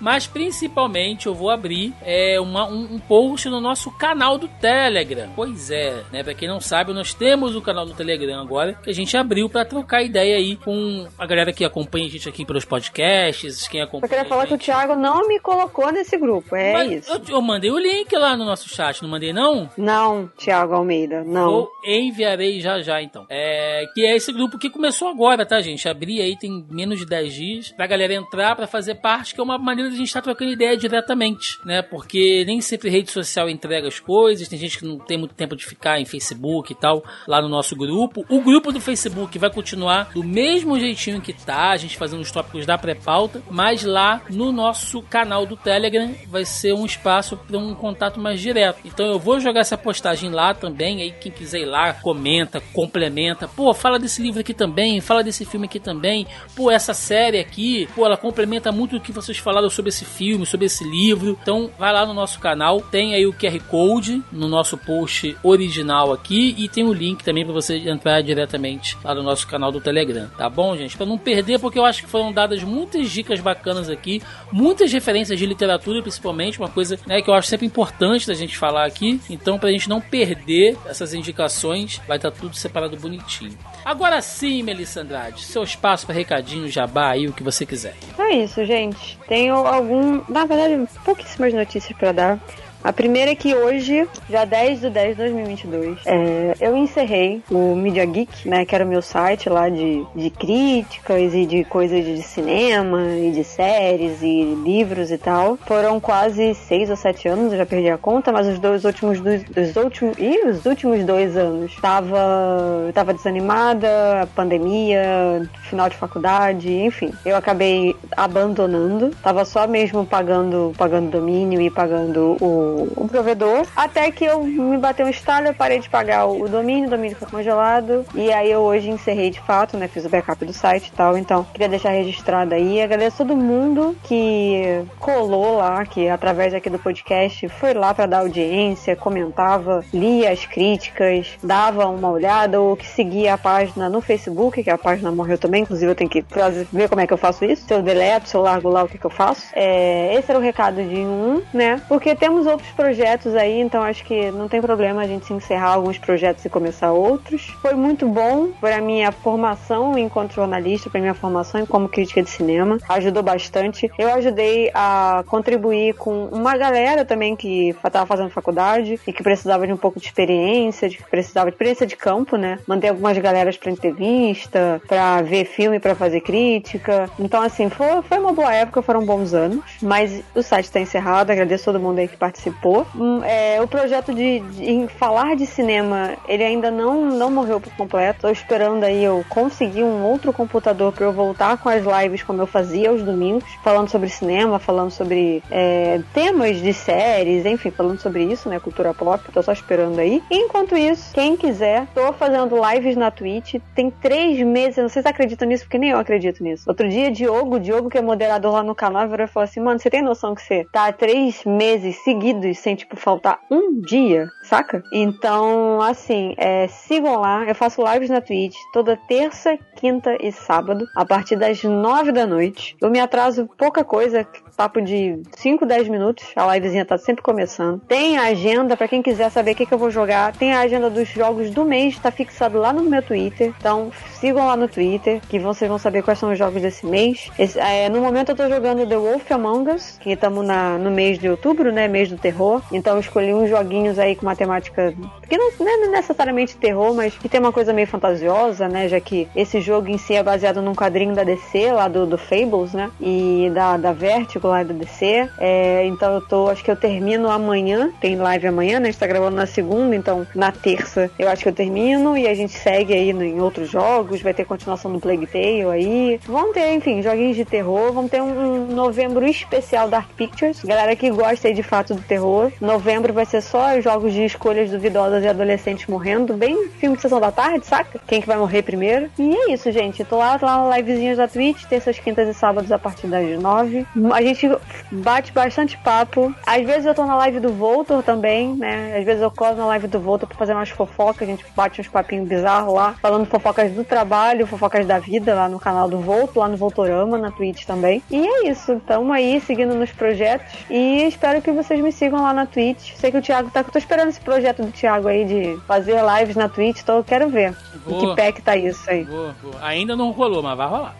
mas principalmente eu vou abrir é, uma, um, um, post no nosso canal do Telegram. Pois é, né? Pra quem não sabe, nós temos o canal do Telegram agora que a gente abriu para trocar ideia aí com a galera que acompanha a gente aqui pelos podcasts, quem acompanha. Eu queria falar que o Thiago não me colocou nesse grupo, é mas isso. Eu, eu, mandei o link lá no nosso chat, não mandei não? Não, Thiago Almeida, não. Eu enviarei já já então. É, que é esse grupo que começou agora, tá, gente? Abri aí tem menos de 10 dias pra galera entrar para fazer parte, que é uma maneira a gente está trocando ideia diretamente, né? Porque nem sempre rede social entrega as coisas, tem gente que não tem muito tempo de ficar em Facebook e tal, lá no nosso grupo. O grupo do Facebook vai continuar do mesmo jeitinho que tá, a gente fazendo os tópicos da pré-pauta, mas lá no nosso canal do Telegram vai ser um espaço para um contato mais direto. Então eu vou jogar essa postagem lá também, aí quem quiser ir lá, comenta, complementa. Pô, fala desse livro aqui também, fala desse filme aqui também. Pô, essa série aqui, pô, ela complementa muito o que vocês falaram sobre esse filme, sobre esse livro. Então vai lá no nosso canal, tem aí o QR Code no nosso post original aqui e tem o link também para você entrar diretamente lá no nosso canal do Telegram, tá bom, gente? Para não perder, porque eu acho que foram dadas muitas dicas bacanas aqui, muitas referências de literatura, principalmente, uma coisa né, que eu acho sempre importante da gente falar aqui. Então, para a gente não perder essas indicações, vai estar tá tudo separado bonitinho. Agora sim, Melissa Andrade, seu espaço para recadinho, jabá aí, o que você quiser. É isso, gente. Tenho algum, na verdade, pouquíssimas notícias para dar. A primeira é que hoje, já 10 de 10 de 2022, é, eu encerrei o Media Geek, né, que era o meu site lá de, de críticas e de coisas de cinema e de séries e livros e tal. Foram quase 6 ou 7 anos, eu já perdi a conta, mas os dois últimos dois, os últimos, ih, os últimos dois anos tava, tava desanimada, pandemia, final de faculdade, enfim. Eu acabei abandonando, tava só mesmo pagando, pagando domínio e pagando o, o provedor, até que eu me bateu um estalo, eu parei de pagar o, domínio, o domínio foi congelado, e aí eu hoje encerrei de fato, né, fiz o backup do site e tal, então queria deixar registrado aí, agradeço todo mundo que colou lá, que através aqui do podcast foi lá para dar audiência, comentava, lia as críticas, dava uma olhada ou que seguia a página no Facebook, que a página morreu também, inclusive eu tenho que ver como é que eu faço isso, se eu deleto, se eu largo lá, o que, que eu faço. É, esse era o recado de um, né? Porque temos outros projetos aí, então acho que não tem problema a gente se encerrar alguns projetos e começar outros. Foi muito bom para minha formação enquanto jornalista, para minha formação como crítica de cinema, ajudou bastante. Eu ajudei a contribuir com uma galera também que estava fazendo faculdade e que precisava de um pouco de experiência, de que precisava de experiência de campo, né? Mandei algumas galeras para entrevista, para ver filme, para fazer crítica. Então, assim, foi, foi uma boa época, foram bons anos. Mas o site está encerrado, agradeço todo mundo aí que participou. Hum, é, o projeto de, de em falar de cinema, ele ainda não, não morreu por completo. Tô esperando aí eu conseguir um outro computador para eu voltar com as lives como eu fazia aos domingos, falando sobre cinema, falando sobre é, temas de séries, enfim, falando sobre isso, né? Cultura pop. Tô só esperando aí. E enquanto isso, quem quiser, tô fazendo lives na Twitch. Tem três meses, não sei se acreditam nisso, porque nem eu acredito nisso. Outro dia, Diogo, Diogo, que é moderador lá no canal, virou e falou assim: Mano, você tem noção que você tá há três meses seguidos sem, tipo, faltar um dia, saca? Então, assim, é, sigam lá. Eu faço lives na Twitch toda terça, quinta e sábado, a partir das nove da noite. Eu me atraso pouca coisa, papo de 5, 10 minutos. A livezinha tá sempre começando. Tem a agenda para quem quiser saber o que, que, eu vou jogar. Tem a agenda dos jogos do mês, tá fixado lá no meu Twitter. Então sigam lá no Twitter, que vocês vão saber quais são os jogos desse mês. Esse, é, no momento eu tô jogando The Wolf Among Us, que estamos no mês de outubro, né? Mês do terror. Então escolhi uns joguinhos aí com uma temática que não, não é necessariamente terror, mas que tem uma coisa meio fantasiosa, né? Já que esse jogo em si é baseado num quadrinho da DC, lá do, do Fables, né? E da, da Vertigo lá do DC. É, então eu tô, acho que eu termino amanhã. Tem live amanhã, né? A gente tá gravando na segunda, então na terça eu acho que eu termino e a gente segue aí em outros jogos. Vai ter continuação do Plague Tale aí. Vamos ter, enfim, joguinhos de terror. Vamos ter um, um novembro especial Dark Pictures. Galera que gosta aí de fato do terror. Novembro vai ser só jogos de escolhas duvidosas de adolescentes morrendo. Bem filme de sessão da tarde, saca? Quem que vai morrer primeiro. E é isso, gente. Tô lá, lá na livezinhas da Twitch, terças, quintas e sábados a partir das nove. A gente bate bastante papo. Às vezes eu tô na live do Voltor também, né? Às vezes eu colo na live do Voltor pra fazer umas fofocas, a gente bate uns papinhos bizarros lá, falando fofocas do trabalho, fofocas da vida lá no canal do Volto, lá no Voltorama, na Twitch também. E é isso, tamo aí seguindo nos projetos e espero que vocês me sigam lá na Twitch. Sei que o Thiago tá, tô esperando esse projeto do Thiago aí de fazer lives na Twitch, então eu quero ver. Em que pé que tá isso aí. Boa, boa. Ainda não rolou, mas vai rolar.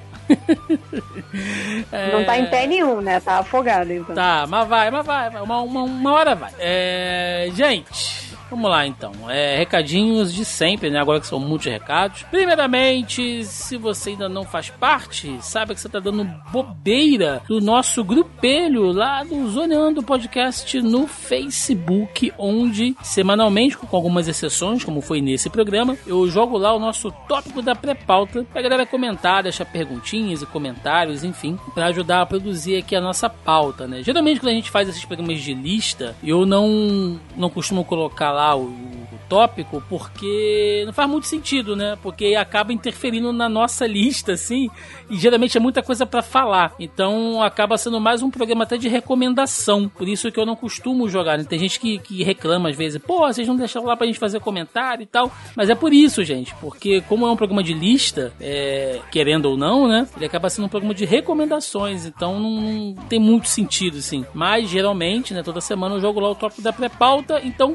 é... Não tá em pé nenhum, né? Tá afogado, então. Tá, mas vai, mas vai. Uma, uma, uma hora vai. É... Gente. Vamos lá então. É, recadinhos de sempre, né? Agora que são muitos recados. Primeiramente, se você ainda não faz parte, saiba que você tá dando bobeira do nosso grupelho lá do Zoneando Podcast no Facebook, onde semanalmente, com algumas exceções, como foi nesse programa, eu jogo lá o nosso tópico da pré-pauta pra galera comentar, deixar perguntinhas e comentários, enfim, para ajudar a produzir aqui a nossa pauta, né? Geralmente quando a gente faz esses programas de lista, eu não não costumo colocar lá o, o tópico porque não faz muito sentido, né? Porque acaba interferindo na nossa lista, assim, e geralmente é muita coisa para falar. Então acaba sendo mais um programa até de recomendação. Por isso que eu não costumo jogar. Né? Tem gente que, que reclama às vezes, pô, vocês não deixam lá pra gente fazer comentário e tal. Mas é por isso, gente, porque como é um programa de lista, é, querendo ou não, né? Ele acaba sendo um programa de recomendações. Então não, não tem muito sentido, assim. Mas geralmente, né, toda semana eu jogo lá o tópico da pré-pauta. Então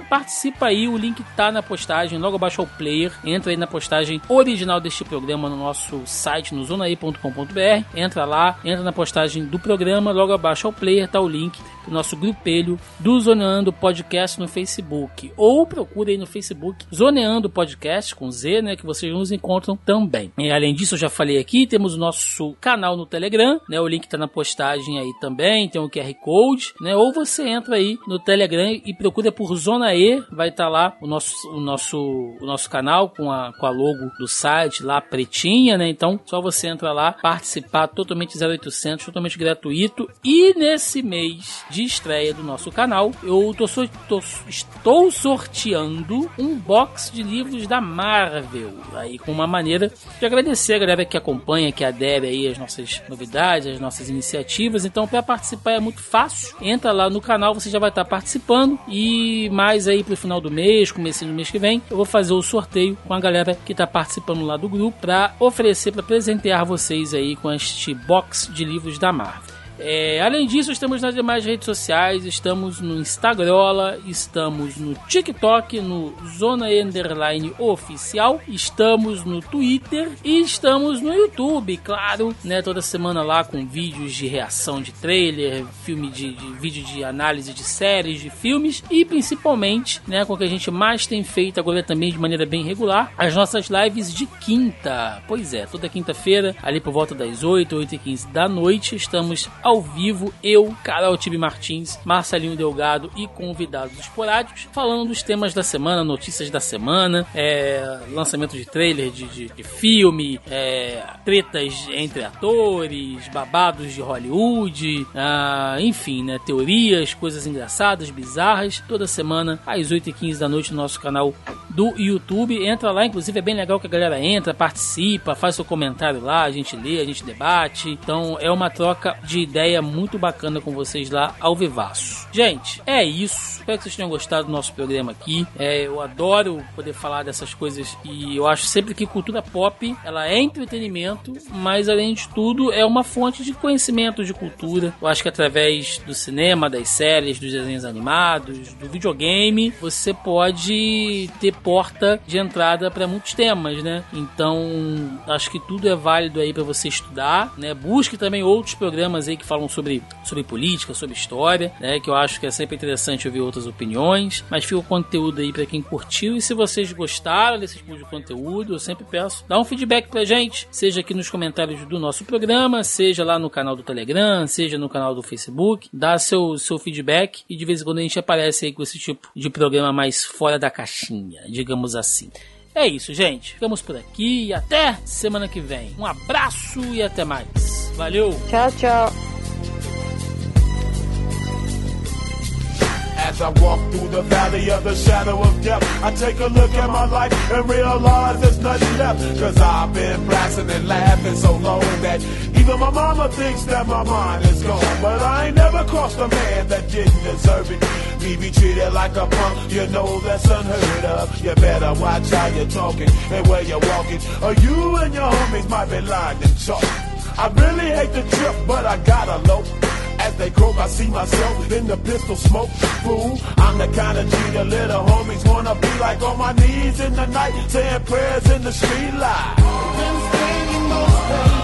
participa aí, o link tá na postagem, logo abaixo ao player. Entra aí na postagem original deste programa no nosso site, no zonaí.com.br. Entra lá, entra na postagem do programa, logo abaixo ao player tá o link do nosso grupelho do Zoneando Podcast no Facebook. Ou procure aí no Facebook Zoneando Podcast com Z, né? Que vocês nos encontram também. E, além disso, eu já falei aqui, temos o nosso canal no Telegram, né? O link tá na postagem aí também, tem o QR Code, né? Ou você entra aí no Telegram e procura por Zona E, vai estar tá lá o nosso, o nosso, o nosso canal com a, com a logo do site lá pretinha, né? Então, só você entra lá, participar totalmente 0800, totalmente gratuito. E nesse mês de estreia do nosso canal, eu tô, tô, estou sorteando um box de livros da Marvel. Aí com uma maneira de agradecer a galera que acompanha, que adere aí as nossas novidades, as nossas iniciativas. Então, para participar é muito fácil. Entra lá no canal, você já vai estar participando. E mais aí pro final do mês, começo do mês que vem, eu vou fazer o sorteio com a galera que está participando lá do grupo para oferecer, para presentear vocês aí com este box de livros da Marvel. É, além disso, estamos nas demais redes sociais, estamos no Instagram, estamos no TikTok, no Zona Enderline Oficial, estamos no Twitter e estamos no YouTube, claro, né? Toda semana lá com vídeos de reação de trailer, filme de, de vídeo de análise de séries, de filmes e principalmente, né, com o que a gente mais tem feito agora também de maneira bem regular, as nossas lives de quinta. Pois é, toda quinta-feira, ali por volta das 8, 8 e 15 da noite, estamos ao vivo, eu, Carol Tibi Martins, Marcelinho Delgado e convidados esporádicos, falando dos temas da semana, notícias da semana, é, lançamento de trailer de, de, de filme, é, tretas entre atores, babados de Hollywood, ah, enfim, né, teorias, coisas engraçadas, bizarras, toda semana às 8h15 da noite no nosso canal do YouTube. Entra lá, inclusive é bem legal que a galera entra, participa, faz seu comentário lá, a gente lê, a gente debate. Então é uma troca de ideia muito bacana com vocês lá ao vivaço. Gente, é isso. Espero que vocês tenham gostado do nosso programa aqui. É, eu adoro poder falar dessas coisas e eu acho sempre que cultura pop ela é entretenimento, mas além de tudo é uma fonte de conhecimento de cultura. Eu acho que através do cinema, das séries, dos desenhos animados, do videogame, você pode ter porta de entrada para muitos temas, né? Então, acho que tudo é válido aí para você estudar, né? Busque também outros programas aí que falam sobre, sobre política, sobre história, né? Que eu acho que é sempre interessante ouvir outras opiniões. Mas fica o conteúdo aí para quem curtiu. E se vocês gostaram desse tipo de conteúdo, eu sempre peço, dá um feedback pra gente, seja aqui nos comentários do nosso programa, seja lá no canal do Telegram, seja no canal do Facebook, dá seu, seu feedback e de vez em quando a gente aparece aí com esse tipo de programa mais fora da caixinha, digamos assim. É isso, gente. Ficamos por aqui e até semana que vem. Um abraço e até mais. Valeu. Tchau, tchau. As I walk through the valley of the shadow of death, I take a look at my life and realize there's nothing left. Cause I've been blasting and laughing so long that even my mama thinks that my mind is gone. But I crossed a man that didn't deserve it. Me be treated like a punk, you know that's unheard of. You better watch how you're talking and where you're walking, or you and your homies might be lying and chalk. I really hate the trip, but I gotta low. As they croak, I see myself in the pistol smoke. Fool, I'm the kind of G the little homies wanna be like on my knees in the night, saying prayers in the street light. Been spending most of